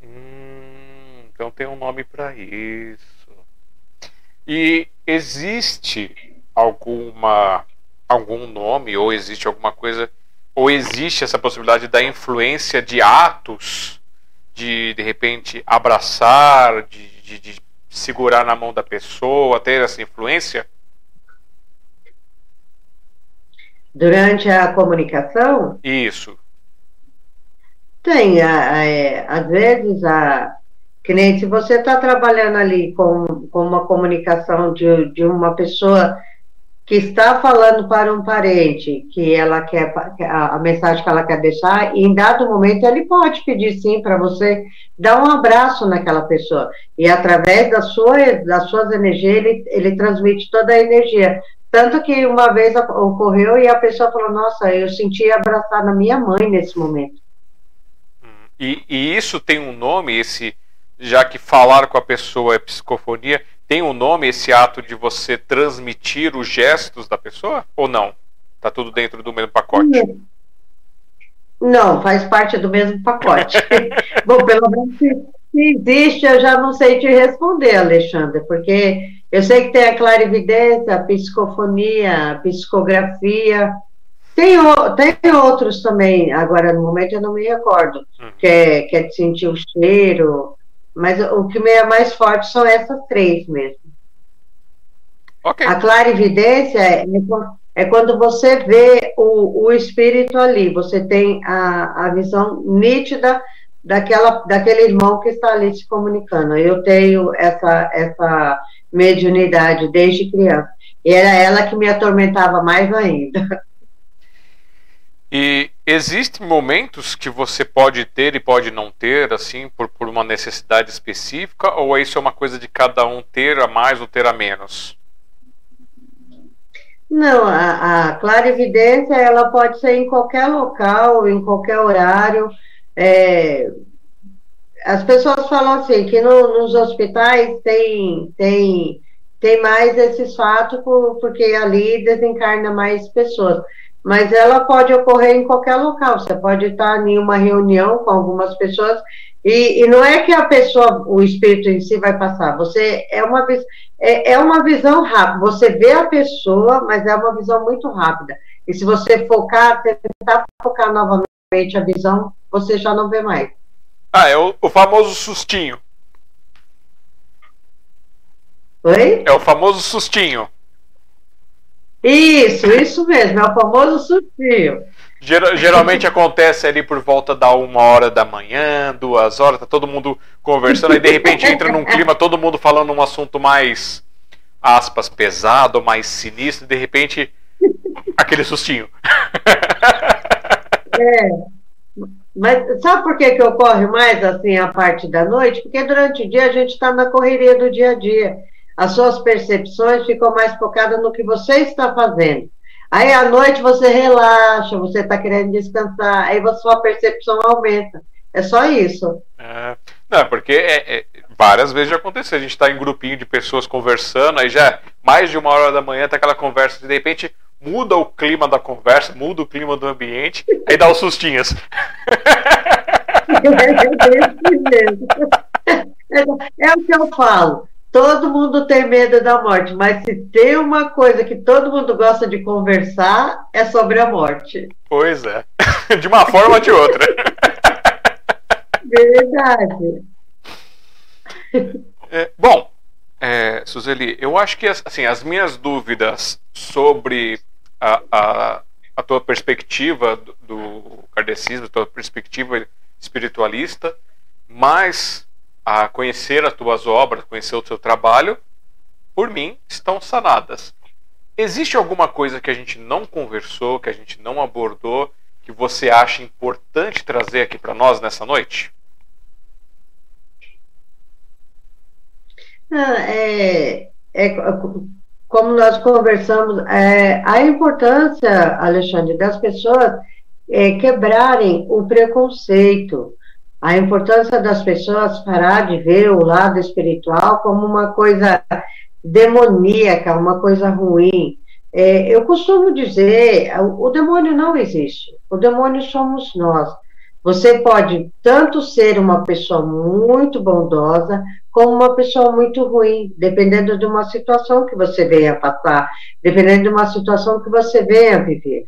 Hum, então tem um nome para isso. E existe alguma algum nome, ou existe alguma coisa, ou existe essa possibilidade da influência de atos, de de repente abraçar, de, de, de segurar na mão da pessoa, ter essa influência? Durante a comunicação? Isso. Tem, é, às vezes, a, que nem se você está trabalhando ali com, com uma comunicação de, de uma pessoa que está falando para um parente que ela quer a, mensagem que ela quer deixar, e em dado momento ele pode pedir sim para você dar um abraço naquela pessoa. E através da sua, das suas energias, ele, ele transmite toda a energia. Tanto que uma vez ocorreu e a pessoa falou: Nossa, eu senti abraçar a minha mãe nesse momento. E, e isso tem um nome, esse já que falar com a pessoa é psicofonia, tem um nome esse ato de você transmitir os gestos da pessoa? Ou não? Tá tudo dentro do mesmo pacote? Não, faz parte do mesmo pacote. Bom, pelo menos se, existe, eu já não sei te responder, Alexandre, porque eu sei que tem a clarividência, a psicofonia, a psicografia. Tem, tem outros também, agora no momento eu não me recordo, hum. que, é, que é de sentir o cheiro, mas o que me é mais forte são essas três mesmo. Okay. A clarividência é, é quando você vê o, o espírito ali, você tem a, a visão nítida daquela, daquele irmão que está ali se comunicando. Eu tenho essa, essa mediunidade desde criança. E era ela que me atormentava mais ainda. E existem momentos que você pode ter e pode não ter, assim, por, por uma necessidade específica, ou isso é uma coisa de cada um ter a mais ou ter a menos? Não, a, a clarividência ela pode ser em qualquer local, em qualquer horário. É, as pessoas falam assim que no, nos hospitais tem, tem, tem mais esses fatos porque ali desencarna mais pessoas mas ela pode ocorrer em qualquer local. Você pode estar em uma reunião com algumas pessoas e, e não é que a pessoa, o espírito em si vai passar. Você é uma é, é uma visão rápida. Você vê a pessoa, mas é uma visão muito rápida. E se você focar, tentar focar novamente a visão, você já não vê mais. Ah, é o, o famoso sustinho. Oi? É o famoso sustinho. Isso, isso mesmo, é o famoso sustinho. geralmente acontece ali por volta da uma hora da manhã, duas horas, tá todo mundo conversando, aí de repente entra num clima, todo mundo falando um assunto mais, aspas, pesado, mais sinistro, e de repente, aquele sustinho. É. Mas sabe por que, que ocorre mais assim a parte da noite? Porque durante o dia a gente está na correria do dia a dia as suas percepções ficam mais focadas no que você está fazendo. Aí à noite você relaxa, você está querendo descansar, aí a sua percepção aumenta. É só isso. É, não, porque é, é, várias vezes já aconteceu. A gente está em grupinho de pessoas conversando, aí já mais de uma hora da manhã tá aquela conversa, de repente muda o clima da conversa, muda o clima do ambiente, aí dá os sustinhos. É, é o que eu falo. Todo mundo tem medo da morte, mas se tem uma coisa que todo mundo gosta de conversar, é sobre a morte. Pois é. De uma forma ou de outra. Verdade. É, bom, é, Suzeli, eu acho que assim, as minhas dúvidas sobre a, a, a tua perspectiva do, do kardecismo, a tua perspectiva espiritualista, mais a conhecer as tuas obras, conhecer o seu trabalho, por mim, estão sanadas. Existe alguma coisa que a gente não conversou, que a gente não abordou, que você acha importante trazer aqui para nós nessa noite? É, é, como nós conversamos, é, a importância, Alexandre, das pessoas é, quebrarem o preconceito, a importância das pessoas parar de ver o lado espiritual como uma coisa demoníaca, uma coisa ruim. É, eu costumo dizer, o, demônio não existe, o demônio somos nós. Você pode tanto ser uma pessoa muito bondosa, como uma pessoa muito ruim, dependendo de uma situação que você venha passar, dependendo de uma situação que você venha viver.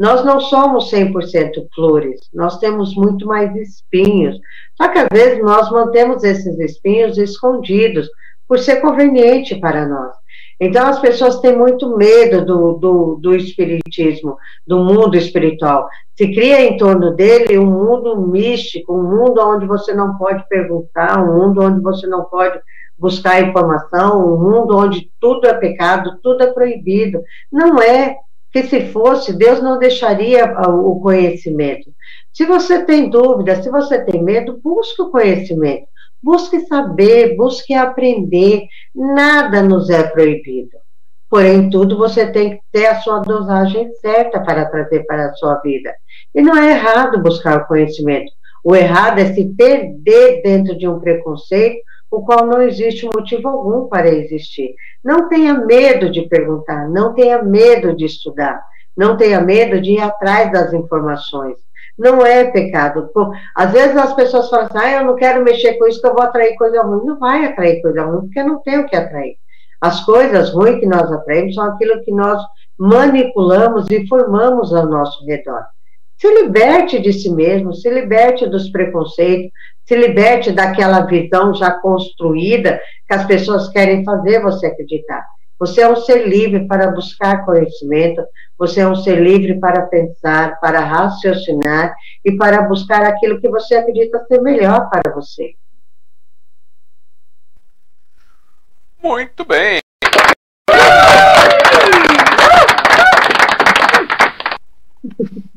Nós não somos 100% flores, nós temos muito mais espinhos. Só que às vezes nós mantemos esses espinhos escondidos, por ser conveniente para nós. Então, as pessoas têm muito medo do, do, do espiritismo, do mundo espiritual. Se cria em torno dele um mundo místico, um mundo onde você não pode perguntar, um mundo onde você não pode buscar informação, um mundo onde tudo é pecado, tudo é proibido. Não é que se fosse, Deus não deixaria o conhecimento. Se você tem dúvida, se você tem medo, busque o conhecimento. Busque saber, busque aprender. Nada nos é proibido. Porém, tudo você tem que ter a sua dosagem certa para trazer para a sua vida. E não é errado buscar o conhecimento. O errado é se perder dentro de um preconceito, o qual não existe motivo algum para existir. Não tenha medo de perguntar, não tenha medo de estudar, não tenha medo de ir atrás das informações não é pecado. às vezes as pessoas falam assim, ah, eu não quero mexer com isso, que eu vou atrair coisa ruim. Não vai atrair coisa ruim, porque não tem o que atrair. As coisas ruins que nós atraímos são aquilo que nós manipulamos e formamos ao nosso redor. Se liberte de si mesmo, se liberte dos preconceitos, se liberte daquela visão já construída que as pessoas querem fazer você acreditar. Você é um ser livre para buscar conhecimento, você é um ser livre para pensar, para raciocinar e para buscar aquilo que você acredita ser melhor para você. Muito bem.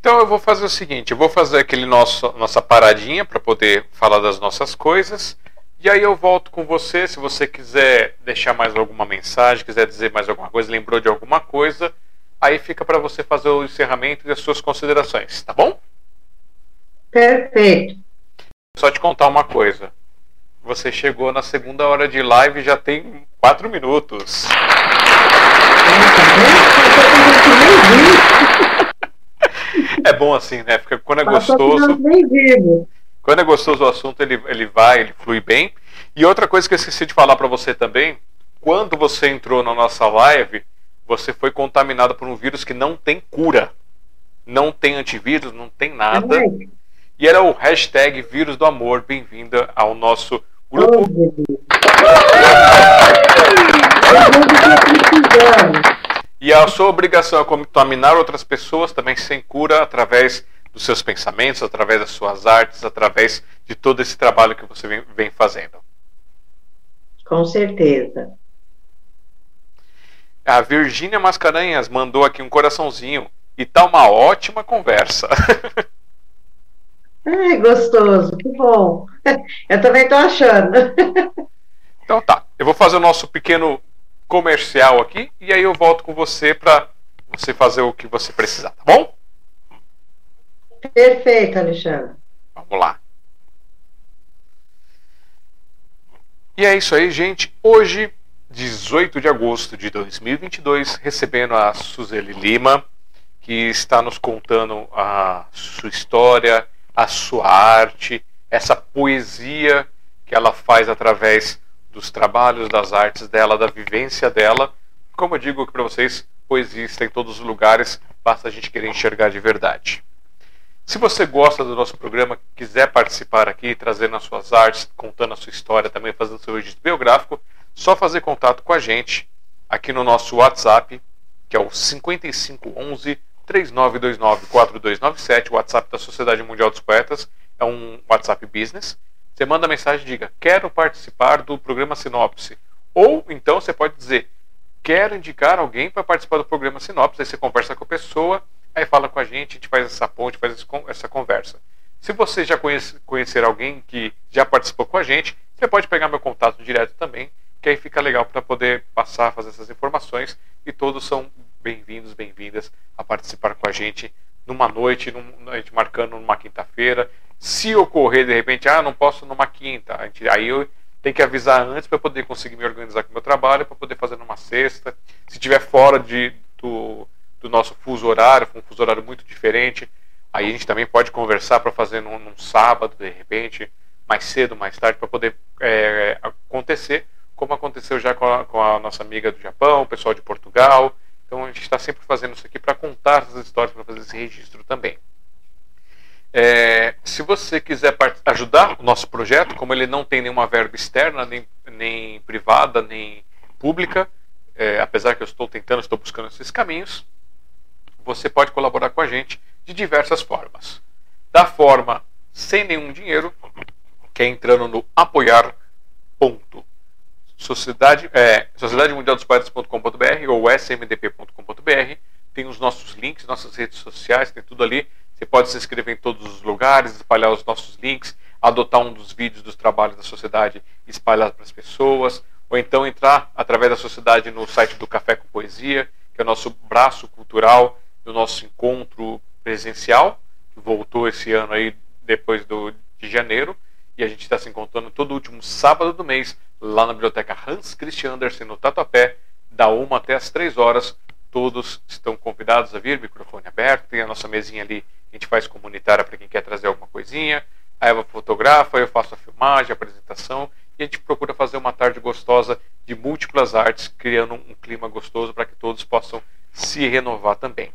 Então eu vou fazer o seguinte, eu vou fazer aquele nosso nossa paradinha para poder falar das nossas coisas. E aí eu volto com você, se você quiser deixar mais alguma mensagem, quiser dizer mais alguma coisa, lembrou de alguma coisa, aí fica para você fazer o encerramento e as suas considerações, tá bom? Perfeito. Só te contar uma coisa. Você chegou na segunda hora de live e já tem quatro minutos. é bom assim, né? Porque quando é gostoso. Quando é gostoso o assunto, ele, ele vai, ele flui bem. E outra coisa que eu esqueci de falar para você também, quando você entrou na nossa live, você foi contaminado por um vírus que não tem cura. Não tem antivírus, não tem nada. E era o hashtag vírus do amor. Bem-vinda ao nosso grupo. E a sua obrigação é contaminar outras pessoas também sem cura através dos seus pensamentos, através das suas artes, através de todo esse trabalho que você vem, vem fazendo. Com certeza. A Virgínia Mascarenhas mandou aqui um coraçãozinho e tá uma ótima conversa. Ai, gostoso, que bom. Eu também tô achando. Então tá, eu vou fazer o nosso pequeno comercial aqui e aí eu volto com você para você fazer o que você precisar, tá bom? Perfeito, Alexandre. Vamos lá. E é isso aí, gente. Hoje, 18 de agosto de 2022, recebendo a Suzeli Lima, que está nos contando a sua história, a sua arte, essa poesia que ela faz através dos trabalhos, das artes dela, da vivência dela. Como eu digo para vocês, poesia está em todos os lugares, basta a gente querer enxergar de verdade. Se você gosta do nosso programa, quiser participar aqui, trazendo as suas artes, contando a sua história, também fazendo seu registro biográfico, só fazer contato com a gente aqui no nosso WhatsApp, que é o 5511 3929 4297, o WhatsApp da Sociedade Mundial dos Poetas, é um WhatsApp business. Você manda mensagem e diga: "Quero participar do programa Sinopse". Ou então você pode dizer: "Quero indicar alguém para participar do programa Sinopse". Aí você conversa com a pessoa, aí fala com a gente, a gente faz essa ponte, faz essa conversa. Se você já conhece, conhecer alguém que já participou com a gente, você pode pegar meu contato direto também, que aí fica legal para poder passar, fazer essas informações e todos são bem-vindos, bem-vindas a participar com a gente numa noite, num, a gente marcando numa quinta-feira. Se ocorrer de repente, ah, não posso numa quinta, aí eu tenho que avisar antes para poder conseguir me organizar com o meu trabalho, para poder fazer numa sexta. Se estiver fora de, do, do nosso fuso horário, um fuso horário muito diferente, aí a gente também pode conversar para fazer num, num, sábado, de repente, mais cedo, mais tarde, para poder é, acontecer, como aconteceu já com a, com a nossa amiga do Japão, o pessoal de Portugal. Então a gente está sempre fazendo isso aqui para contar essas histórias, para fazer esse registro também. É, se você quiser ajudar o nosso projeto, como ele não tem nenhuma verba externa, nem, nem privada, nem pública, é, apesar que eu estou tentando, estou buscando esses caminhos, você pode colaborar com a gente de diversas formas. Da forma sem nenhum dinheiro, que é entrando no apoiar. Ponto. Sociedade, é, Sociedade Mundial dos Poetas.com.br ou smdp.com.br. Tem os nossos links, nossas redes sociais, tem tudo ali. Você pode se inscrever em todos os lugares, espalhar os nossos links, adotar um dos vídeos dos trabalhos da sociedade e espalhar para as pessoas, ou então entrar através da sociedade no site do Café com Poesia, que é o nosso braço cultural do nosso encontro presencial, que voltou esse ano aí depois do, de janeiro, e a gente está se encontrando todo último sábado do mês lá na biblioteca Hans Christian Andersen, no Tatuapé, da 1 até as 3 horas. Todos estão convidados a vir, microfone aberto, tem a nossa mesinha ali, a gente faz comunitária para quem quer trazer alguma coisinha. A Eva fotografa, eu faço a filmagem, a apresentação, e a gente procura fazer uma tarde gostosa de múltiplas artes, criando um clima gostoso para que todos possam se renovar também.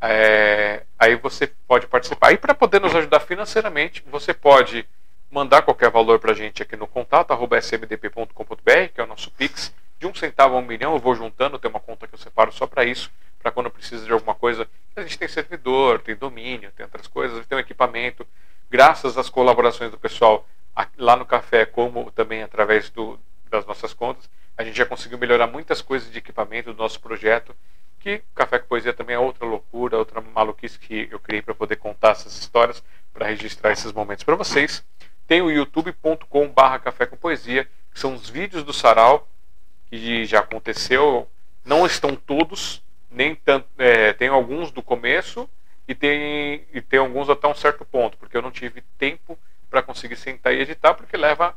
É, aí você pode participar. E para poder nos ajudar financeiramente, você pode mandar qualquer valor para a gente aqui no contato smdp.com.br, que é o nosso Pix, de um centavo a um milhão. Eu vou juntando, tem uma conta que eu separo só para isso, para quando precisa de alguma coisa. A gente tem servidor, tem domínio, tem outras coisas, tem um equipamento. Graças às colaborações do pessoal lá no café, como também através do, das nossas contas, a gente já conseguiu melhorar muitas coisas de equipamento do nosso projeto que Café com Poesia também é outra loucura, outra maluquice que eu criei para poder contar essas histórias, para registrar esses momentos para vocês. Tem o youtube.com/barra Café com Poesia, que são os vídeos do sarau que já aconteceu. Não estão todos, nem tanto, é, tem alguns do começo e tem, e tem alguns até um certo ponto, porque eu não tive tempo para conseguir sentar e editar, porque leva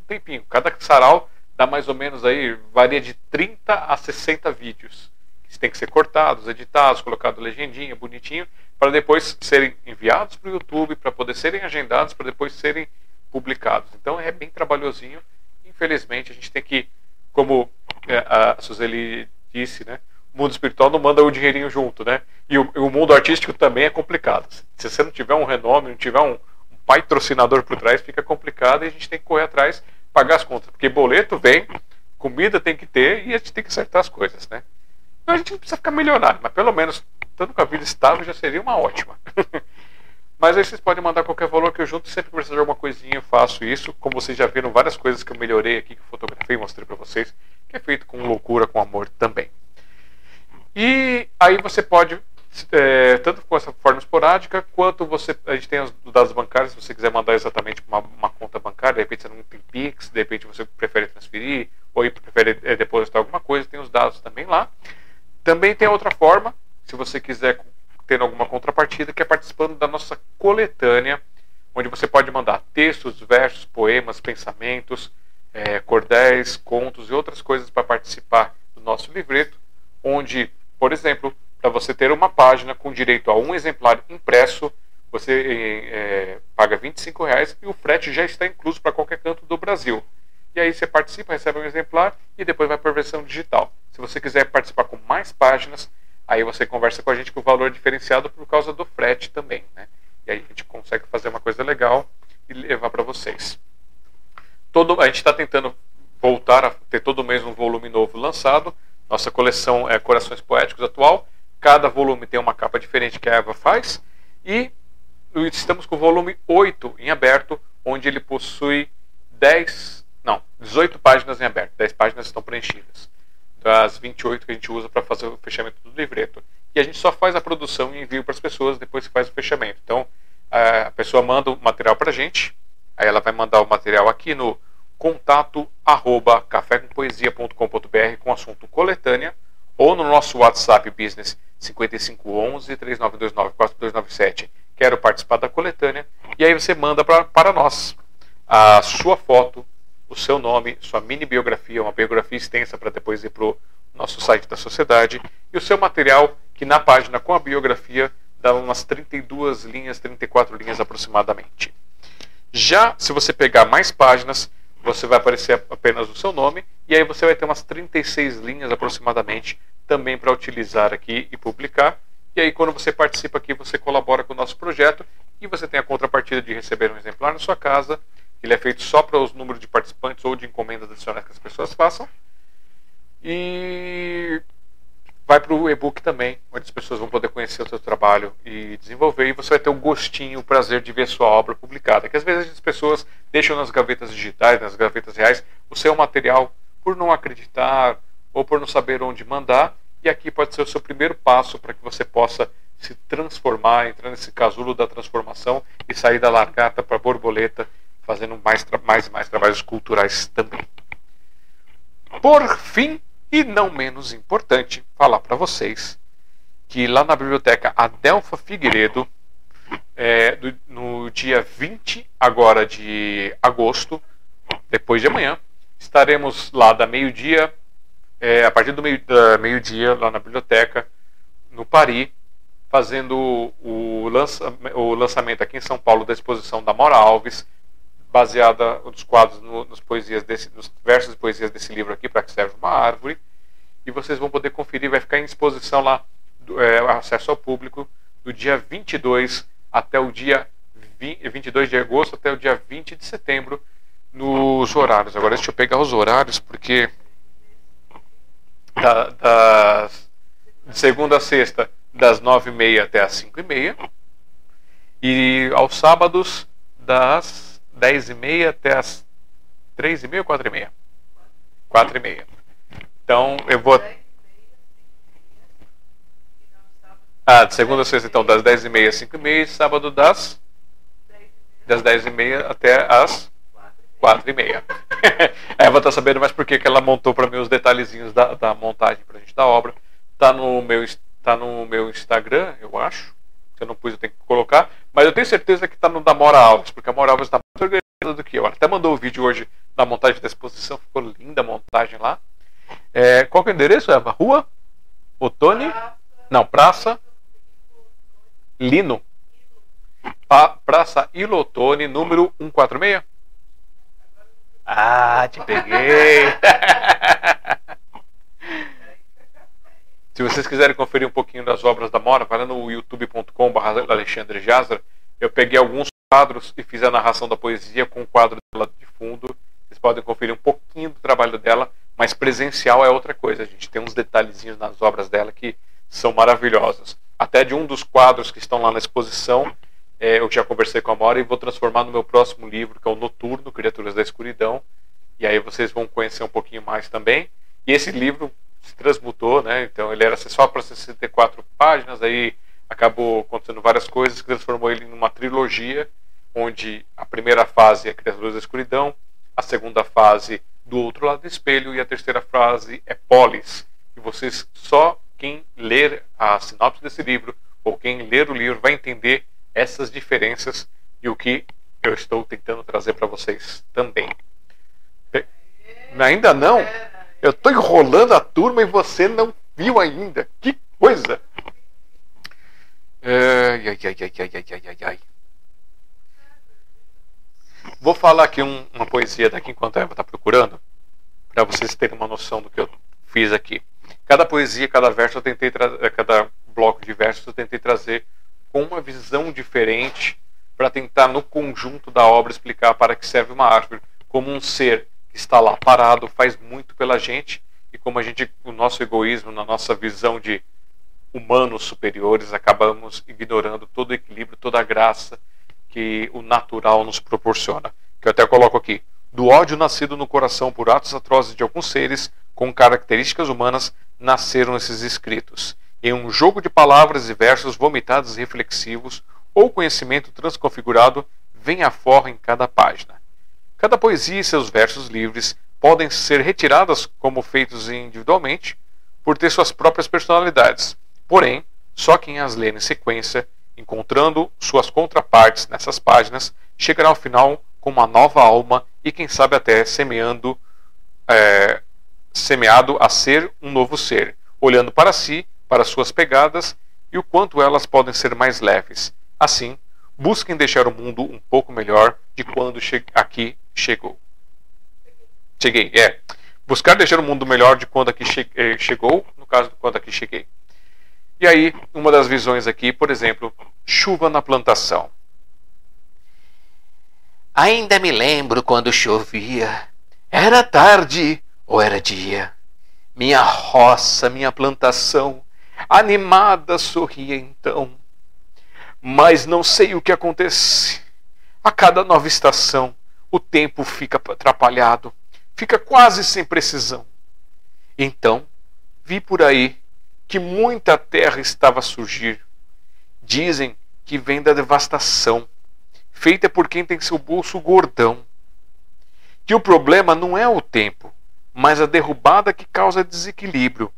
um tempinho. Cada sarau dá mais ou menos aí, varia de 30 a 60 vídeos que têm que ser cortados, editados, colocado legendinha, bonitinho, para depois serem enviados para o YouTube, para poder serem agendados, para depois serem publicados. Então é bem trabalhosinho. Infelizmente a gente tem que, como é, a Suzeli disse, né? O mundo espiritual não manda o dinheirinho junto, né? E o, o mundo artístico também é complicado. Se você não tiver um renome, não tiver um, um patrocinador por trás, fica complicado e a gente tem que correr atrás, pagar as contas. Porque boleto vem, comida tem que ter e a gente tem que acertar as coisas, né? a gente não precisa ficar milionário, mas pelo menos estando com a vida estável já seria uma ótima. mas aí vocês podem mandar qualquer valor que eu junto, sempre precisar de alguma coisinha eu faço isso. Como vocês já viram, várias coisas que eu melhorei aqui, que eu fotografei e mostrei para vocês, que é feito com loucura, com amor também. E aí você pode, é, tanto com essa forma esporádica, quanto você. A gente tem os dados bancários, se você quiser mandar exatamente uma, uma conta bancária, de repente você não tem Pix, de repente você prefere transferir, ou prefere é, depositar alguma coisa, tem os dados também lá. Também tem outra forma, se você quiser ter alguma contrapartida, que é participando da nossa coletânea, onde você pode mandar textos, versos, poemas, pensamentos, é, cordéis, contos e outras coisas para participar do nosso livreto, onde, por exemplo, para você ter uma página com direito a um exemplar impresso, você é, paga R$ reais e o frete já está incluso para qualquer canto do Brasil. E aí você participa, recebe um exemplar e depois vai para a versão digital. Se você quiser participar com mais páginas, aí você conversa com a gente com o valor diferenciado por causa do frete também. Né? E aí a gente consegue fazer uma coisa legal e levar para vocês. Todo, a gente está tentando voltar a ter todo mês um volume novo lançado. Nossa coleção é Corações Poéticos atual. Cada volume tem uma capa diferente que a Eva faz. E estamos com o volume 8 em aberto, onde ele possui 10, não, 18 páginas em aberto. 10 páginas estão preenchidas. Das 28 que a gente usa para fazer o fechamento do livreto. E a gente só faz a produção e envio para as pessoas depois que faz o fechamento. Então, a pessoa manda o material para a gente, aí ela vai mandar o material aqui no contato arroba cafécompoesia.com.br com assunto coletânea ou no nosso WhatsApp Business 5511 3929 4297. Quero participar da coletânea. E aí você manda pra, para nós a sua foto, o seu nome, sua mini biografia, uma biografia extensa para depois ir para o nosso site da sociedade e o seu material que na página com a biografia dá umas 32 linhas, 34 linhas aproximadamente. Já se você pegar mais páginas, você vai aparecer apenas o seu nome e aí você vai ter umas 36 linhas aproximadamente também para utilizar aqui e publicar. E aí quando você participa aqui, você colabora com o nosso projeto e você tem a contrapartida de receber um exemplar na sua casa. Ele é feito só para os números de participantes ou de encomendas adicionais que as pessoas façam. E vai para o e-book também, onde as pessoas vão poder conhecer o seu trabalho e desenvolver, e você vai ter o gostinho, o prazer de ver sua obra publicada. Que às vezes as pessoas deixam nas gavetas digitais, nas gavetas reais, o seu material por não acreditar ou por não saber onde mandar, e aqui pode ser o seu primeiro passo para que você possa se transformar, entrar nesse casulo da transformação e sair da largata para borboleta, fazendo mais, mais e mais trabalhos culturais também. Por fim, e não menos importante, falar para vocês que lá na biblioteca Adelfa Figueiredo, é, do, no dia 20 agora de agosto, depois de amanhã, estaremos lá da meio-dia, é, a partir do meio-dia meio lá na biblioteca, no Paris, fazendo o, lança, o lançamento aqui em São Paulo da exposição da Mora Alves, baseada nos quadros, no, nos, poesias desse, nos versos de poesias desse livro aqui, para que serve uma árvore. E vocês vão poder conferir, vai ficar em exposição lá, é, acesso ao público, do dia 22 até o dia 20, 22 de agosto até o dia 20 de setembro, nos horários. Agora deixa eu pegar os horários, porque da, das, de segunda a sexta, das 9h30 até as 5h30. E aos sábados, das 10 e meia até as 3 e meia ou 4 e meia? 4 e meia. Então eu vou. Ah, de segunda a sexta, então, das 10 e meia às 5 e meia, sábado das das 10 e meia até as 4 e meia. a Eva tá sabendo mais porque que ela montou para mim os detalhezinhos da, da montagem pra gente da obra. Tá no meu, tá no meu Instagram, eu acho. Se eu não pus, eu tenho que colocar. Mas eu tenho certeza que está no da Mora Alves, porque a Mora Alves está mais organizada do que eu. Ela até mandou o vídeo hoje da montagem da exposição, ficou linda a montagem lá. É, qual que é o endereço, Eva? Rua? Otone? Não, Praça. Lino. Pa, Praça Ilotone, número 146? Ah, te peguei! Se vocês quiserem conferir um pouquinho das obras da Mora, vai lá no youtube.com.br Alexandre Jazra. Eu peguei alguns quadros e fiz a narração da poesia com o quadro dela de fundo. Vocês podem conferir um pouquinho do trabalho dela, mas presencial é outra coisa. A gente tem uns detalhezinhos nas obras dela que são maravilhosos. Até de um dos quadros que estão lá na exposição, é, eu já conversei com a Mora e vou transformar no meu próximo livro, que é o Noturno, Criaturas da Escuridão. E aí vocês vão conhecer um pouquinho mais também. E esse livro se transmutou, né? Então ele era só para 64 páginas, aí acabou acontecendo várias coisas que transformou ele em uma trilogia, onde a primeira fase é Criaturas da Escuridão, a segunda fase do outro lado do espelho e a terceira fase é Polis. E vocês só quem ler a sinopse desse livro ou quem ler o livro vai entender essas diferenças e o que eu estou tentando trazer para vocês também. Ainda não? Eu estou enrolando a turma e você não viu ainda. Que coisa! Ai, ai, ai, ai, ai, ai, ai, ai. Vou falar aqui um, uma poesia daqui enquanto a Eva está procurando, para vocês terem uma noção do que eu fiz aqui. Cada poesia, cada verso, eu tentei cada bloco de versos, eu tentei trazer com uma visão diferente para tentar, no conjunto da obra, explicar para que serve uma árvore, como um ser está lá parado, faz muito pela gente, e como a gente, o nosso egoísmo, na nossa visão de humanos superiores, acabamos ignorando todo o equilíbrio, toda a graça que o natural nos proporciona. Que eu até coloco aqui. Do ódio nascido no coração por atos atrozes de alguns seres com características humanas, nasceram esses escritos. Em um jogo de palavras e versos vomitados e reflexivos, ou conhecimento transconfigurado, vem a forra em cada página. Cada poesia e seus versos livres podem ser retiradas como feitos individualmente, por ter suas próprias personalidades. Porém, só quem as lê em sequência, encontrando suas contrapartes nessas páginas, chegará ao final com uma nova alma e, quem sabe, até semeando, é, semeado a ser um novo ser, olhando para si, para suas pegadas e o quanto elas podem ser mais leves. Assim, busquem deixar o mundo um pouco melhor de quando che aqui chegou. Cheguei, é. Buscar deixar o mundo melhor de quando aqui che eh, chegou, no caso de quando aqui cheguei. E aí, uma das visões aqui, por exemplo, chuva na plantação. Ainda me lembro quando chovia. Era tarde ou era dia. Minha roça, minha plantação, animada sorria então. Mas não sei o que acontece. A cada nova estação, o tempo fica atrapalhado, fica quase sem precisão. Então, vi por aí que muita terra estava a surgir. Dizem que vem da devastação, feita por quem tem seu bolso gordão. Que o problema não é o tempo, mas a derrubada que causa desequilíbrio.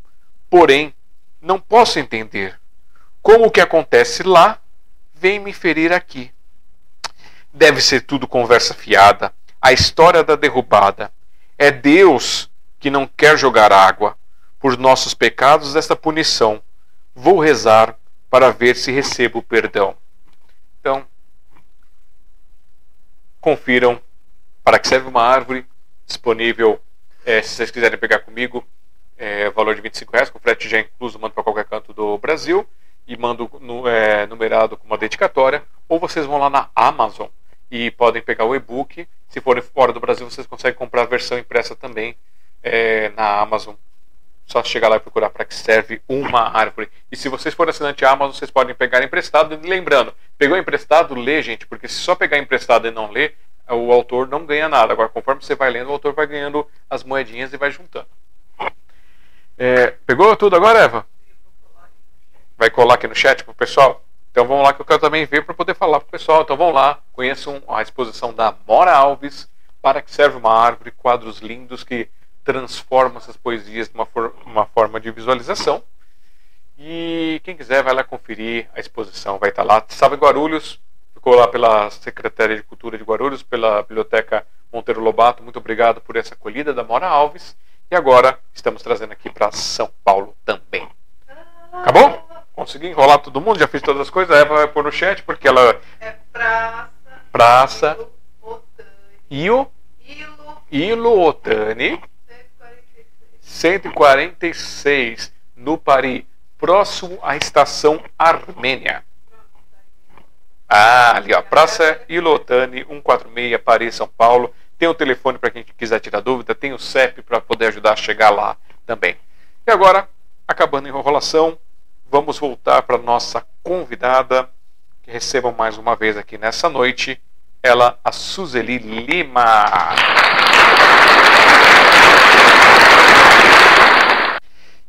Porém, não posso entender como o que acontece lá vem me ferir aqui. Deve ser tudo conversa fiada, a história da derrubada. É Deus que não quer jogar água, por nossos pecados desta punição. Vou rezar para ver se recebo perdão. Então, confiram para que serve uma árvore disponível. É, se vocês quiserem pegar comigo, é, valor de 25 reais, com frete já incluso, mando para qualquer canto do Brasil e mando no, é, numerado com uma dedicatória, ou vocês vão lá na Amazon e podem pegar o e-book. Se forem fora do Brasil, vocês conseguem comprar a versão impressa também é, na Amazon só chegar lá e procurar para que serve uma árvore. E se vocês forem assinante Amazon, vocês podem pegar emprestado. E lembrando, pegou emprestado, lê, gente, porque se só pegar emprestado e não ler, o autor não ganha nada. Agora, conforme você vai lendo, o autor vai ganhando as moedinhas e vai juntando. É, pegou tudo agora, Eva? Vai colar aqui no chat pro pessoal? Então vamos lá que eu quero também ver para poder falar pro pessoal. Então vamos lá, conheçam a exposição da Mora Alves, para que serve uma árvore, quadros lindos que transforma essas poesias numa for uma forma de visualização. E quem quiser vai lá conferir a exposição, vai estar lá. Estava em Guarulhos, ficou lá pela Secretaria de Cultura de Guarulhos, pela Biblioteca Monteiro Lobato. Muito obrigado por essa acolhida da Mora Alves. E agora estamos trazendo aqui para São Paulo também. Acabou? Consegui enrolar todo mundo, já fiz todas as coisas. A Eva vai pôr no chat porque ela. É praça. Praça. Ilo. Ilo Otani. 146 no Paris, próximo à estação Armênia. Ah, ali ó, Praça Ilotani 146, Paris, São Paulo. Tem o telefone para quem quiser tirar dúvida, tem o CEP para poder ajudar a chegar lá também. E agora, acabando a enrolação, vamos voltar para nossa convidada, que recebam mais uma vez aqui nessa noite, ela, a Suzeli Lima.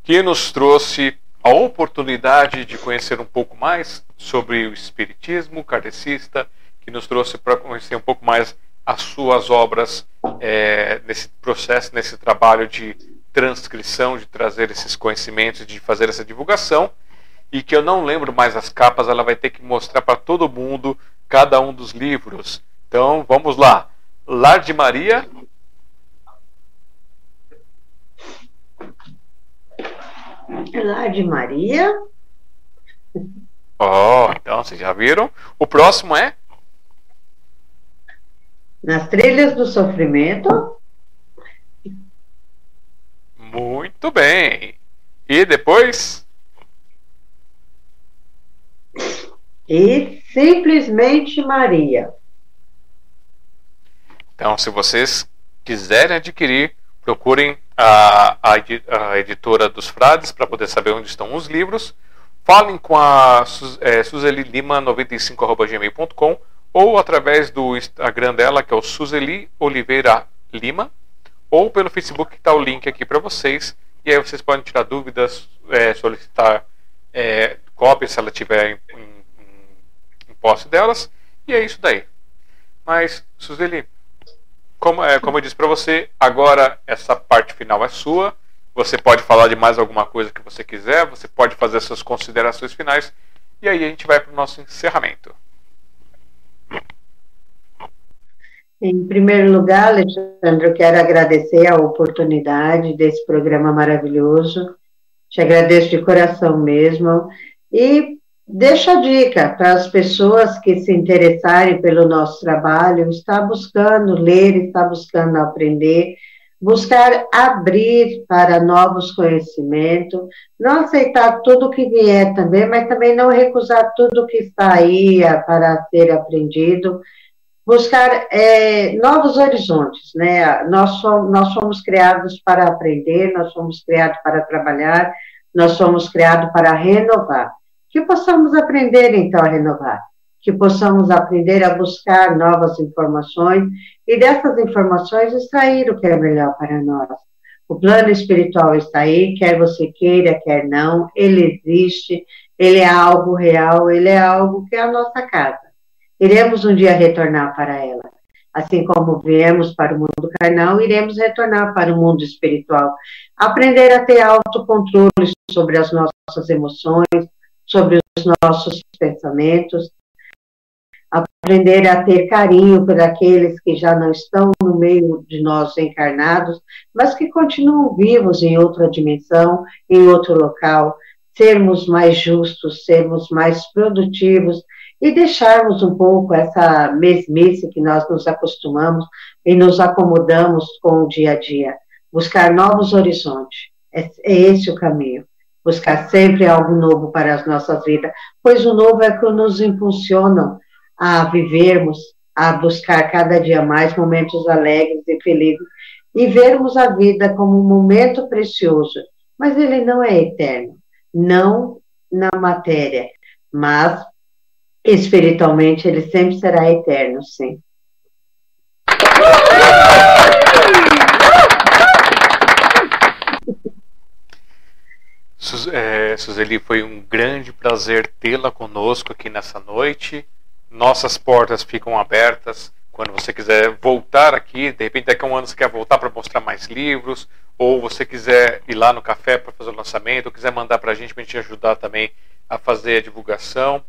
Que nos trouxe a oportunidade de conhecer um pouco mais sobre o Espiritismo kardecista, que nos trouxe para conhecer um pouco mais as suas obras é, nesse processo, nesse trabalho de transcrição, de trazer esses conhecimentos, de fazer essa divulgação, e que eu não lembro mais as capas, ela vai ter que mostrar para todo mundo cada um dos livros. Então, vamos lá. Lar de Maria, Lá de Maria. Oh, então vocês já viram. O próximo é? Nas Trilhas do Sofrimento. Muito bem. E depois? E simplesmente Maria. Então, se vocês quiserem adquirir, procurem a, a, a editora dos Frades para poder saber onde estão os livros. Falem com a é, Suzeli Lima 95@gmail.com ou através do Instagram dela, que é o Suzeli Oliveira Lima, ou pelo Facebook, que está o link aqui para vocês. E aí vocês podem tirar dúvidas, é, solicitar é, cópias se ela tiver em, em, em, posse delas. E é isso daí. Mas, Suzeli, como, é, como eu disse para você, agora essa parte final é sua. Você pode falar de mais alguma coisa que você quiser, você pode fazer suas considerações finais. E aí a gente vai para o nosso encerramento. Em primeiro lugar, Alexandre, eu quero agradecer a oportunidade desse programa maravilhoso. Te agradeço de coração mesmo. E deixa a dica para as pessoas que se interessarem pelo nosso trabalho, está buscando ler, está buscando aprender, buscar abrir para novos conhecimentos, não aceitar tudo que vier também, mas também não recusar tudo que está aí para ser aprendido buscar é, novos horizontes, né? Nós somos, nós somos criados para aprender, nós somos criados para trabalhar, nós somos criados para renovar. Que possamos aprender, então, a renovar, que possamos aprender a buscar novas informações e dessas informações extrair o que é melhor para nós. O plano espiritual está aí, quer você queira, quer não, ele existe, ele é algo real, ele é algo que é a nossa casa. Iremos um dia retornar para ela. Assim como viemos para o mundo carnal, iremos retornar para o mundo espiritual. Aprender a ter autocontrole sobre as nossas emoções, sobre os nossos pensamentos. Aprender a ter carinho por aqueles que já não estão no meio de nós encarnados, mas que continuam vivos em outra dimensão, em outro local. Sermos mais justos, sermos mais produtivos e deixarmos um pouco essa mesmice que nós nos acostumamos e nos acomodamos com o dia a dia. Buscar novos horizontes. É, é esse o caminho. Buscar sempre algo novo para as nossas vidas, pois o novo é que nos impulsiona a vivermos, a buscar cada dia mais momentos alegres e felizes e vermos a vida como um momento precioso, mas ele não é eterno, não na matéria, mas espiritualmente ele sempre será eterno, sim. É, Suzeli, foi um grande prazer tê-la conosco aqui nessa noite. Nossas portas ficam abertas quando você quiser voltar aqui. De repente, daqui a um ano você quer voltar para mostrar mais livros, ou você quiser ir lá no café para fazer o lançamento, ou quiser mandar para a gente para a gente ajudar também a fazer a divulgação.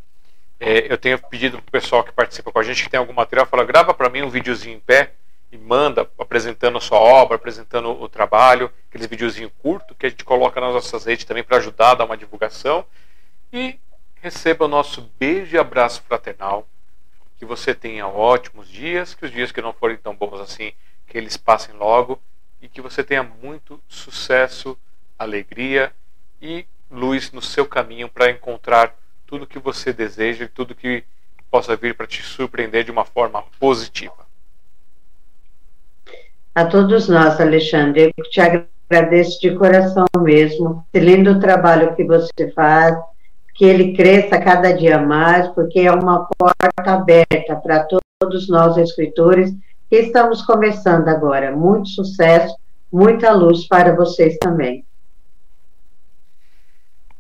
É, eu tenho pedido para o pessoal que participa com a gente que tem algum material, fala, grava para mim um videozinho em pé e manda apresentando a sua obra, apresentando o trabalho, aqueles videozinho curto que a gente coloca nas nossas redes também para ajudar a dar uma divulgação. E receba o nosso beijo e abraço fraternal. Que você tenha ótimos dias, que os dias que não forem tão bons assim, que eles passem logo e que você tenha muito sucesso, alegria e luz no seu caminho para encontrar tudo que você deseja e tudo que possa vir para te surpreender de uma forma positiva. A todos nós, Alexandre, eu te agradeço de coração mesmo. Esse lindo trabalho que você faz, que ele cresça cada dia mais, porque é uma porta aberta para todos nós escritores que estamos começando agora. Muito sucesso, muita luz para vocês também.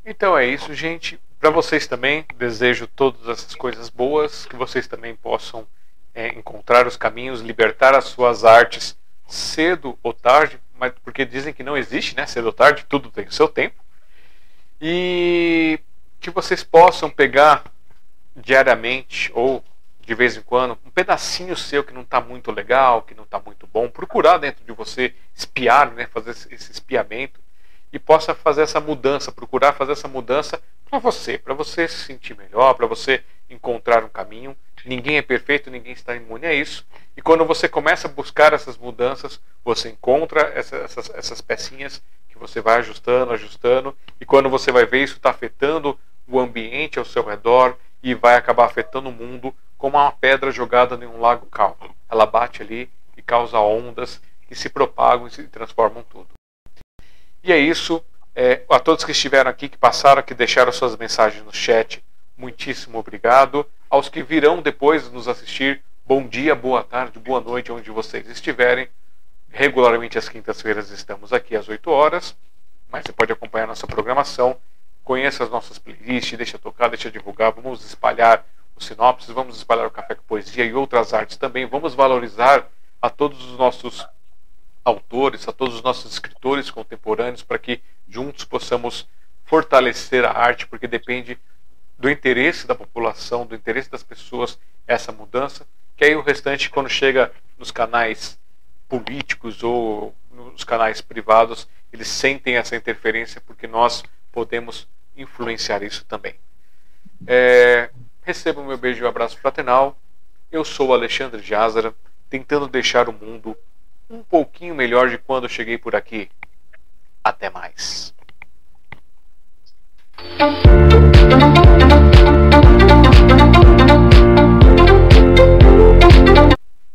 Então é isso, gente. Para vocês também, desejo todas essas coisas boas, que vocês também possam é, encontrar os caminhos, libertar as suas artes cedo ou tarde, mas porque dizem que não existe, né? Cedo ou tarde, tudo tem o seu tempo. E que vocês possam pegar diariamente ou de vez em quando um pedacinho seu que não está muito legal, que não está muito bom, procurar dentro de você espiar, né? Fazer esse espiamento e possa fazer essa mudança, procurar fazer essa mudança para você, para você se sentir melhor, para você encontrar um caminho. Ninguém é perfeito, ninguém está imune a isso. E quando você começa a buscar essas mudanças, você encontra essa, essas, essas pecinhas que você vai ajustando, ajustando. E quando você vai ver isso está afetando o ambiente ao seu redor e vai acabar afetando o mundo como uma pedra jogada em um lago calmo. Ela bate ali e causa ondas que se propagam e se transformam tudo. E é isso. É, a todos que estiveram aqui, que passaram, que deixaram suas mensagens no chat, muitíssimo obrigado. Aos que virão depois nos assistir, bom dia, boa tarde, boa noite, onde vocês estiverem. Regularmente às quintas-feiras estamos aqui às 8 horas, mas você pode acompanhar nossa programação. Conheça as nossas playlists, deixa tocar, deixa divulgar, vamos espalhar os sinopses, vamos espalhar o Café com Poesia e outras artes também. Vamos valorizar a todos os nossos autores, a todos os nossos escritores contemporâneos, para que juntos possamos fortalecer a arte, porque depende do interesse da população, do interesse das pessoas, essa mudança, que aí o restante, quando chega nos canais políticos ou nos canais privados, eles sentem essa interferência porque nós podemos influenciar isso também. É, receba o meu beijo e um abraço fraternal. Eu sou Alexandre Jazara, tentando deixar o mundo um pouquinho melhor de quando eu cheguei por aqui. Até mais. Thank you.